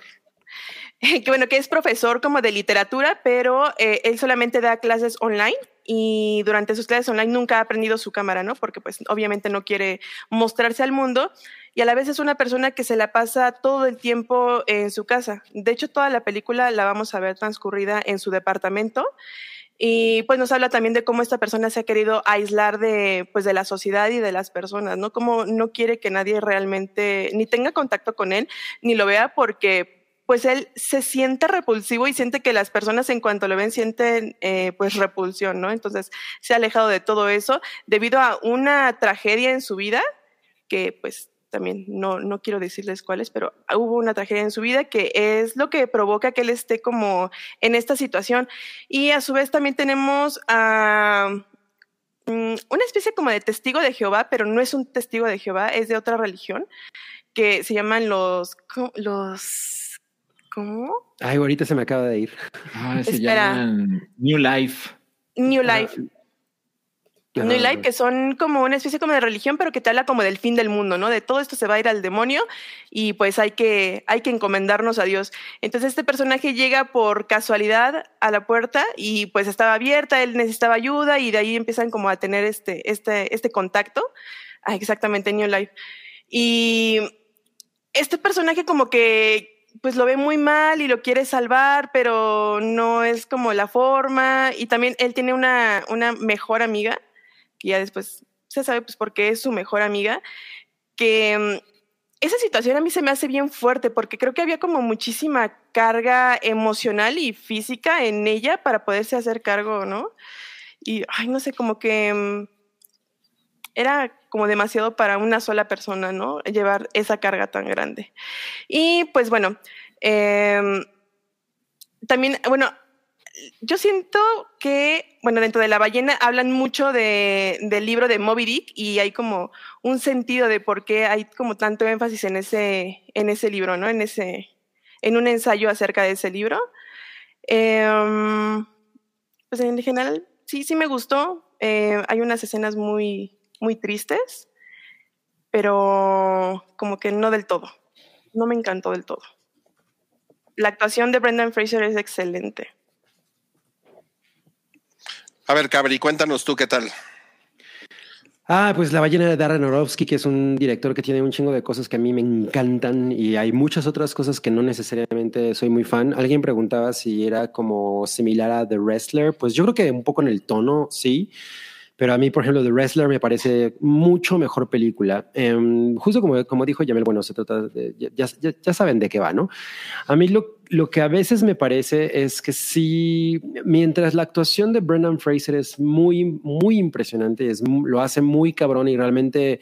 que bueno, que es profesor como de literatura, pero eh, él solamente da clases online y durante sus clases online nunca ha aprendido su cámara, ¿no? Porque pues obviamente no quiere mostrarse al mundo y a la vez es una persona que se la pasa todo el tiempo en su casa. De hecho, toda la película la vamos a ver transcurrida en su departamento. Y pues nos habla también de cómo esta persona se ha querido aislar de, pues, de la sociedad y de las personas, ¿no? Cómo no quiere que nadie realmente ni tenga contacto con él, ni lo vea porque pues él se siente repulsivo y siente que las personas en cuanto lo ven sienten eh, pues repulsión, ¿no? Entonces se ha alejado de todo eso debido a una tragedia en su vida que pues también no, no quiero decirles cuáles, pero hubo una tragedia en su vida que es lo que provoca que él esté como en esta situación. Y a su vez también tenemos a mm, una especie como de testigo de Jehová, pero no es un testigo de Jehová, es de otra religión, que se llaman los... ¿cómo? los ¿Cómo? Ay, ahorita se me acaba de ir. Ah, se Espera. llaman New Life. New Life. Ajá. New Life, que son como una especie como de religión, pero que te habla como del fin del mundo, ¿no? De todo esto se va a ir al demonio y pues hay que, hay que encomendarnos a Dios. Entonces este personaje llega por casualidad a la puerta y pues estaba abierta, él necesitaba ayuda y de ahí empiezan como a tener este, este, este contacto. Ah, exactamente, New Life. Y este personaje como que pues lo ve muy mal y lo quiere salvar, pero no es como la forma. Y también él tiene una, una mejor amiga, que ya después se sabe pues por qué es su mejor amiga, que mm, esa situación a mí se me hace bien fuerte porque creo que había como muchísima carga emocional y física en ella para poderse hacer cargo, ¿no? Y, ay, no sé, como que mm, era como demasiado para una sola persona, ¿no? Llevar esa carga tan grande. Y pues bueno, em, también, bueno, yo siento que, bueno, dentro de la ballena hablan mucho de, del libro de Moby Dick y hay como un sentido de por qué hay como tanto énfasis en ese, en ese libro, ¿no? En ese, en un ensayo acerca de ese libro. Em, pues en general, sí, sí me gustó. Eh, hay unas escenas muy, muy tristes, pero como que no del todo. No me encantó del todo. La actuación de Brendan Fraser es excelente. A ver, Cabri, cuéntanos tú qué tal. Ah, pues La ballena de Darren Aronofsky, que es un director que tiene un chingo de cosas que a mí me encantan y hay muchas otras cosas que no necesariamente soy muy fan. Alguien preguntaba si era como similar a The Wrestler. Pues yo creo que un poco en el tono, sí. Pero a mí, por ejemplo, The Wrestler me parece mucho mejor película. Em, justo como, como dijo Yamel, bueno, se trata ya, ya, ya saben de qué va, ¿no? A mí lo, lo que a veces me parece es que sí, mientras la actuación de Brendan Fraser es muy, muy impresionante, es, lo hace muy cabrón y realmente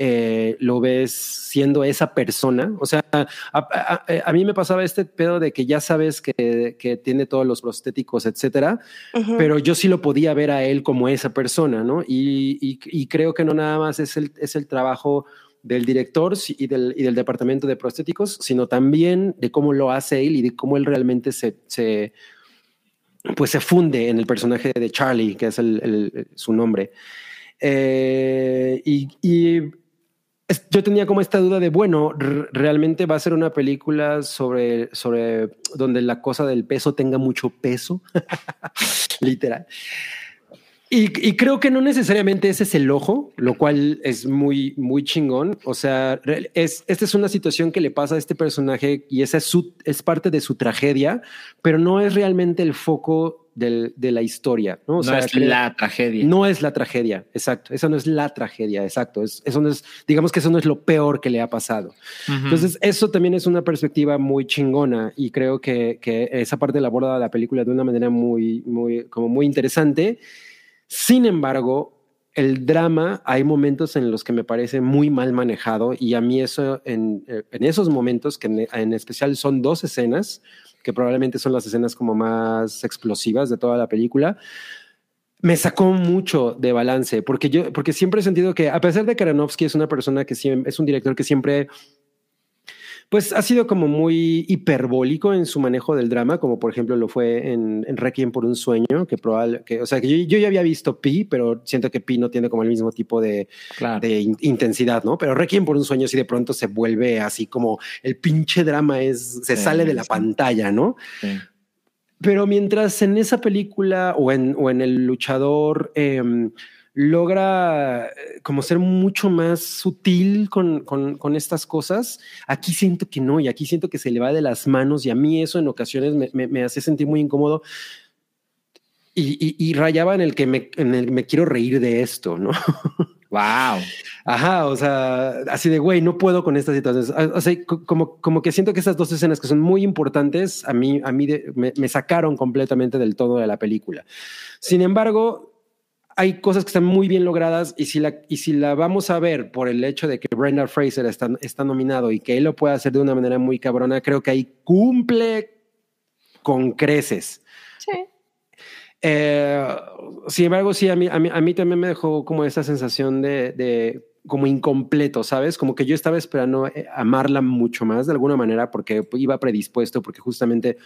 eh, lo ves siendo esa persona. O sea, a, a- a- a mí me pasaba este pedo de que ya sabes que, que tiene todos los prostéticos, etcétera, Ujú. pero yo sí lo podía ver a él como esa persona, ¿no? Y, y- y creo que no nada más es el, es el trabajo del director y del, y del departamento de prostéticos, sino también de cómo lo hace él y de cómo él realmente se, se pues se funde en el personaje de Charlie, que es el- el- su nombre. Eh, y, yo tenía como esta duda de, bueno, realmente va a ser una película sobre, sobre donde la cosa del peso tenga mucho peso, literal. Y, y creo que no necesariamente ese es el ojo, lo cual es muy, muy chingón. O sea, es, esta es una situación que le pasa a este personaje y esa es, su, es parte de su tragedia, pero no es realmente el foco del- de la historia. No, O no sea, es la tragedia. no es la tragedia, exacto. Esa no es la tragedia, exacto. Es, eso no es, digamos que eso no es lo peor que le ha pasado. Ujú. Entonces, eso también es una perspectiva muy chingona y creo que, que esa parte la aborda la película de una manera muy, muy, como muy interesante. Sin embargo, el drama, hay momentos en los que me parece muy mal manejado y a mí eso, en, eh, esos momentos, que en, en especial son dos escenas, que probablemente son las escenas como más explosivas de toda la película, me sacó mucho de balance, porque yo, porque siempre he sentido que a pesar de que Aronofsky es una persona que siempre, es un director que siempre pues ha sido como muy hiperbólico en su manejo del drama, como por ejemplo lo fue en, en Requiem por un sueño, que probable, que, o sea, que yo, yo, ya había visto Pi, pero siento que Pi no tiene como el mismo tipo de, claro. de in, intensidad, ¿no? Pero Requiem por un sueño sí de pronto se vuelve así como el pinche drama es, se sí, sale de la sí. pantalla, ¿no? Sí. Pero mientras en esa película o en, o en El Luchador... Eh, logra eh, como ser mucho más sutil con, con, con, estas cosas. Aquí siento que no, y aquí siento que se le va de las manos, y a mí eso en ocasiones me, me, me hace sentir muy incómodo. Y, y, y, rayaba en el que me, en el me quiero reír de esto, ¿no? Wow. Ajá, o sea, así de güey, no puedo con estas situaciones. O sea, como, como que siento que esas dos escenas que son muy importantes a mí, a mí de, me, me sacaron completamente del todo de la película. Sin embargo, hay cosas que están muy bien logradas y si la, y si la vamos a ver por el hecho de que Brenda Fraser está, está nominado y que él lo puede hacer de una manera muy cabrona, creo que ahí cumple con creces. Sí. Eh, sin embargo, sí, a mí, a, mí, a mí también me dejó como esa sensación de, de como incompleto, ¿sabes? Como que yo estaba esperando eh, amarla mucho más de alguna manera porque iba predispuesto, porque justamente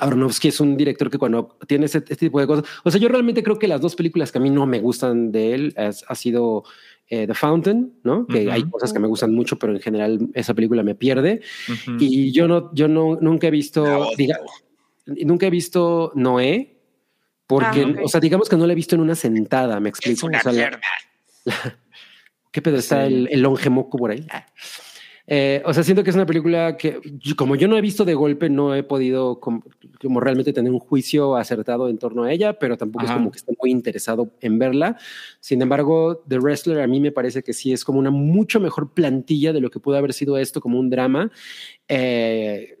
Aronofsky es un director que cuando tiene ese, este tipo de cosas, o sea, yo realmente creo que las dos películas que a mí no me gustan de él es, ha sido eh, The Fountain, ¿no? Que uh -huh. hay cosas que me gustan mucho, pero en general esa película me pierde. Uh -huh. Y yo no, yo no, nunca he visto, no, diga, nunca he visto Noé, porque, ah, okay. o sea, digamos que no la he visto en una sentada, me explico. Es una o sea, mierda. La, ¿Qué pedo? Está sí. el, el longe moco por ahí. Eh, o sea, siento que es una película que, como yo no he visto de golpe, no he podido como, como realmente tener un juicio acertado en torno a ella, pero tampoco Ajá. es como que esté muy interesado en verla. Sin embargo, The Wrestler a mí me parece que sí es como una mucho mejor plantilla de lo que pudo haber sido esto como un drama. Eh,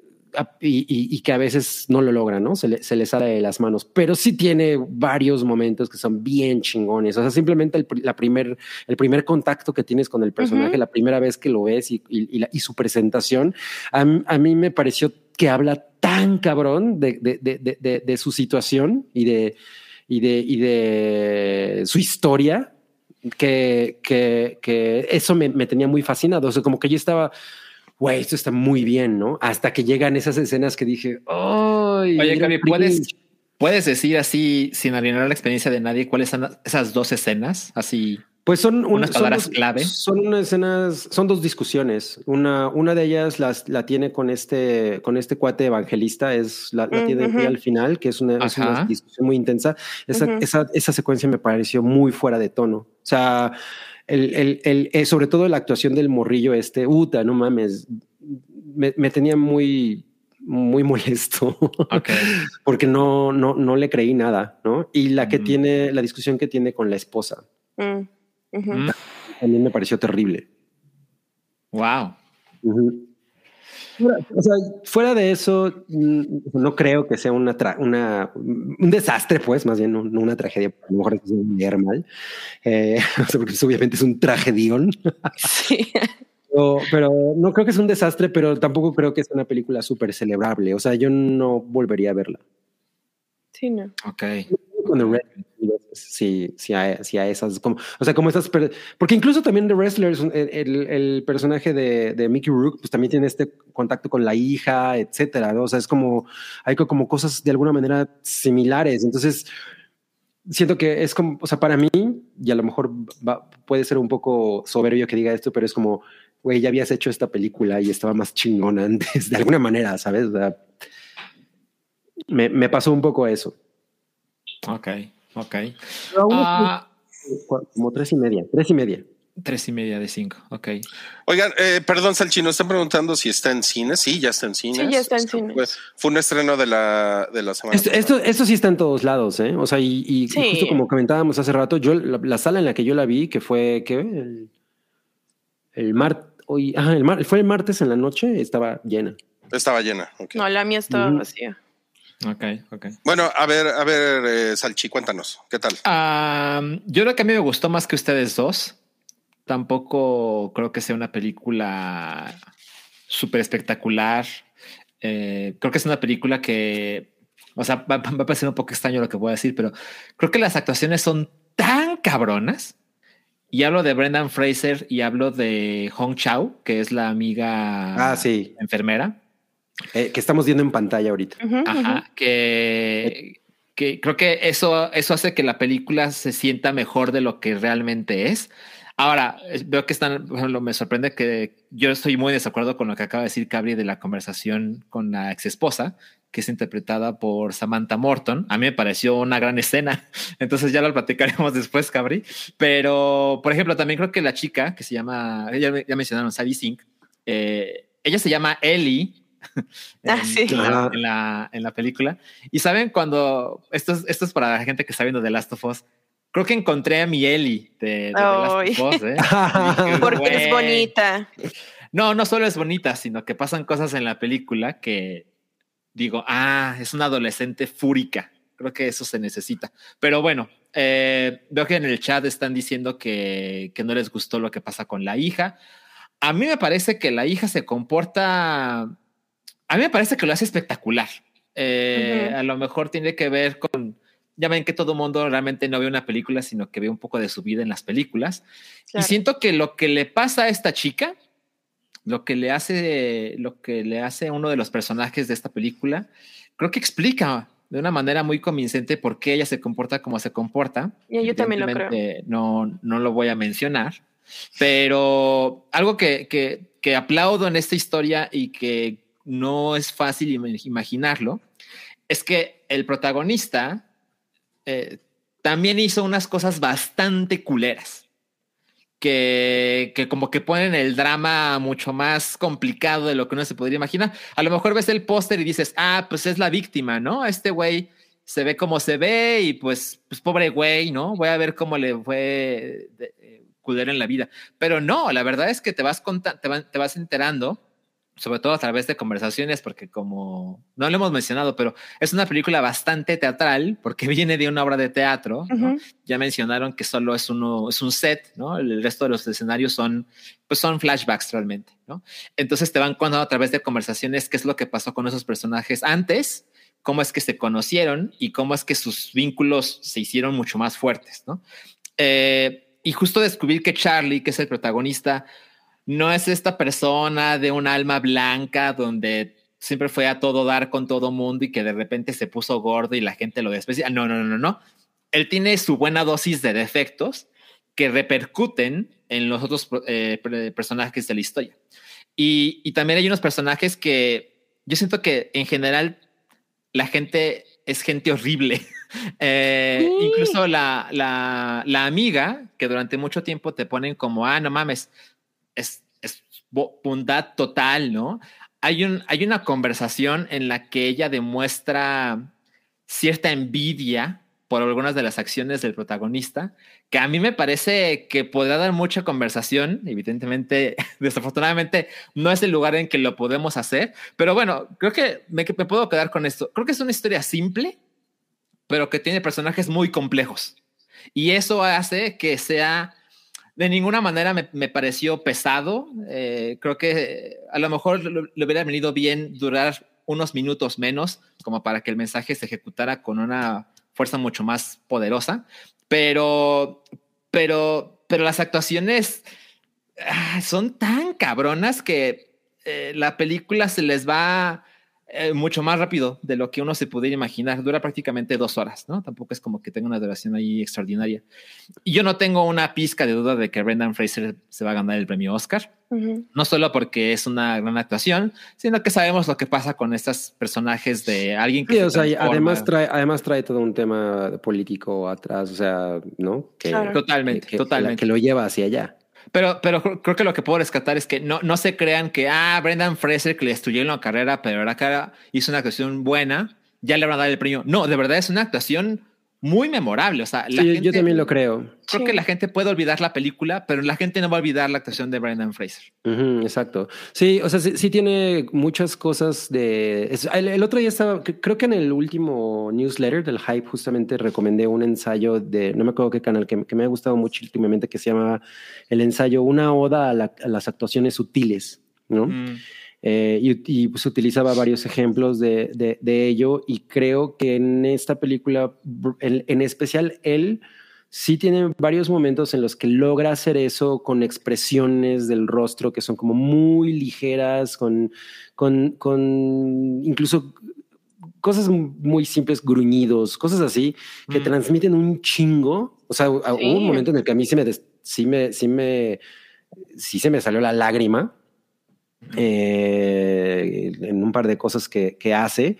y, y, y, que a veces no lo logra, ¿no? Se le, se le, sale de las manos, pero sí tiene varios momentos que son bien chingones. O sea, simplemente el, la primer, el primer contacto que tienes con el personaje, uh -huh. la primera vez que lo ves y, y, la, su presentación, a, a, mí me pareció que habla tan cabrón de, de, de, de, de su situación y de, y de, y de su historia, que, que, que eso me, me tenía muy fascinado. O sea, como que yo estaba güey, esto está muy bien, ¿no? Hasta que llegan esas escenas que dije, ¡ay! Oye, Gaby, ¿puedes, ¿puedes decir así, sin arruinar la experiencia de nadie, cuáles son esas dos escenas? Así. Pues son un, unas palabras son dos, clave. Son escenas, son dos discusiones. Una, una de ellas las, la tiene con este, con este cuate evangelista, es la, la uh -huh. tiene al final, que es una, es una, discusión muy intensa. Esa, uh -huh. esa, esa secuencia me pareció muy fuera de tono. O sea, el, el, el, eh, sobre todo la actuación del morrillo este, Uta, no mames, me, me tenía muy, muy molesto okay. porque no, no, no le creí nada, ¿no? Y la que mm. tiene, la discusión que tiene con la esposa, mm. Uh -huh. también me pareció terrible. Wow. Uh -huh. O sea, fuera de eso, mm, no creo que sea una, una un desastre, pues, más bien no, no una tragedia, a lo mejor es un mal, eh, porque obviamente es un tragedión. Sí. Pero, pero, no creo que es un desastre, pero tampoco creo que es una película súper celebrable. O sea, yo no volvería a verla. Sí, no. Ok. Con The Red, sí, sí, a, sí a esas, como, o sea, como estas, porque incluso también The Wrestlers, el, el personaje de, de, Mickey Rook, pues también tiene este contacto con la hija, etcétera, ¿no? o sea, es como, hay como cosas de alguna manera similares, entonces, siento que es como, o sea, para mí, y a lo mejor va, puede ser un poco soberbio que diga esto, pero es como, güey, ya habías hecho esta película y estaba más chingona antes, de alguna manera, ¿sabes? O sea, me, me pasó un poco eso. Ok. Ok. Uh, como tres y media, tres y media. Tres y media de cinco, ok. Oigan, eh, perdón, Salchino, están preguntando si está en cine. Sí, ya está en cine. Sí, ya está en cine. Fue, fue, un estreno de la, de la semana. Esto, esto, esto, sí está en todos lados, ¿eh? O sea, y, y, sí. y justo como comentábamos hace rato, yo la, la, sala en la que yo la vi, que fue, ¿qué? El, el mar, hoy, ah, el mar, fue el martes en la noche, estaba llena. Estaba llena. Okay. No, la mía estaba mm. vacía. Ok, ok. Bueno, a ver, a ver, eh, Salchi, cuéntanos, ¿qué tal? Um, yo creo que a mí me gustó más que ustedes dos. Tampoco creo que sea una película súper espectacular. Eh, creo que es una película que, o sea, va, va, a parecer un poco extraño lo que voy a decir, pero creo que las actuaciones son tan cabronas. Y hablo de Brendan Fraser y hablo de Hong Chao, que es la amiga ah, sí. enfermera. Eh, que estamos viendo en pantalla ahorita. Uh -huh, Ajá, uh -huh. que, que creo que eso, eso hace que la película se sienta mejor de lo que realmente es. Ahora, veo que están, ejemplo, me sorprende que yo estoy muy desacuerdo con lo que acaba de decir Cabri de la conversación con la ex esposa, que es interpretada por Samantha Morton. A mí me pareció una gran escena, entonces ya lo platicaremos después, Cabri. Pero, por ejemplo, también creo que la chica que se llama, ya, ya mencionaron, Sadie Sink, eh, ella se llama Ellie. en, ah, sí. en, la, en, la, en, la, película. Y saben cuando esto es, esto es para la gente que está viendo The Last of Us. Creo que encontré a mi Ellie de, de The Last of Us. ¿eh? dije, Porque es bonita. No, no solo es bonita, sino que pasan cosas en la película que digo, ah, es una adolescente fúrica. Creo que eso se necesita. Pero bueno, eh, veo que en el chat están diciendo que, que, no les gustó lo que pasa con la hija. A mí me parece que la hija se comporta. A mí me parece que lo hace espectacular. Eh, uh -huh. A lo mejor tiene que ver con. Ya ven que todo el mundo realmente no ve una película, sino que ve un poco de su vida en las películas. Claro. Y siento que lo que le pasa a esta chica, lo que le hace, lo que le hace a uno de los personajes de esta película, creo que explica de una manera muy convincente por qué ella se comporta como se comporta. Y yo también lo creo. No, no lo voy a mencionar, pero algo que, que, que aplaudo en esta historia y que no es fácil imaginarlo es que el protagonista eh, también hizo unas cosas bastante culeras. Que, que, como que ponen el drama mucho más complicado de lo que uno se podría imaginar. A lo mejor ves el póster y dices, ah, pues es la víctima, ¿no? Este güey se ve como se ve y pues, pues pobre güey, ¿no? Voy a ver cómo le fue de, eh, en la vida. Pero no, la verdad es que te vas, te, va, te vas enterando sobre todo a través de conversaciones, porque como no lo hemos mencionado, pero es una película bastante teatral, porque viene de una obra de teatro. Uh -huh. Ya mencionaron que solo es uno, es un set, ¿no? El resto de los escenarios son, pues son flashbacks realmente, ¿no? Entonces te van contando a través de conversaciones qué es lo que pasó con esos personajes antes, cómo es que se conocieron y cómo es que sus vínculos se hicieron mucho más fuertes, ¿no? Eh, y justo descubrir que Charlie, que es el protagonista, no es esta persona de un alma blanca donde siempre fue a todo dar con todo mundo y que de repente se puso gordo y la gente lo desprecia. No, no, no, no. Él tiene su buena dosis de defectos que repercuten en los otros eh, personajes de la historia. Y, y, también hay unos personajes que yo siento que en general la gente es gente horrible. eh, sí. Incluso la, la, la amiga que durante mucho tiempo te ponen como, ah, no mames, es, es bondad total, ¿no? Hay, un, hay una conversación en la que ella demuestra cierta envidia por algunas de las acciones del protagonista, que a mí me parece que podrá dar mucha conversación. Evidentemente, desafortunadamente, no es el lugar en que lo podemos hacer, pero bueno, creo que me, me puedo quedar con esto. Creo que es una historia simple, pero que tiene personajes muy complejos. Y eso hace que sea de ninguna manera me, me pareció pesado. Eh, creo que a lo mejor le hubiera venido bien durar unos minutos menos, como para que el mensaje se ejecutara con una fuerza mucho más poderosa. Pero, pero, pero las actuaciones ah, son tan cabronas que eh, la película se les va eh, mucho más rápido de lo que uno se pudiera imaginar. Dura prácticamente dos horas, ¿no? Tampoco es como que tenga una duración ahí extraordinaria. Y yo no tengo una pizca de duda de que Brendan Fraser se va a ganar el premio Oscar. Uh -huh. No solo porque es una gran actuación, sino que sabemos lo que pasa con estos personajes de alguien que... Sí, o sea, además trae, además trae todo un tema político atrás, o sea, ¿no? Que, claro. Totalmente, que, totalmente. Que lo lleva hacia allá. Pero, pero creo que lo que puedo rescatar es que no, no se crean que, ah, Brendan Fraser que le destruyeron la carrera, pero ahora hizo una actuación buena, ya le van a dar el premio. No, de verdad es una actuación muy memorable. O sea, la sí, gente, yo también lo creo. Creo sí. que la gente puede olvidar la película, pero la gente no va a olvidar la actuación de Brendan Fraser. Uh -huh, exacto. Sí, o sea, sí, sí, tiene muchas cosas de. El, el, otro día estaba, creo que en el último newsletter del Hype, justamente recomendé un ensayo de, no me acuerdo qué canal, que, que me ha gustado mucho últimamente, que se llama el ensayo Una Oda a, la, a las actuaciones sutiles, ¿no? Mm. Eh, y, y, pues utilizaba varios ejemplos de, de, de, ello y creo que en esta película, en, en, especial él, sí tiene varios momentos en los que logra hacer eso con expresiones del rostro que son como muy ligeras, con, con, con incluso cosas muy simples, gruñidos, cosas así, que mm. transmiten un chingo. O sea, sí. hubo un momento en el que a mí sí me, sí me, sí me, sí se me salió la lágrima eh, en un par de cosas que, que hace.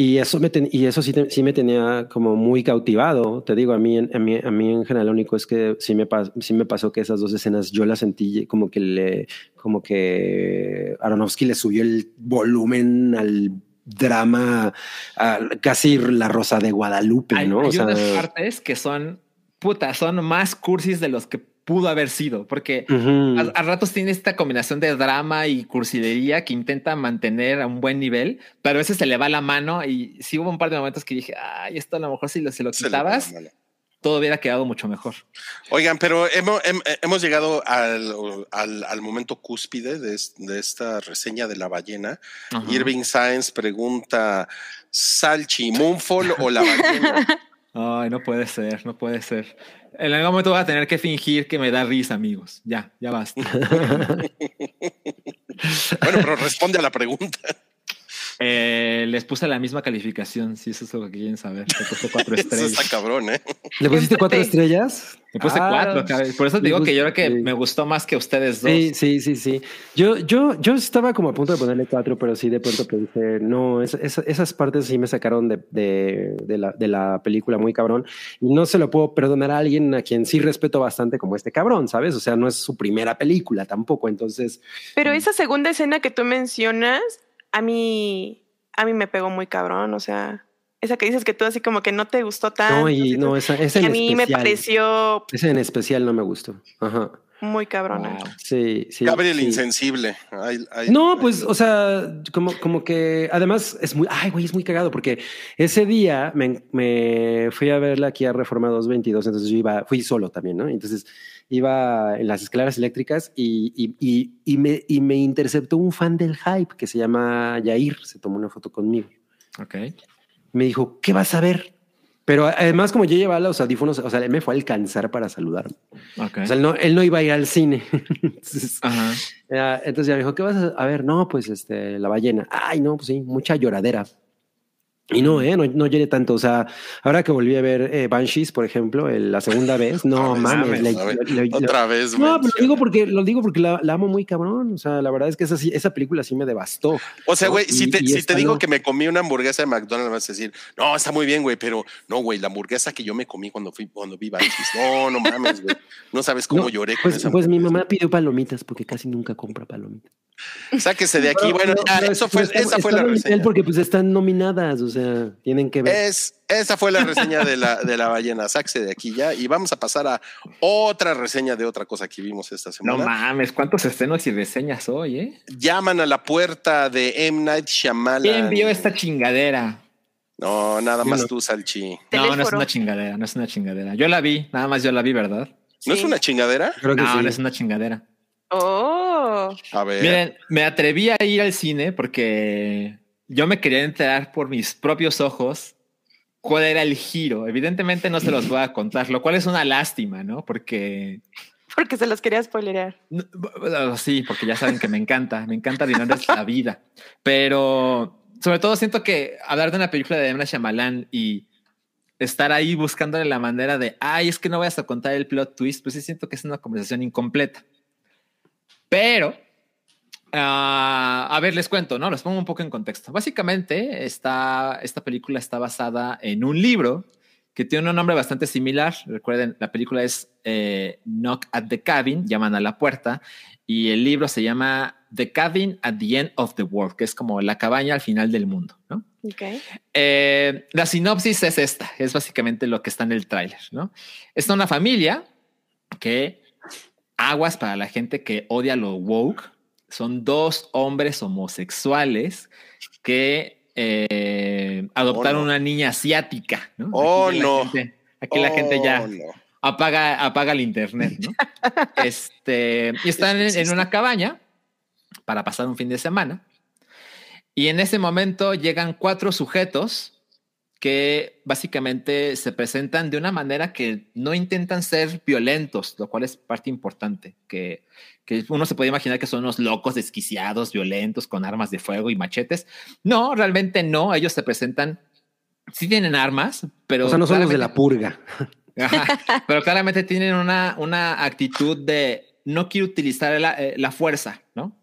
Y eso, me ten, y eso sí, te, sí, me tenía como muy cautivado. Te digo, a mí, a mí, a mí en general lo único es que sí me, sí me pasó que esas dos escenas yo las sentí como que le, como que Aronofsky le subió el volumen al drama, a casi la Rosa de Guadalupe, hay, ¿no? Hay o sea, unas partes que son, puta, son más cursis de los que pudo haber sido, porque uh -huh. a, a, ratos tiene esta combinación de drama y cursilería que intenta mantener a un buen nivel, pero a veces se le va la mano y sí hubo un par de momentos que dije, ay, esto a lo mejor si lo, si lo quitabas, todo hubiera quedado mucho mejor. Oigan, pero hemos, hemos llegado al, al, al, momento cúspide de, de, esta reseña de la ballena. Uh -huh. Irving Sáenz pregunta, ¿Salchi, Moonfall o la ballena? Ay, no puede ser, no puede ser. En algún momento voy a tener que fingir que me da risa, amigos. Ya, ya basta. bueno, pero responde a la pregunta. Eh, les puse la misma calificación, si eso es lo que quieren saber. Le puse cuatro estrellas. Eso está cabrón, ¿eh? ¿Le pusiste cuatro estrellas? Le puse ah, cuatro, cabrón. Por eso digo que yo creo que sí. me gustó más que ustedes dos. Sí, sí, sí, sí. Yo, yo, yo estaba como a punto de ponerle cuatro, pero sí de pronto pensé, no, es, es, esas partes sí me sacaron de, de, de, la, de la película muy cabrón. Y no se lo puedo perdonar a alguien a quien sí respeto bastante como este cabrón, ¿sabes? O sea, no es su primera película tampoco, entonces. Pero esa segunda escena que tú mencionas, a mí, a mí me pegó muy cabrón, o sea, esa que dices que tú así como que no te gustó tanto. No, y no, esa, esa y a mí especial, me pareció... Esa en especial no me gustó. Ajá. Muy cabrona. Wow. Sí, sí. Gabriel sí. insensible. Ay, ay, no, ay, pues, o sea, como, como que además es muy, ay, güey, es muy cagado porque ese día me, me fui a verla aquí a Reforma 222, entonces yo iba, fui solo también, ¿no? Entonces iba en las escaleras eléctricas y, y, y, y, me, y me interceptó un fan del hype que se llama Yair, se tomó una foto conmigo. Ok. Me dijo, ¿qué vas a ver? Pero además, como yo llevaba los audífonos, o sea, él me fue a alcanzar para saludarme. Okay. O sea, él no, él no iba a ir al cine. entonces, Ajá. Ya, entonces ya me dijo, ¿qué vas a, a ver? No, pues este, la ballena. Ay, no, pues sí, mucha lloradera. Y no, eh, no, no lloré tanto. O sea, ahora que volví a ver eh, Banshees, por ejemplo, el, la segunda vez, no mames. le, le, otra vez. No, pero lo digo porque, lo digo porque la, la, amo muy cabrón. O sea, la verdad es que esa, esa película sí me devastó. O sea, güey, si te, si te digo no. que me comí una hamburguesa de McDonald's, vas a decir, no, está muy bien, güey, pero no, güey, la hamburguesa que yo me comí cuando fui, cuando vi Banshees. No, no mames, güey. No sabes cómo no, lloré pues, Pues mi mamá pidió palomitas porque casi nunca compra palomitas. Sáquese de aquí. Bueno, ya, eso fue, esa fue la reseña. Porque pues están nominadas, o sea, tienen que ver. Es, esa fue la reseña de la, de la ballena. Sáquese de aquí ya. Y vamos a pasar a otra reseña de otra cosa que vimos esta semana. No mames, cuántos estrenos y reseñas hoy, ¿eh? Llaman a la puerta de M. Night Shyamalan. ¿Quién vio esta chingadera? No, nada más no. tú, Salchi. No, no es una chingadera, no es una chingadera. Yo la vi, nada más yo la vi, ¿verdad? ¿No sí. es una chingadera? Creo que no, sí. no es una chingadera. Oh. A ver. Miren, me atreví a ir al cine porque yo me quería enterar por mis propios ojos cuál era el giro. Evidentemente no se los voy a contar, lo cual es una lástima, ¿no? Porque... Porque se los quería spoilerear. Sí, porque ya saben que me encanta, me encanta arruinarles la vida. Pero sobre todo siento que hablar de una película de Emma Shyamalan y estar ahí buscándole la manera de, ay, es que no vayas a contar el plot twist, pues sí siento que es una conversación incompleta. Pero, uh, a ver, les cuento, ¿no? Los pongo un poco en contexto. Básicamente, esta, esta película está basada en un libro que tiene un nombre bastante similar. Recuerden, la película es eh, Knock at the Cabin, llaman a la puerta, y el libro se llama The Cabin at the End of the World, que es como la cabaña al final del mundo, ¿no? Okay. Eh, la sinopsis es esta, es básicamente lo que está en el tráiler, ¿no? Es una familia que aguas para la gente que odia lo woke. Son dos hombres homosexuales que eh, adoptaron oh, no. una niña asiática. ¿no? Oh, aquí no. Gente, aquí oh, la gente ya no. apaga, apaga el internet. ¿no? este, y están en, en, una cabaña para pasar un fin de semana. Y en ese momento llegan cuatro sujetos que básicamente se presentan de una manera que no intentan ser violentos, lo cual es parte importante, que, que uno se puede imaginar que son unos locos desquiciados, violentos, con armas de fuego y machetes. No, realmente no, ellos se presentan, sí tienen armas, pero... O sea, no son los de la purga. Ajá, pero claramente tienen una, una actitud de no quiero utilizar la, eh, la fuerza, ¿no?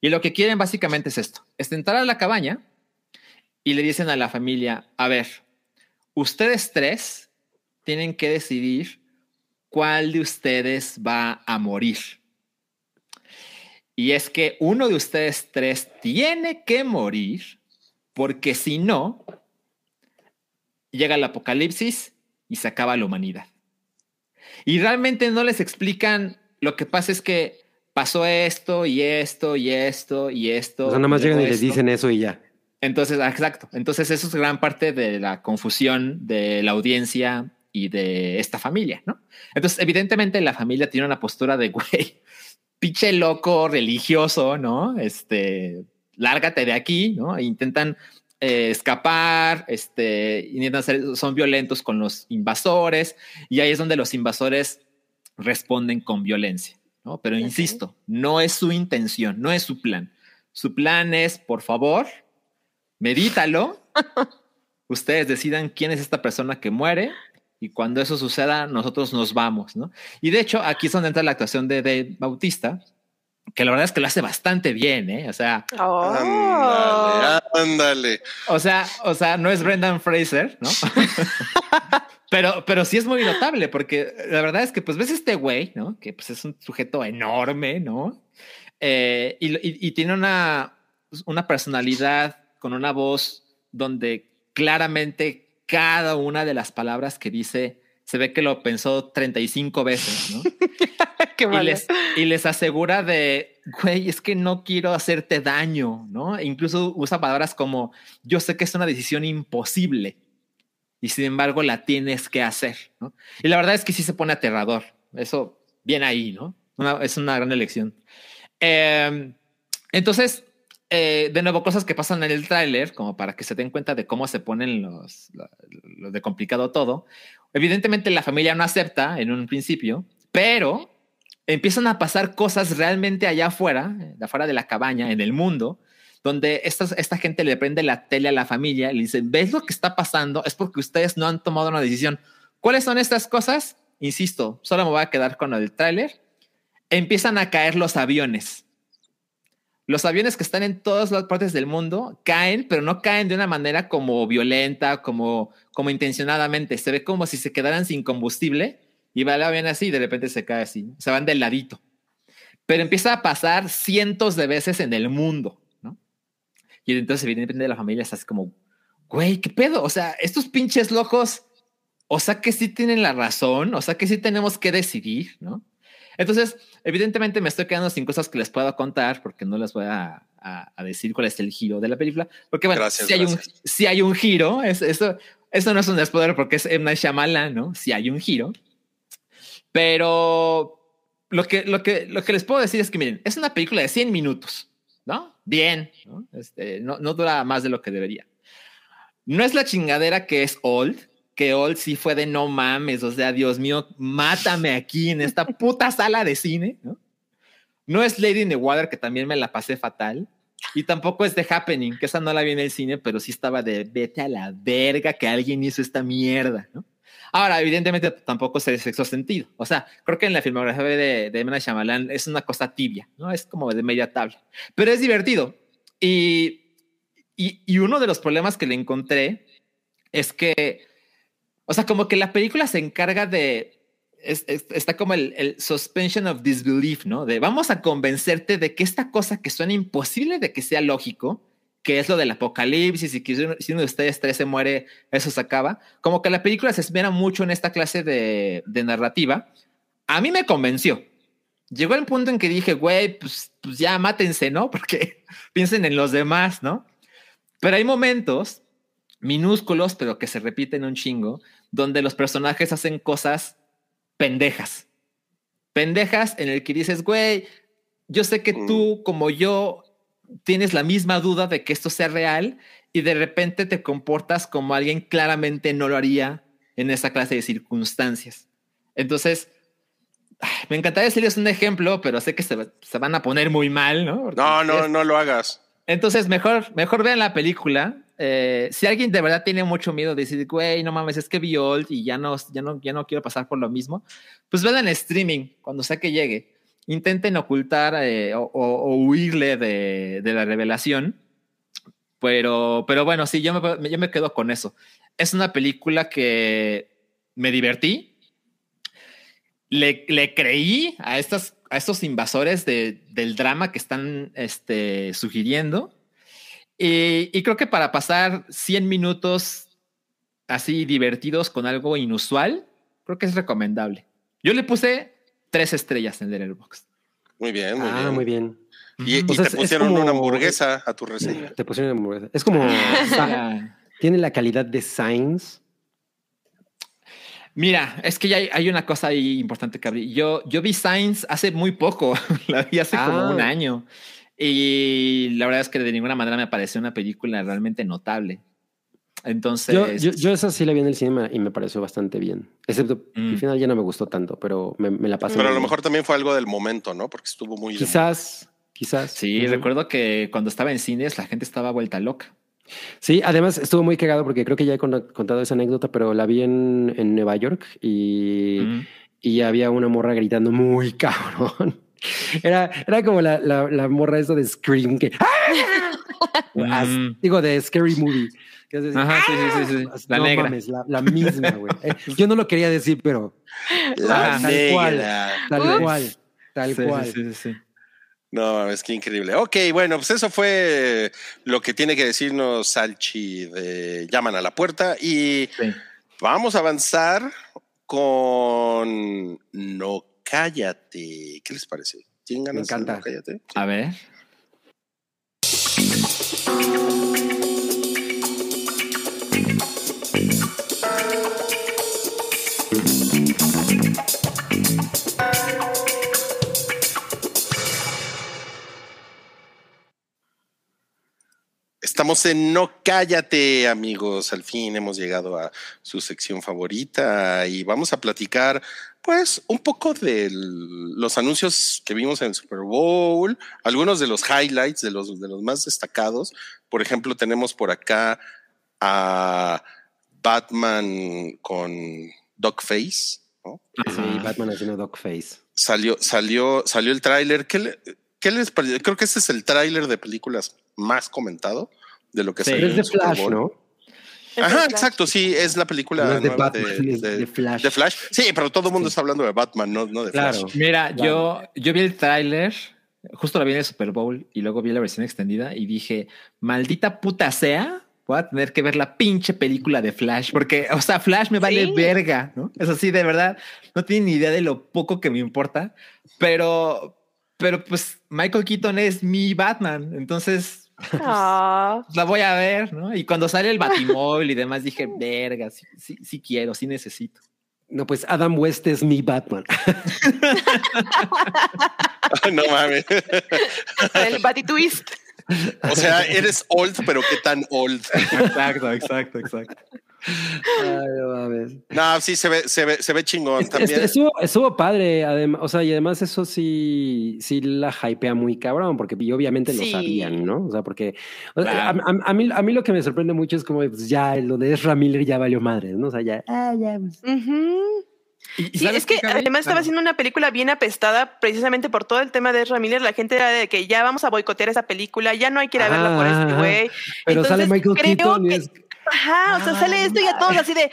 Y lo que quieren básicamente es esto, es entrar a la cabaña, y le dicen a la familia, a ver, ustedes tres tienen que decidir cuál de ustedes va a morir. Y es que uno de ustedes tres tiene que morir porque si no, llega el apocalipsis y se acaba la humanidad. Y realmente no les explican, lo que pasa es que pasó esto y esto y esto y esto. O sea, nada más llegan y les esto. dicen eso y ya. Entonces, ah, exacto. Entonces, eso es gran parte de la confusión de la audiencia y de esta familia, ¿no? Entonces, evidentemente, la familia tiene una postura de, güey, pinche loco religioso, ¿no? Este, lárgate de aquí, ¿no? E intentan eh, escapar, este, intentan ser, son violentos con los invasores, y ahí es donde los invasores responden con violencia, ¿no? Pero insisto, no es su intención, no es su plan. Su plan es, por favor, medítalo. Ustedes decidan quién es esta persona que muere y cuando eso suceda, nosotros nos vamos, ¿no? Y de hecho, aquí es donde entra la actuación de Dave Bautista, que la verdad es que lo hace bastante bien, ¿eh? O sea, Oh. Ándale, ándale. o sea, o sea, no es Brendan Fraser, ¿no? pero, pero sí es muy notable porque la verdad es que pues ves este güey, ¿no? Que pues es un sujeto enorme, ¿no? Eh, y, y- y tiene una, una personalidad con una voz donde claramente cada una de las palabras que dice se ve que lo pensó 35 veces, ¿no? Qué y les, y les asegura de, güey, es que no quiero hacerte daño, ¿no? E incluso usa palabras como, yo sé que es una decisión imposible y sin embargo la tienes que hacer, ¿no? Y la verdad es que sí se pone aterrador. Eso, bien ahí, ¿no? Una- es una gran elección. Eh, entonces, eh, de nuevo, cosas que pasan en el tráiler, como para que se den cuenta de cómo se ponen los, lo, lo de complicado todo. Evidentemente la familia no acepta en un principio, pero empiezan a pasar cosas realmente allá afuera, de afuera de la cabaña, en el mundo, donde esta, esta gente le prende la tele a la familia y le dicen, ¿ves lo que está pasando? Es porque ustedes no han tomado una decisión. ¿Cuáles son estas cosas? Insisto, solo me voy a quedar con el tráiler. Empiezan a caer los aviones. Los aviones que están en todas las partes del mundo caen, pero no caen de una manera como violenta, como, como intencionadamente. Se ve como si se quedaran sin combustible y va el avión así y de repente se cae así. Se van del ladito. Pero empieza a pasar cientos de veces en el mundo, ¿no? Y entonces, evidentemente, la familia está así como, güey, ¿qué pedo? O sea, estos pinches locos, o sea que sí tienen la razón, o sea que sí tenemos que decidir, ¿no? Entonces, evidentemente me estoy quedando sin cosas que les puedo contar porque no les voy a, a- a decir cuál es el giro de la película. Porque bueno, Gracias, si hay, un, sí hay un giro, es- eso, eso no es un spoiler porque es. Night Shyamalan, ¿no? Si hay un giro. Pero lo que, lo, que, lo que les puedo decir es que, miren, es una película de 100 minutos, ¿no? Bien, ¿no? Este, no, no dura más de lo que debería. No es la chingadera que es Old, que Old sí fue de no mames, o sea, Dios mío, mátame aquí en esta puta sala de cine, ¿no? Es Lady in the Water, que también me la pasé fatal. Y tampoco es The Happening, que esa no la vi en el cine, pero sí estaba de vete a la verga que alguien hizo esta mierda, ¿no? Ahora, evidentemente tampoco es el sexo sentido. O sea, creo que en la filmografía de, de M. Night Shyamalan es una cosa tibia, ¿no? Es como de media tabla. Pero es divertido. Y, y, y uno de los problemas que le encontré es que, o sea, como que la película se encarga de, es- es- está como el, suspension of disbelief, ¿no? De vamos a convencerte de que esta cosa que suena imposible de que sea lógico, que es lo del apocalipsis y que si uno, de ustedes tres se muere, eso se acaba. Como que la película se esmera mucho en esta clase de, de narrativa. A mí me convenció. Llegó el punto en que dije, güey, pues, pues ya mátense, ¿no? Porque piensen en los demás, ¿no? Pero hay momentos minúsculos, pero que se repiten un chingo, donde los personajes hacen cosas pendejas. Pendejas en el que dices, güey, yo sé que tú, como yo, tienes la misma duda de que esto sea real y de repente te comportas como alguien claramente no lo haría en esa clase de circunstancias. Entonces, me encantaría decirles un ejemplo, pero sé que se, se van a poner muy mal, ¿no? Porque No, no, es- no lo hagas. Entonces, mejor, mejor vean la película. Eh, si alguien de verdad tiene mucho miedo de decir, güey, no mames, es que vi Old y ya no, ya no, ya no quiero pasar por lo mismo, pues vean en streaming cuando sea que llegue. Intenten ocultar eh, o, o- o huirle de, de la revelación. Pero, pero bueno, sí, yo me, yo me quedo con eso. Es una película que me divertí. Le, le creí a, estas, a estos invasores de- del drama que están este, sugiriendo. Y, y creo que para pasar 100 minutos así divertidos con algo inusual, creo que es recomendable. Yo le puse tres estrellas en Letterboxd. Muy bien, muy ah, bien. muy bien. Y, y O sea, te pusieron como- una hamburguesa a tu reseña. Te pusieron hamburguesa. Es como. Ah. tiene la calidad de Signs. Mira, es que ya hay, hay una cosa ahí importante que abrir. Yo, yo vi Signs hace muy poco, la vi hace como Ah. un año. Y la verdad es que de ninguna manera me pareció una película realmente notable. Entonces, Yo, yo, yo esa sí la vi en el cine y me pareció bastante bien. Excepto Mm. al final ya no me gustó tanto, pero me, me la pasé. Pero a lo bien. mejor también fue algo del momento, ¿no? Porque estuvo muy... Quizás, quizás. sí, recuerdo que cuando estaba en cines la gente estaba vuelta loca. Sí, además estuvo muy cagado porque creo que ya he con- contado esa anécdota, pero la vi en, en Nueva York y, y había una morra gritando muy cabrón. Era, era como la, la, la morra esa de Scream que As- Mm. digo de Scary Movie. que así, Ajá, sí, sí, sí, sí. As- La no negra. mames, la, la misma, güey. Eh, yo no lo quería decir, pero La. Tal cual. tal Ups. cual, tal Sí, cual. sí, sí, sí, sí. No, mames, qué increíble. Ok, bueno, pues eso fue lo que tiene que decirnos Salchi de Llaman a la puerta y Sí. vamos a avanzar con No Cállate. ¿Qué les parece? ¿Tienen ganas de encanta. No Cállate? A ver. Estamos en No Cállate, amigos. Al fin hemos llegado a su sección favorita y vamos a platicar, pues, un poco de los anuncios que vimos en el Super Bowl, algunos de los highlights, de los, de los más destacados. Por ejemplo, tenemos por acá a Batman con Dogface, ¿no? Sí, Batman haciendo Dogface. Salió, salió, salió el tráiler. ¿Qué, le- qué les pareció? Creo que este es el tráiler de películas más comentado de lo que Sí. salió Pero en es de el Super Flash, Bowl. ¿no? Ajá, exacto, sí, es la película No es de nueva Batman, es de Flash. de Flash. Sí, pero todo el mundo está hablando de Batman, no, no de Claro. Flash. Mira, Claro. yo, yo vi el tráiler, justo lo vi en el Super Bowl y luego vi la versión extendida y dije, maldita puta sea, voy a tener que ver la pinche película de Flash, porque, o sea, Flash me vale Sí. verga, ¿no? Es así, de verdad, no tienen ni idea de lo poco que me importa, pero, pero pues Michael Keaton es mi Batman, entonces Ah, la voy a ver, ¿no? Y cuando sale el Batimóvil y demás dije, verga, sí, sí, sí quiero, sí necesito. No, pues Adam West es mi Batman. no mames. el Batitwist. O sea, eres old, pero qué tan old. Exacto, exacto, exacto. Ay, no mames. No, sí se ve, se ve, se ve chingón Est- también. est- Estuvo, estuvo padre, además, o sea, y además eso sí, sí la hypea muy cabrón, porque obviamente lo Sí. sabían, ¿no? O sea, porque o sea, a, a- a mí, a mí lo que me sorprende mucho es como, pues ya, lo de Ezra Miller ya valió madre, ¿no? O sea, ya, ah, ya, pues. Ujú. Y- y Sí, ¿sabes es que además estaba Ah, haciendo una película bien apestada precisamente por todo el tema de Ezra Miller. La gente era de que ya vamos a boicotear esa película, ya no hay que ir a verla por Ajá, este güey. Pero sale Entonces, Michael creo Keaton y que- es, Ajá, o sea, sale esto y a todos así de,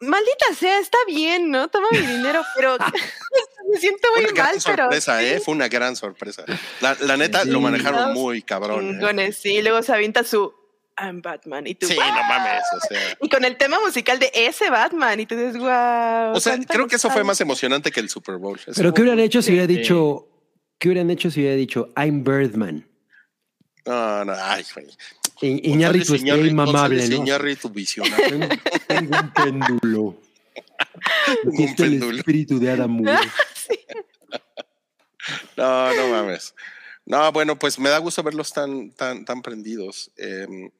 maldita sea, está bien, ¿no? Toma mi dinero, pero me siento muy una gran mal, pero... sorpresa, ¿eh? Fue una gran sorpresa. La, la neta, Sí. lo manejaron muy cabrón. ¿eh? sí, luego se avienta su I'm Batman y tú, Sí, no mames, o sea. y con el tema musical de ese Batman y tú dices, wow. O sea, creo que eso fue más emocionante que el Super Bowl. Eso pero ¿qué hubieran hecho si hubiera dicho, qué hubieran hecho si hubiera dicho, I'm Birdman? No, no, ay, güey. Estaría Iñárritu, inmamable, ¿no? Iñárritu visionario. Tengo, un péndulo. Está el espíritu de Adam West. No, no mames. No, bueno, pues me da gusto verlos tan, tan, tan prendidos. Em,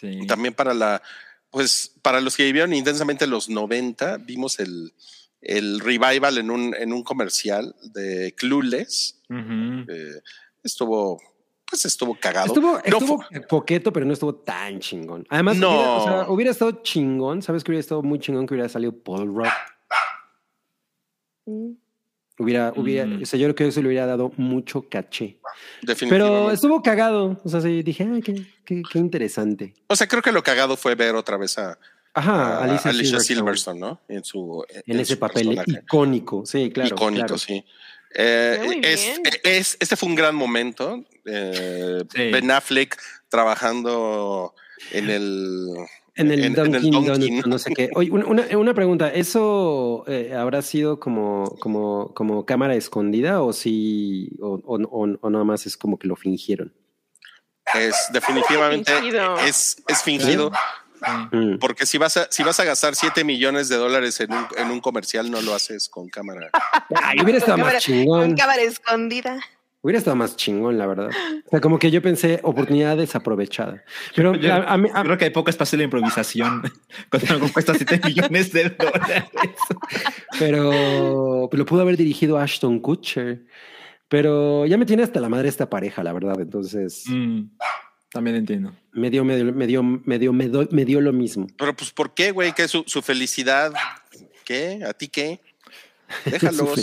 Sí. También para la, pues para los que vivieron intensamente los 90, vimos el, el revival en un, en un comercial de Clueless. Eh, estuvo, pues estuvo cagado. Estuvo, No estuvo fue- poquito, pero no estuvo tan chingón. Además, No. hubiera, o sea, hubiera estado chingón. ¿Sabes que hubiera estado muy chingón que hubiera salido Paul Rudd? Mm. Hubiera, hubiera, Mm. o sea, yo creo que eso le hubiera dado mucho caché. Pero estuvo cagado. O sea, sí, dije, ay, qué, qué, qué interesante. O sea, creo que lo cagado fue ver otra vez a, Ajá, a Alicia, Ah, Alicia Silverstone, Silverstone, ¿no? En su En ese su papel personaje. icónico. Sí, claro. icónico, claro. sí. Eh, es, es- este fue un gran momento. Eh, Sí. Ben Affleck trabajando en el En el En- en el Dunkin' no sé qué. Oye, una, una- pregunta, ¿eso eh, habrá sido como, como, como cámara escondida o sí, o, o, o- o nada más es como que lo fingieron? es definitivamente Fingido. es, es fingido. Sí. Mm. Porque si vas a, si vas a gastar 7 millones de dólares en un, en un comercial, no lo haces con cámara. Ay, hubiera estado Cámara- más chingón. Con cámara escondida. Hubiera estado más chingón, la verdad. O sea, como que yo pensé oportunidad desaprovechada. Pero Yo- a, a mí- a- Creo que hay poco espacio de la improvisación cuando algo cuesta 7 millones de dólares. pero lo pudo haber dirigido Ashton Kutcher. Pero ya me tiene hasta la madre esta pareja, la verdad. Entonces, Mm, también entiendo. me dio, me dio, me dio, me dio, me dio- me dio lo mismo. Pero pues, ¿por qué, güey? ¿Qué su, su felicidad? ¿Qué? ¿A ti qué? Déjalos.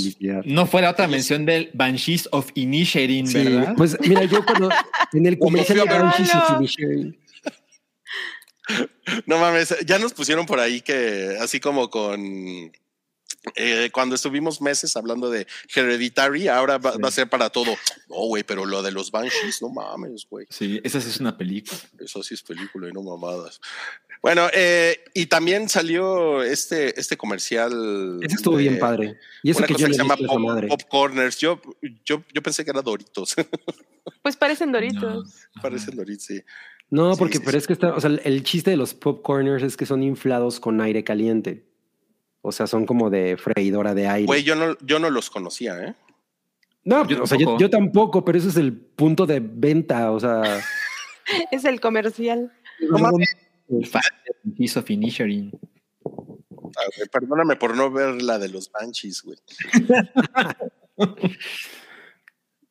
No fuera otra mención del Banshees of Inisherin, Sí, ¿verdad? pues mira, yo cuando en el comercial de Banshees of. Inisherin, No mames, ya nos pusieron por ahí que así como con eh, cuando estuvimos meses hablando de Hereditary, ahora va, va a ser para todo. No, güey, pero lo de los Banshees, no mames, güey. Sí, esa sí es una película. Eso sí es película y no mamadas. Bueno, eh, y también salió este, este comercial. ese estuvo de bien padre. Y eso Una que cosa yo que le se llama pop. Yo, yo, yo pensé que era Doritos. Pues parecen doritos. No. Parecen Doritos, sí. No, porque sí, pero sí. es que está, o sea, el chiste de los popcorners es que son inflados con aire caliente. O sea, son como de freidora de aire. Güey, yo no, yo no los conocía, ¿eh? no, yo o sea, yo, tampoco. yo tampoco, pero ese es el punto de venta. O sea, Es el comercial. Banshees of Inisherin. Ah, güey, perdóname por no ver la de los Banshees, güey.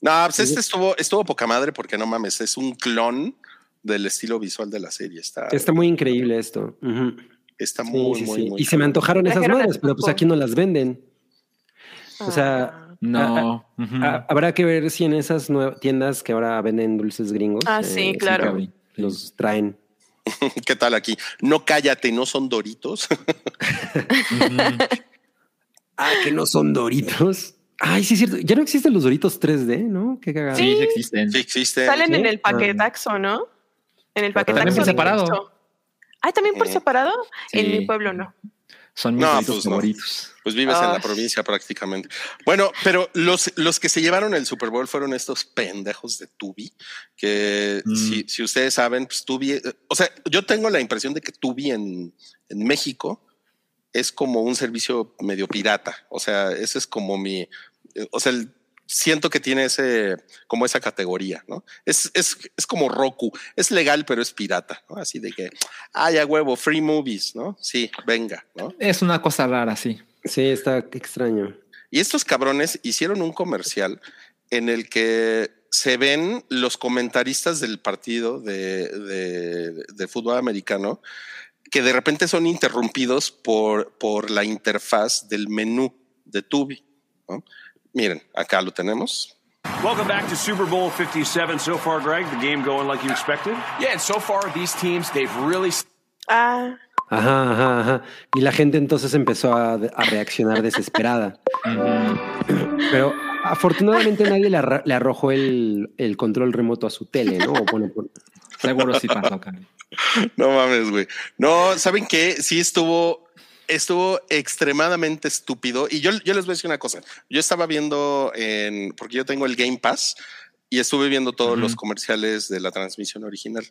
no, pues este estuvo, estuvo poca madre porque no mames, es un clon del estilo visual de la serie. Está, está muy increíble esto. Ujú. Está Sí, muy, sí, muy, sí. muy. y se me antojaron esas madres, pero pues aquí no las venden. O sea, Ah. No. Ah, habrá que ver si en esas tiendas que ahora venden dulces gringos. Ah, sí, claro. cabrón. Los traen. ¿Qué tal aquí? No cállate, no son Doritos. Ah, que no son Doritos. Ay, sí, es cierto. Ya no existen los Doritos 3D, ¿no? Qué cagado. Sí, sí existen. sí existen. Salen ¿sí? en el Ah. paquetaxo, ¿no? En el Pero paquetaxo. también por de separado. Ah, también por Eh, separado. En mi pueblo no. Son mis No, pues no. favoritos. Pues vives en la provincia prácticamente. Bueno, pero los, los que se llevaron el Super Bowl fueron estos pendejos de Tubi, que Mm. si, si ustedes saben, pues Tubi, eh, o sea, yo tengo la impresión de que Tubi en, en México es como un servicio medio pirata. O sea, ese es como mi, eh, o sea, el- siento que tiene ese, como esa categoría, ¿no? Es, es, es como Roku, es legal, pero es pirata, ¿no? Así de que, ay, a huevo, free movies, ¿no? Sí, venga, ¿no? Es una cosa rara, sí. Sí, está extraño. Y estos cabrones hicieron un comercial en el que se ven los comentaristas del partido de, de- de fútbol americano que de repente son interrumpidos por, por la interfaz del menú de Tubi. ¿no? Miren, acá lo tenemos. Welcome back to Super Bowl 57 so far, Greg. The game going like you expected? Yeah, and so far these teams they've really Ah, Ajá, ajá, ajá. Y la gente entonces empezó a, a reaccionar desesperada. Pero afortunadamente nadie le, arrojó el, el control remoto a su tele, ¿no? O bueno, por- Seguro sí pasó, Cami. No mames, güey. No, ¿saben qué? Sí estuvo, estuvo extremadamente estúpido. Y yo, yo les voy a decir una cosa. Yo estaba viendo en, porque yo tengo el Game Pass y estuve viendo todos los comerciales de la transmisión original.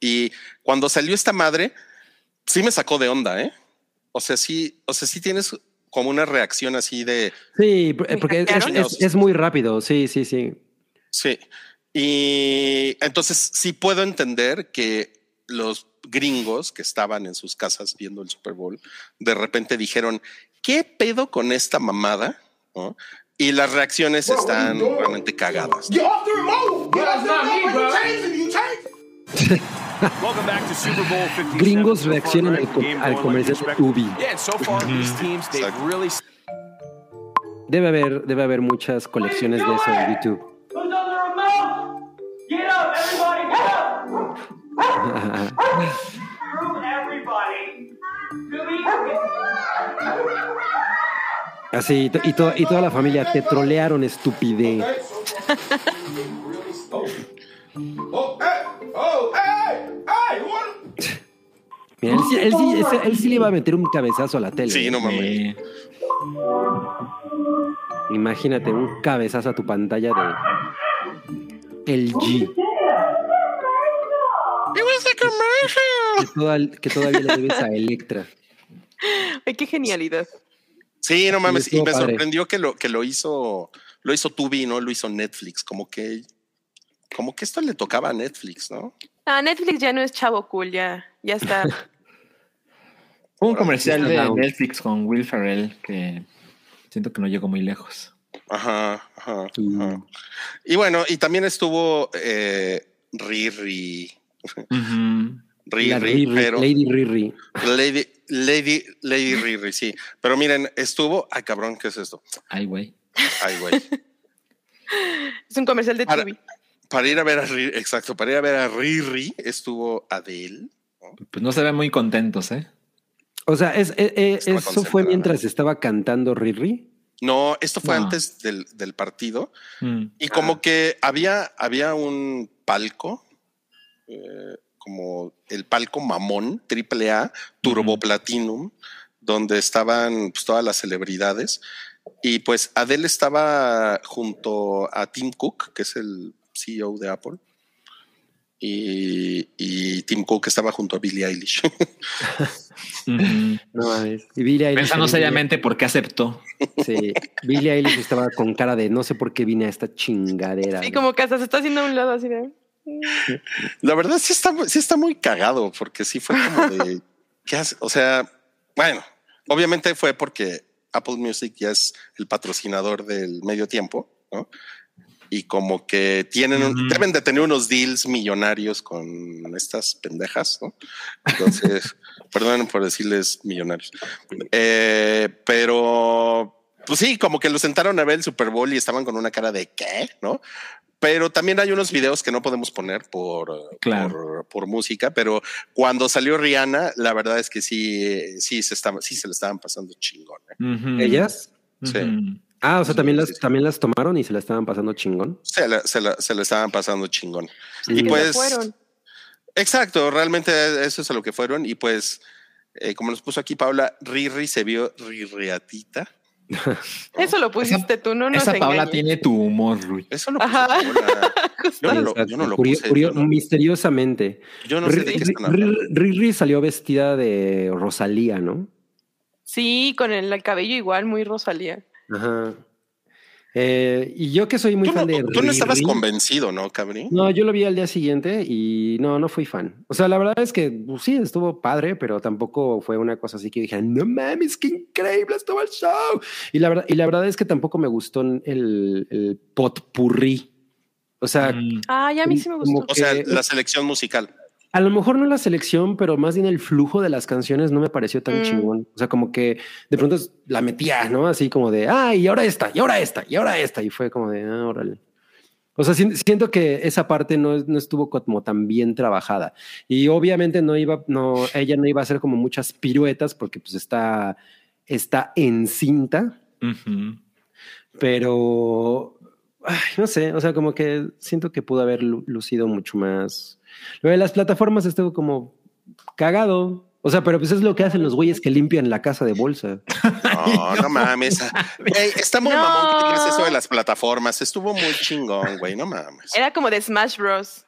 Y cuando salió esta madre, sí me sacó de onda, ¿eh? O sea, sí, o sea, sí tienes como una reacción así de Sí, ¿Me porque es- es muy rápido. Sí, sí, sí. sí. Y entonces sí puedo entender que los gringos que estaban en sus casas viendo el Super Bowl de repente dijeron, ¿qué pedo con esta mamada? ¿No? Y las reacciones están realmente cagadas. Welcome back to Super Bowl 57. Gringos reaccionan al, the co- game al comercial de. Ubi. Debe haber, debe haber muchas colecciones de eso en YouTube. Así, y, to- y, to- y toda la familia te trolearon, estupidez. Mira, él, sí, él, sí, ese- él sí le iba a meter un cabezazo a la tele. Sí, no mames. Imagínate un cabezazo a tu pantalla de LG. Que, toda- que todavía le debes a Electra. Ay, qué genialidad. Sí, no mames. Y me padre. sorprendió que lo, que lo hizo, lo hizo Tubi, no lo hizo Netflix. Como que, como que esto le tocaba a Netflix, ¿no? Ah, Netflix ya no es chavo cool, ya, ya está. Hubo un comercial de. Netflix con Will Ferrell que siento que no llegó muy lejos. Ajá, ajá, ajá. Y bueno, y también estuvo eh, Riri, Riri, La Riri, pero Lady Riri. Lady, Lady, Lady Riri, sí. Pero miren, estuvo, ay cabrón, ¿qué es esto? Ay, güey. Ay, güey. Es un comercial de Para- Tubi. Para ir a ver a Riri, exacto, para ir a ver a Riri estuvo Adele. Pues no se ven muy contentos, ¿eh? O sea, es, eh, eh, eso fue mientras estaba cantando Riri. No, esto fue No. antes del, del partido. Mm. Y como que había, había un palco, eh, como el palco mamón, triple A, Turbo. Platinum, donde estaban pues, todas las celebridades. Y pues Adele estaba junto a Tim Cook, que es el CEO de Apple. Y, y Tim Cook estaba junto a Billie Eilish. No mames. Y Billie Eilish Pensando seriamente por qué aceptó. Sí, Billie Eilish estaba con cara de no sé por qué vine a esta chingadera. Sí, como que hasta se está haciendo a un lado así de. La verdad sí está, sí está muy cagado, porque sí fue como de ¿qué hace? O sea, bueno, obviamente fue porque Apple Music ya es el patrocinador del medio tiempo, ¿no? Y como que tienen, un- deben de tener unos deals millonarios con estas pendejas, ¿no? Entonces, perdonen por decirles millonarios. Eh, pero, pues sí, como que lo sentaron a ver el Super Bowl y estaban con una cara de ¿qué? ¿No? Pero también hay unos videos que no podemos poner por, Claro. por, por música, pero cuando salió Rihanna, la verdad es que sí, sí se estaba, sí se le estaban pasando chingón. ¿eh? ¿Ellas? Sí. Ah, o sea, también sí, las, sí. también las tomaron y se la estaban pasando chingón. Se, la- se, la- se le estaban pasando chingón. Y "Ya pues, fueron". exacto, realmente eso es a lo que fueron. Y pues, eh, como nos puso aquí Paula, Riri se vio rirriatita. Eso lo pusiste tú, no nos Esa Paula engañes. tiene tu humor, Rui. Eso lo puso Ajá. Yo no lo, yo no lo Curio- puse. curio- yo no- misteriosamente. yo no sé de qué están Ri- hablando. Riri salió vestida de Rosalía, ¿no? Sí, con el, el cabello igual, muy Rosalía. Ajá. Eh, y yo que soy muy Tú fan no, de tú no estabas Riri- convencido, ¿no, Cabri? No, yo lo vi al día siguiente y no, no fui fan. O sea, la verdad es que pues, sí, estuvo padre, pero tampoco fue una cosa así que dije, no mames, qué increíble estuvo el show. Y la verdad, y la verdad es que tampoco me gustó el, el potpurrí. O sea, Mm. Ay, a mí sí me gustó. O sea, que- la selección musical. A lo mejor no la selección, pero más bien el flujo de las canciones no me pareció tan Mm. chingón. O sea, como que de pronto la metía, ¿no? Así como de, ah, y ahora esta, y ahora esta, y ahora esta. Y fue como de, ah, órale. O sea, si- siento que esa parte no, no estuvo como tan bien trabajada. Y obviamente no iba, no, ella no iba a hacer como muchas piruetas porque pues está, está en cinta, Ujú. pero ay, no sé, o sea, como que siento que pudo haber lu- lucido mucho más. Lo de las plataformas estuvo como cagado. O sea, pero pues es lo que hacen los güeyes que limpian la casa de bolsa. No, no mames. Ey, está muy No. mamón que digas eso de las plataformas. Estuvo muy chingón, güey. No mames. Era como de Smash Bros.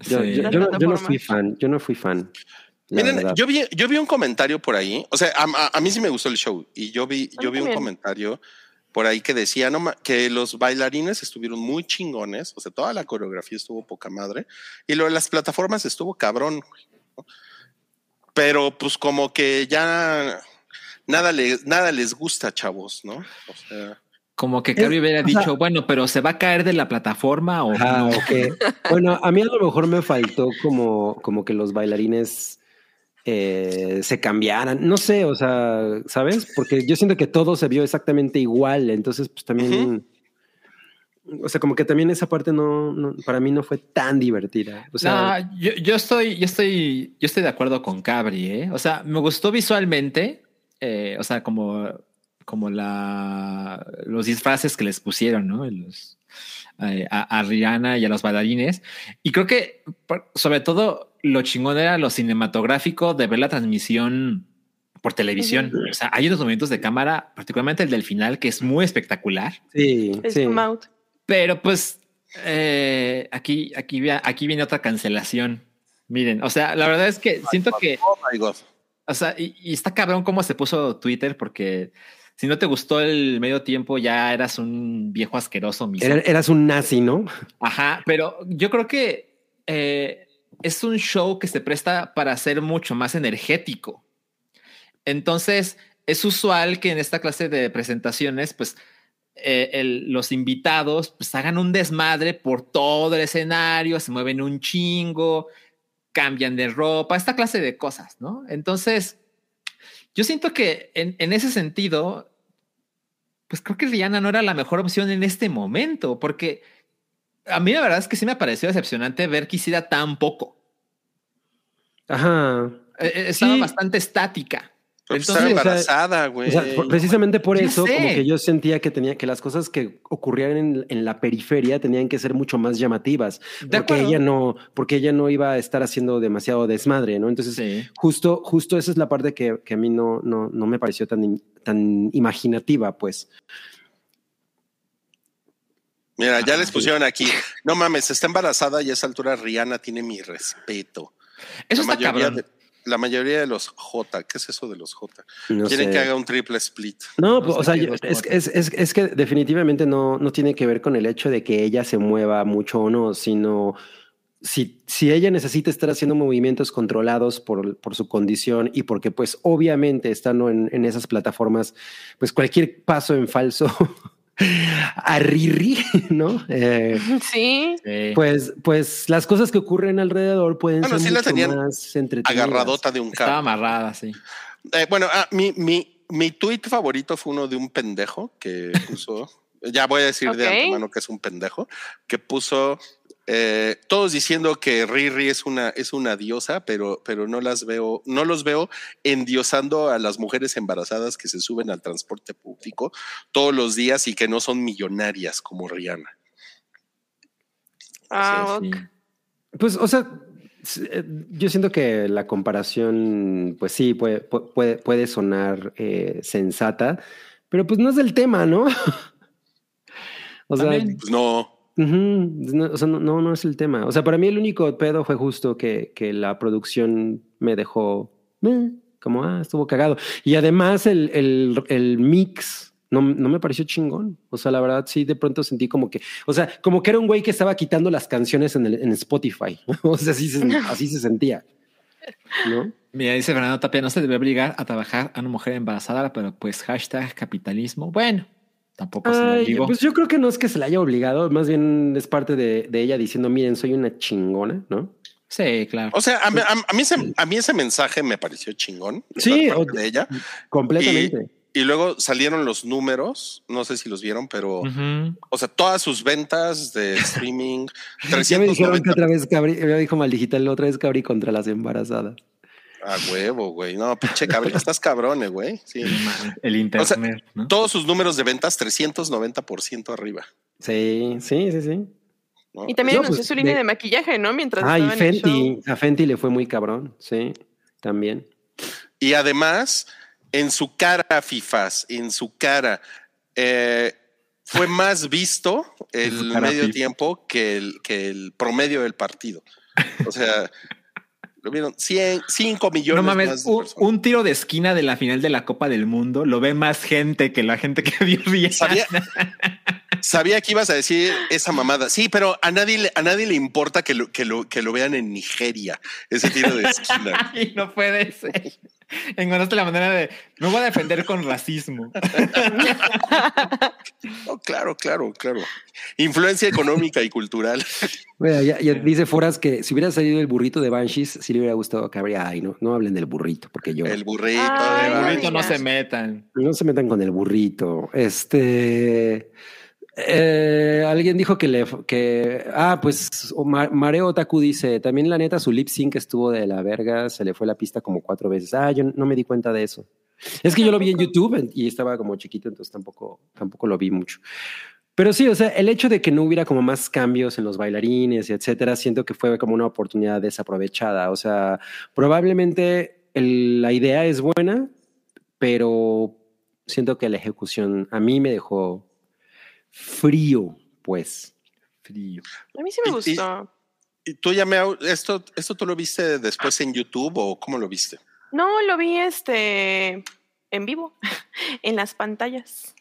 Yo, Sí. yo- yo no, yo no fui fan, yo no fui fan. Miren, yo vi, yo vi un comentario por ahí. O sea, a, a- a mí sí me gustó el show y yo vi, A yo vi un comentario por ahí que decía no, que los bailarines estuvieron muy chingones. O sea, toda la coreografía estuvo poca madre y lo de las plataformas estuvo cabrón. Pero pues como que ya nada, le, nada les gusta, chavos, ¿no? O sea, Como que Cabri hubiera sea- dicho, bueno, pero ¿se va a caer de la plataforma o Ajá, no? Bueno, a mí a lo mejor me faltó como, como que los bailarines eh, se cambiaran. No sé, o sea, ¿sabes? Porque yo siento que todo se vio exactamente igual. Entonces, pues también. O sea, como que también esa parte no, no- para mí no fue tan divertida. O sea, No, yo, yo estoy, yo estoy, yo estoy de acuerdo con Cabri, ¿eh? O sea, me gustó visualmente, eh, o sea, como, como la, los disfraces que les pusieron, ¿no? Los, eh, a, a Rihanna y a los bailarines. Y creo que, sobre todo, lo chingón era lo cinematográfico de ver la transmisión por televisión. O sea, hay unos momentos de cámara, particularmente el del final, que es muy espectacular. sí, El sí. zoom out. Pero pues eh, aquí, aquí, aquí viene otra cancelación. Miren, o sea, la verdad es que siento que, oh my God. o sea, y, y está cabrón cómo se puso Twitter porque si no te gustó el medio tiempo ya eras un viejo asqueroso mismo. Era- eras un nazi, ¿no? Ajá, pero yo creo que eh, es un show que se presta para ser mucho más energético. Entonces, es usual que en esta clase de presentaciones, pues, eh, los invitados pues, hagan un desmadre por todo el escenario, se mueven un chingo, cambian de ropa, esta clase de cosas, ¿no? Entonces, yo siento que en, en ese sentido, pues creo que Rihanna no era la mejor opción en este momento, porque a mí la verdad es que sí me pareció decepcionante ver que hiciera tan poco. Ajá. Eh, eh, estaba Sí. bastante estática. Pero Entonces, estaba embarazada, güey. O sea, por- precisamente por Ya eso, sé. como que yo sentía que tenía que las cosas que ocurrieran en, en la periferia tenían que ser mucho más llamativas, De porque acuerdo. ella no, porque ella no iba a estar haciendo demasiado desmadre, ¿no? Entonces, Sí. justo, justo esa es la parte que, que a mí no, no, no me pareció tan, tan imaginativa, pues. Mira, ya les pusieron aquí. No mames, está embarazada y a esa altura Rihanna tiene mi respeto. Eso la está mayoría cabrón. de, la mayoría de los J, ¿qué es eso de los J? No Quieren sé. que haga un triple split. No, No pues, o sea, yo- es, es que definitivamente no, no tiene que ver con el hecho de que ella se mueva mucho o no, sino si, si ella necesita estar haciendo movimientos controlados por, por su condición y porque pues obviamente estando en, en esas plataformas, pues cualquier paso en falso a Riri, ¿no? Eh, Sí. Pues, pues las cosas que ocurren alrededor pueden Bueno, ser sí la mucho tenían más entretenidas. Agarradota de un Estaba cable. amarrada, sí. Eh, bueno, ah, mi, mi, mi tweet favorito fue uno de un pendejo que puso. ya voy a decir de antemano que es un pendejo que puso eh, todos diciendo que Riri es una es una diosa, pero pero no las veo, no los veo endiosando a las mujeres embarazadas que se suben al transporte público todos los días y que no son millonarias como Rihanna. Ah, Sí, ok. sí. Pues, o sea, eh, yo siento que la comparación, pues sí, puede, pu- puede, puede sonar eh, sensata, pero pues no es el tema, ¿no? o sea, También. Pues no, ujú, no, o sea, no, no, no es el tema. O sea, para mí el único pedo fue justo que, que la producción me dejó eh, como, ah, estuvo cagado. Y además el, el, el mix no, no me pareció chingón. O sea, la verdad sí, de pronto sentí como que, o sea, como que era un güey que estaba quitando las canciones en, el, en Spotify. o sea, así se, así se sentía. ¿No? Mira, dice Fernando Tapia, no se debe obligar a trabajar a una mujer embarazada, pero pues hashtag capitalismo. Bueno, tampoco se lo Ay, digo. pues yo creo que no es que se la haya obligado, más bien es parte de, de ella diciendo, miren, soy una chingona, ¿no? Sí, claro. o sea, a, mí- a- a mí ese, a mí ese mensaje me pareció chingón. Sí, o- de ella. Completamente. Y luego salieron los números, no sé si los vieron, pero, o sea, todas sus ventas de streaming, Ya me dijeron que 390 otra vez Cabri, me dijo mal digital, otra vez Cabri contra las embarazadas. A huevo, güey. No, pinche cabrón, estás cabrón, eh, güey. Sí. El internet, ¿no? Todos sus números de ventas, 390% arriba. Sí, sí, sí, sí. ¿no? Y también No, anunció pues, su línea de- de maquillaje, ¿no? Mientras Ah, y estaba en el Fenty, show. a Fenty le fue muy cabrón, sí, también. Y además, en su cara, FIFAs, en su cara, eh, fue más visto el medio FIFA. tiempo que el, que el promedio del partido. O sea, Lo vieron 100, 5 millones No mames, más de un, tiro de esquina de la final de la Copa del Mundo lo ve más gente que la gente que vio Rihanna. Sabía, sabía que ibas a decir esa mamada. Sí, pero a nadie, le- a nadie le importa que lo, que, lo, que lo vean en Nigeria, ese tiro de esquina. Ay, no puede ser. Encontraste la manera de. Me voy a defender con racismo. No, claro, claro, claro. Influencia económica y cultural. Bueno, ya, ya dice Foras que si hubiera salido el burrito de Banshees, sí le hubiera gustado que habría. Ay, no, no hablen del burrito, porque yo. El burrito. Ay, de no se metan. No se metan con el burrito. Este. Eh, alguien dijo que le. que Ah, pues Mareo Otaku dice: También la neta, su lip sync estuvo de la verga. Se le fue la pista como cuatro veces. Ah, yo no me di cuenta de eso. Es que yo lo vi en YouTube y estaba como chiquito, entonces tampoco, tampoco lo vi mucho. Pero sí, o sea, el hecho de que no hubiera como más cambios en los bailarines y etcétera, siento que fue como una oportunidad desaprovechada. O sea, probablemente el- la idea es buena, pero siento que la ejecución a mí me dejó frío, pues. Frío. A mí sí me Y- y- gustó. ¿Y tú ya me esto, esto tú lo viste después en YouTube o cómo lo viste? No, lo vi este en vivo, en las pantallas.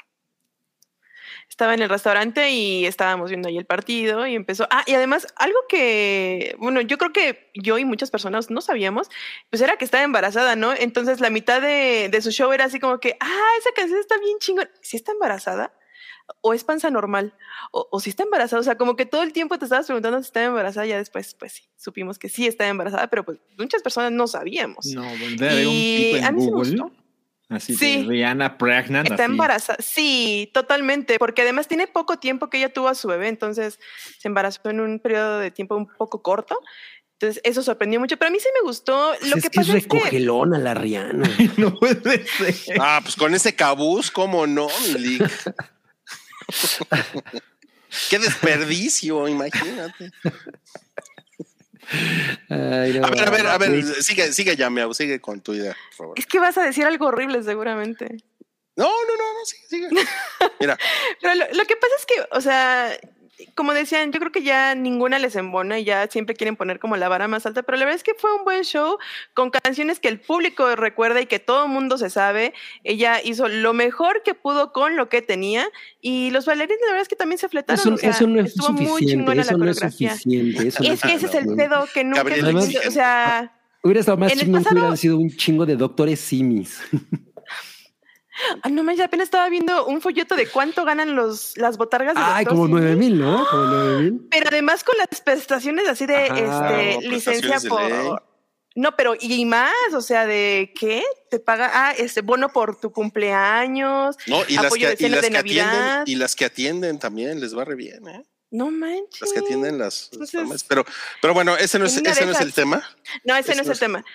Estaba en el restaurante y estábamos viendo ahí el partido y empezó. Ah, y además, algo que, bueno, yo creo que yo y muchas personas no sabíamos, pues era que estaba embarazada, ¿no? Entonces la mitad de, de su show era así como que, ah, esa canción está bien chingón. ¿Sí está embarazada? ¿O es panza normal? ¿O, o si está embarazada? O sea, como que todo el tiempo te estabas preguntando si estaba embarazada. Ya después, pues sí, supimos que sí estaba embarazada, pero pues muchas personas no sabíamos. No, bueno, debe haber un Y tipo en a mí sí me Google. gustó. Así Sí. de Rihanna pregnant. Está así. embarazada. Sí, totalmente, porque además tiene poco tiempo que ella tuvo a su bebé, entonces se embarazó en un periodo de tiempo un poco corto. Entonces eso sorprendió mucho, pero a mí sí me gustó. Lo Pues es que que es pasa es que recogelona la Rihanna. No puede ser. Ah, pues con ese cabuz, ¿cómo no, Milik? Qué desperdicio, imagínate. Ay, no. A ver, a ver, a ver, sigue, sigue ya, Miau, sigue con tu idea, por favor. es que vas a decir algo horrible seguramente. No, no, no, no, sigue, sigue. Mira, Pero lo, lo que pasa es que, o sea, como decían, yo creo que ya ninguna les embona y ya siempre quieren poner como la vara más alta, pero la verdad es que fue un buen show con canciones que el público recuerda y que todo el mundo se sabe. Ella hizo lo mejor que pudo con lo que tenía y los bailarines la verdad es que también se fletaron. Eso, o sea, eso no es suficiente. Eso no es suficiente. eso no Es que ese es el suficiente. pedo que nunca Gabriel. O sea, Hubiera estado más En el chingón pasado- hubieran sido un chingo de doctores simis. ah, no manches, apenas estaba viendo un folleto de cuánto ganan los, las botargas de Ay, como nueve mil, ¿no? Como nueve mil. Pero además con las prestaciones así de Ajá. este, licencia de por. No, pero y más, o sea, de qué te paga, ah, este bono por tu cumpleaños, no, y las apoyo que, de y las de que atienden, Navidad. y las que atienden también les va re bien, ¿eh? No manches. Las que atienden las, Entonces-. Pero, pero bueno, ese no es, ese no es el tema. No, ese Eso no es no el es- tema.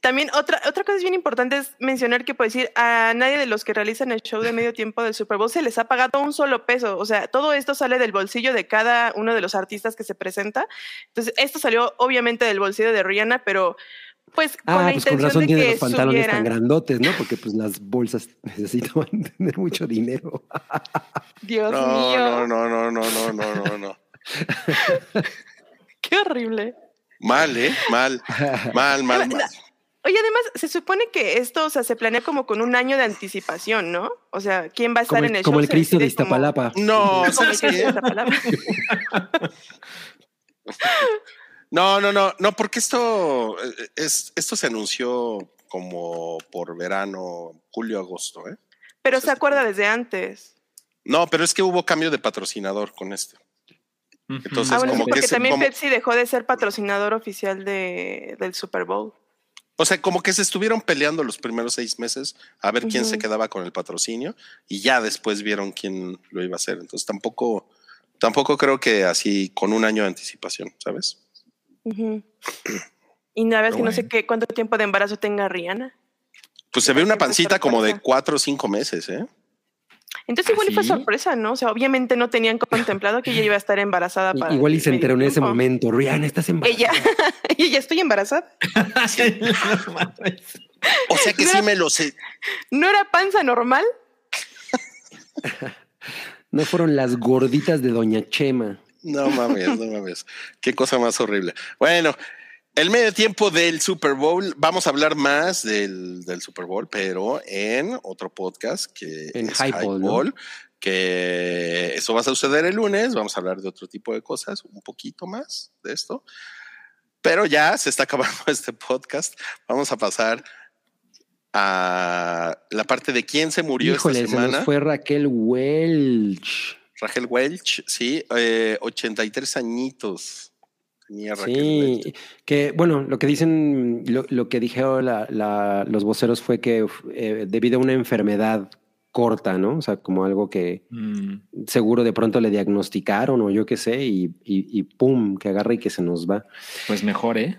También otra, otra cosa bien importante es mencionar que, por decir, a nadie de los que realizan el show de medio tiempo del Super Bowl se les ha pagado un solo peso. O sea, todo esto sale del bolsillo de cada uno de los artistas que se presenta. Entonces, esto salió obviamente del bolsillo de Rihanna, pero pues con ah, la pues intención con razón de tiene los pantalones tan grandotes, ¿no? Porque pues las bolsas necesitan tener mucho dinero. Dios mío. No, no, no, no, no, no, no, no. Qué horrible. Mal, ¿eh? Mal, mal, mal, mal. Oye, además, se supone que esto, o sea, se planea como con un año de anticipación, ¿no? O sea, ¿quién va a estar en el como? El Cristo de Iztapalapa. Como... No, ¿sabes qué? No, no, no, no, porque esto eh, es, esto se anunció como por verano, julio, agosto, ¿eh? Pero se acuerda desde antes. No, pero es que hubo cambio de patrocinador con este. Entonces, Ah, bueno, sí, como que porque se- también como- Pepsi dejó de ser patrocinador oficial de, del Super Bowl. O sea, como que se estuvieron peleando los primeros seis meses a ver quién se quedaba con el patrocinio y ya después vieron quién lo iba a hacer. Entonces tampoco, tampoco creo que así con un año de anticipación, ¿sabes? Y verdad es que no sé qué, cuánto tiempo de embarazo tenga Rihanna. Pues se ve una Siempre pancita como de cuatro o cinco meses, ¿eh? Entonces igual y fue ¿sí? sorpresa, ¿no? O sea, obviamente no tenían contemplado que ella iba a estar embarazada para Igual y se enteró en ese momento. Rihanna, estás embarazada. Ella, y ya estoy embarazada. O sea que sí me lo sé. ¿No era panza normal? No fueron las gorditas de Doña Chema. No mames, no mames. Qué cosa más horrible. Bueno, El medio tiempo del Super Bowl, vamos a hablar más del, del Super Bowl, pero en otro podcast que En es Highball, ¿no? Highball, que eso va a suceder el lunes, vamos a hablar de otro tipo de cosas, un poquito más de esto, pero ya se está acabando este podcast, vamos a pasar a la parte de quién se murió Híjole, esta se nos semana. fue Raquel Welch. Raquel Welch, sí, eh, 83 añitos. Tenía Raquel Sí, Welch. que bueno, lo que dicen, lo, lo que dijeron la- la- los voceros fue que eh, debido a una enfermedad corta, ¿no? O sea, como algo que Mm, seguro de pronto le diagnosticaron o yo qué sé, y, y- y pum, que agarra y que se nos va. Pues mejor, ¿eh?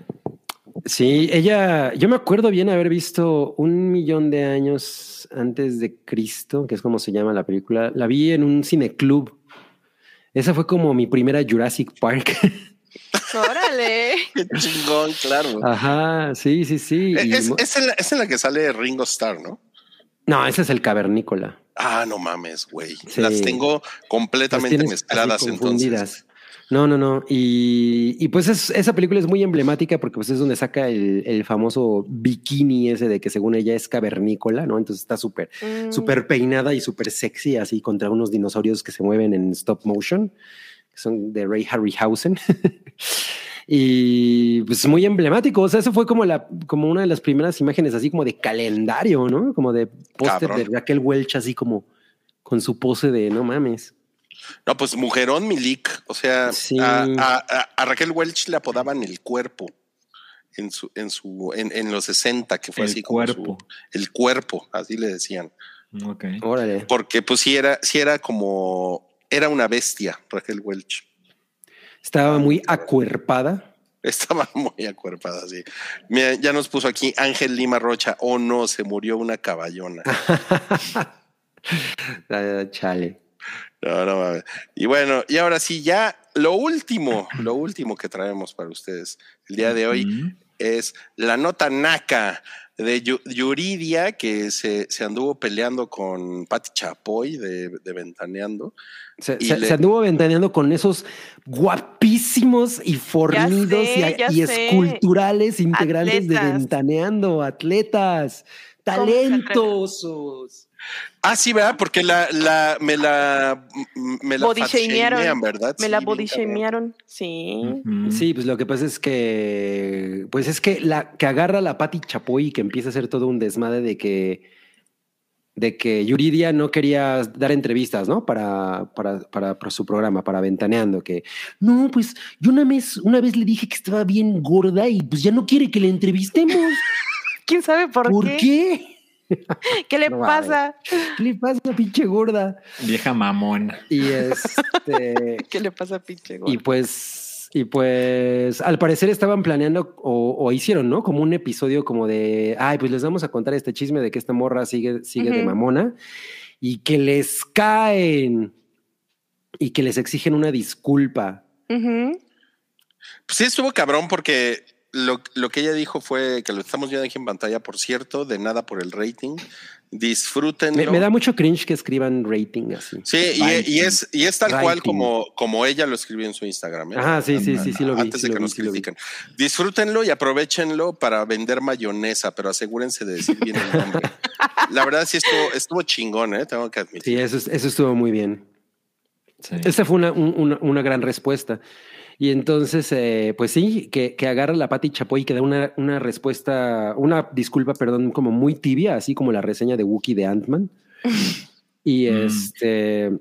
Sí, ella, yo me acuerdo bien haber visto un millón de años antes de Cristo, que es como se llama la película. La vi en un cineclub. Esa fue como mi primera Jurassic Park. Órale. Qué chingón, claro. Ajá, sí, sí, sí. Y Es, es en la, es en la que sale Ringo Starr, ¿no? No, ese es el cavernícola. Ah, no mames, güey. Sí. Las tengo completamente mezcladas así entonces. No, no, no. Y, y pues es- esa película es muy emblemática porque pues es donde saca el, el famoso bikini ese de que según ella es cavernícola, ¿no? Entonces está súper, Mm. súper peinada y súper sexy así contra unos dinosaurios que se mueven en stop motion, que son de Ray Harryhausen. y pues muy emblemático. O sea, eso fue como la, como una de las primeras imágenes así como de calendario, ¿no? Como de póster de Raquel Welch así como con su pose de no mames. No, pues mujerón Milik. O sea, Sí. a, a- a- a Raquel Welch le apodaban el cuerpo en su, en su, en, en los 60, que fue El así como su- cuerpo. el cuerpo, así le decían. Ok. Órale. Porque pues sí era, sí era como, era una bestia, Raquel Welch. Estaba muy acuerpada. Estaba muy acuerpada, sí. Mira, ya nos puso aquí Ángel Lima Rocha. Oh no, se murió una caballona. Chale. No, no mames. Y bueno, y ahora sí, ya lo último, lo último que traemos para ustedes el día de hoy Mm. es la nota naca de Yu- Yuridia, que se, se anduvo peleando con Pati Chapoy de, de Ventaneando. Se, Y se- le- se anduvo ventaneando con esos guapísimos y fornidos sé, y, esculturales integrantes de. Ventaneando, atletas, talentosos. Ah, sí, ¿verdad? Porque la, la, me la, me la Body shamearon. ¿verdad? Me Sí, la body shamearon. Sí. Sí, pues lo que pasa es que, pues es que la que agarra la Pati Chapoy y que empieza a hacer todo un desmadre de que, de que Yuridia no quería dar entrevistas, ¿no? Para, para, para, para su programa, para Ventaneando, que no, pues yo una vez, una vez le dije que estaba bien gorda y pues ya no quiere que le entrevistemos. ¿Quién sabe por, ¿Por, qué? qué? ¿Qué le No pasa? ¿Qué le pasa, pinche gorda? Vieja mamona. Y este. ¿Qué le pasa, pinche Y gordo? pues, y pues, al parecer estaban planeando o, o hicieron, ¿no? Como un episodio como de, ay, pues les vamos a contar este chisme de que esta morra sigue, sigue de mamona y que les caen y que les exigen una disculpa. Pues sí, estuvo cabrón porque lo, lo que ella dijo fue que lo estamos viendo aquí en pantalla, por cierto, de nada por el rating. Disfrútenlo. Me, me da mucho cringe que escriban rating así. Sí, y, y es, y es tal cual como, como ella lo escribió en su Instagram. ¿eh? Ajá, sí, sí, sí, sí lo vi, Antes sí de que vi, nos sí critiquen. Disfrútenlo y aprovechenlo para vender mayonesa, pero asegúrense de decir bien el nombre. La verdad sí estuvo, estuvo chingón, ¿eh? tengo que admitir. Sí, eso, es- eso estuvo muy bien. Sí. Esa fue una, un- una, una gran respuesta. Y entonces, eh, pues sí, que, que agarra la Pati Chapoy y que da una, una respuesta, una disculpa, perdón, como muy tibia, así como la reseña de Wookiee de Ant-Man. Y Mm. este,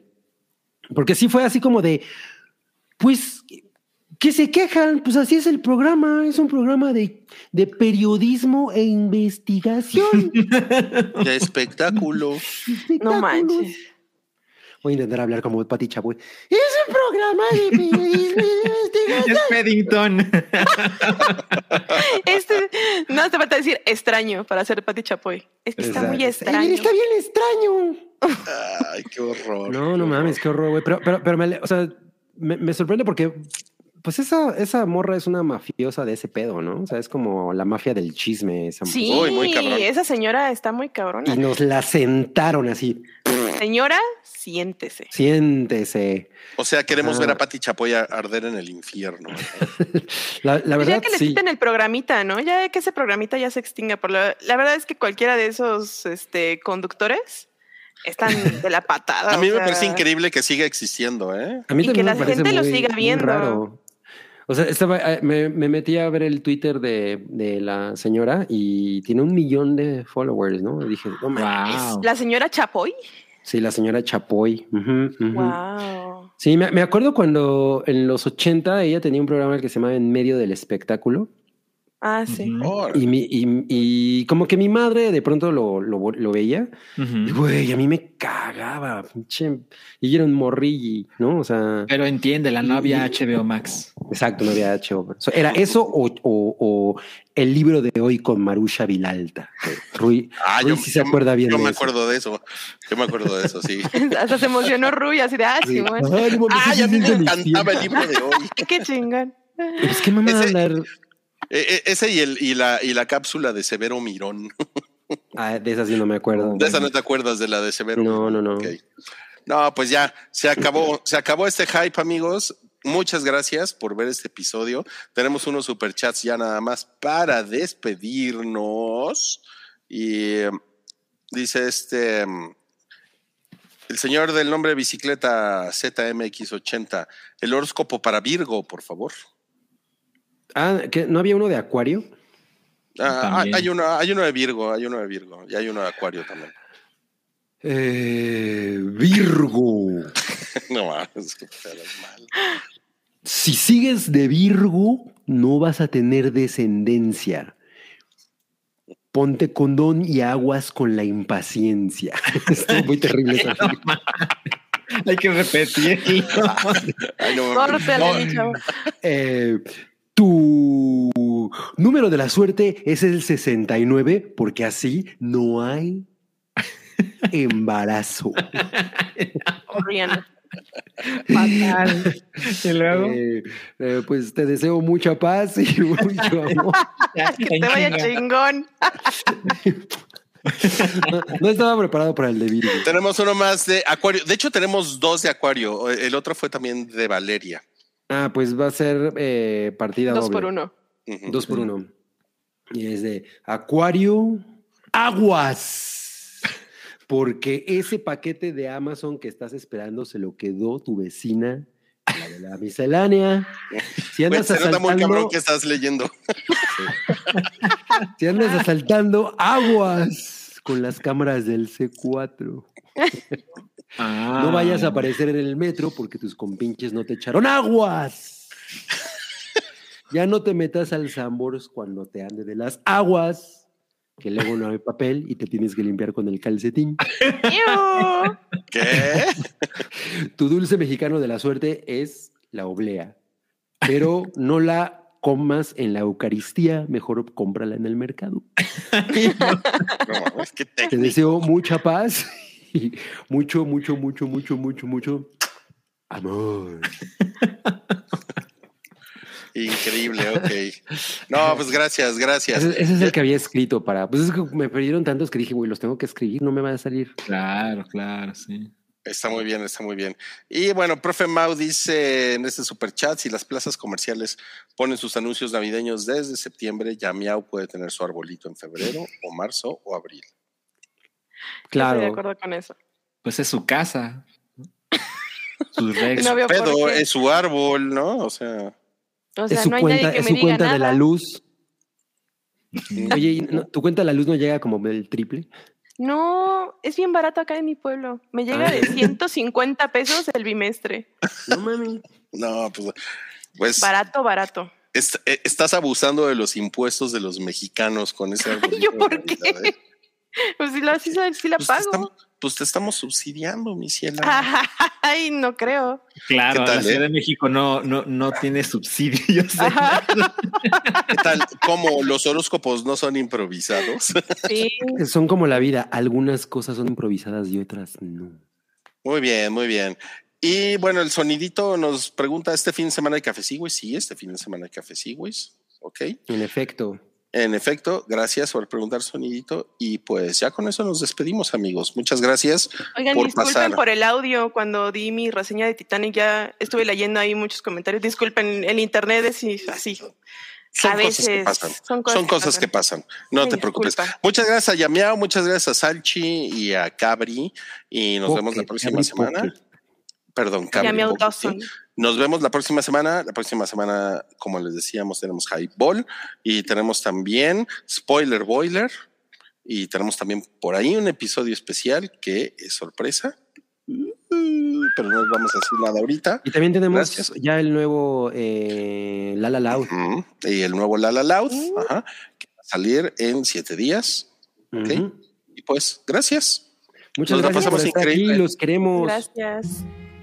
porque sí fue así como de, pues, que se quejan, pues así es el programa, es un programa de, de periodismo e investigación. De espectáculo. No Espectáculos. manches. Voy a intentar hablar como Pati Chapoy. Es un programa de. Es Paddington. Este, no te falta decir extraño para hacer Pati Chapoy. Es que está muy extraño. bien, está bien extraño. Ay, qué horror. No, no mames, qué horror, güey. Pero, pero, pero me, o sea, me, me sorprende porque Pues esa, esa morra es una mafiosa de ese pedo, ¿no? O sea, es como la mafia del chisme. Esa Sí, Uy, muy cabrón. esa señora está muy Y cabrona. nos la sentaron así. Señora, siéntese. Siéntese. O sea, queremos Ah. ver a Pati Chapoy a- arder en el infierno. La, la Pues verdad, ya que le sí. quiten el programita, ¿no? Ya que ese programita ya se extinga. Por la, la verdad es que cualquiera de esos este, conductores están de la patada. A mí me sea, parece increíble que siga existiendo, ¿eh? A mí Y que la me parece gente lo muy- siga muy viendo. raro. O sea, estaba, eh, me, me metí a ver el Twitter de, de la señora y tiene un millón de followers, ¿no? Y dije, mames. Wow. La señora Chapoy. Sí, la señora Chapoy. Wow. Sí, me, me acuerdo cuando en los 80 ella tenía un programa que se llamaba En medio del espectáculo. Ah, sí. Y, mi, y, y como que mi madre de pronto lo, lo, lo veía. Y Ujú. güey, a mí me cagaba. pinche- Y era un morrilli, ¿no? O sea, Pero entiéndela, no había HBO Max. exacto, no había HBO. So, Era eso o, o- o el libro de hoy con Marusha Vilalta. Rui, Ah, Rui yo, sí se yo- acuerda bien Yo de me eso. acuerdo de eso. Yo me acuerdo de eso, sí. Hasta se emocionó Rui así de, ah, sí, bueno. Ay, no mames, Ay, sí, a mí sí, me encantaba el libro de hoy. Qué chingón. Es que mamá Ese- Eh, eh, ese y, el, y, la, y la cápsula de Severo Mirón. Ah, de esa sí no me acuerdo. De esa no te acuerdas de la de Severo No, no, no. Ok. No, pues ya se acabó, se acabó este hype, amigos. Muchas gracias por ver este episodio. Tenemos unos superchats ya nada más para despedirnos. Y eh, dice este mm, el señor del nombre bicicleta ZMX80, el horóscopo para Virgo, por favor. Ah, ¿que ¿no había uno de Acuario? Ah, También. hay uno, hay uno de Virgo, hay uno de Virgo y hay uno de Acuario también. Eh, Virgo. No mames, que mal. Si sigues de Virgo, no vas a tener descendencia. Ponte condón y aguas con la impaciencia. Estuvo muy terrible esa. Hay que repetirlo. Ay, no chavo. Eh, tu número de la suerte es el 69 porque así no hay embarazo. Fatal. Y luego. Eh, eh, pues te deseo mucha paz y mucho amor. Que te vaya chingón. No, no estaba preparado para el de Virgo. Tenemos uno más de Acuario. De hecho, tenemos dos de Acuario. El otro fue también de Valeria. Ah, pues va a ser eh, partida Dos doble. por uno. Dos por uno. Y es de Acuario Aguas. Porque ese paquete de Amazon que estás esperando se lo quedó tu vecina, la de la miscelánea. Si andas se nota muy cabrón asaltando, que estás leyendo. si andas asaltando aguas con las cámaras del C4. Ah. No vayas a aparecer en el metro porque tus compinches no te echaron aguas. Ya no te metas al Sambors cuando te ande de las aguas, que luego no hay papel y te tienes que limpiar con el calcetín. ¿Qué? Tu dulce mexicano de la suerte es la oblea, pero no la comas en la Eucaristía, mejor cómprala en el mercado. No, Te deseo mucha paz mucho, mucho, mucho, mucho, mucho, mucho amor. Increíble, ok. No, pues gracias, gracias. Ese, ese es el que había escrito para. Pues es que me perdieron tantos que dije, güey, los tengo que escribir, no me va a salir. Claro, claro, sí. Está muy bien, está muy bien. Y bueno, profe Mau dice en este super chat, si las plazas comerciales ponen sus anuncios navideños desde septiembre, ya Miau puede tener su arbolito en febrero o marzo o abril. Estoy de Claro. acuerdo con eso. Pues es su casa. Sus reglas. No Pero qué. es su árbol, ¿no? O sea, O sea, es su no hay cuenta, nadie que es me su diga cuenta de la luz. Oye, ¿y no- ¿tu cuenta de la luz no llega como el triple? No, es bien barato acá en mi pueblo. Me llega Ah. de 150 pesos el bimestre. No mames. no, pues, pues Barato, barato. eh, estás abusando de los impuestos de los mexicanos con ese. ¿Yo por qué? ¿eh? Pues sí, la, sí, sí Pues te, pago. estamos, pues te estamos subsidiando, mi ciela. Ay, no creo. Claro, ¿Qué tal, la Ciudad eh? de México no, no, no tiene subsidios. ¿Qué tal? Como los horóscopos no son improvisados. Sí. Son como la vida. Algunas cosas son improvisadas y otras no. Muy bien, muy bien. Y bueno, el sonidito nos pregunta, ¿este fin de semana hay Café Sigüey? Sí, este fin de semana hay Café Sigüey. Ok. En efecto. En efecto, gracias por preguntar, sonidito. Y pues ya con eso nos despedimos, amigos. Muchas gracias Oigan, por disculpen pasar. por el audio. Cuando di mi reseña de Titanic ya estuve leyendo ahí muchos comentarios. Disculpen, el internet es y- así. Son a cosas que veces pasan. son Son cosas que que pasan. No Ay, te preocupes. disculpa. Muchas gracias a Yamiao, muchas gracias a Salchi y a Cabri. Y nos vemos la próxima Cabri semana. Pocket. Perdón, Cabri. Yamiao Dawson. Nos vemos la próxima semana. La próxima semana, como les decíamos, tenemos Highball y tenemos también Spoiler Boiler. Y tenemos también por ahí un episodio especial que es sorpresa. Uh, Pero no vamos a decir nada ahorita. Y también tenemos Gracias. ya el nuevo eh, La La Loud. Ujú. Y el nuevo La La Loud, ajá, que va a salir en siete días. Ok. Ujú. Y pues, gracias. Muchas Nos gracias por pasamos estar aquí. Los queremos. Gracias.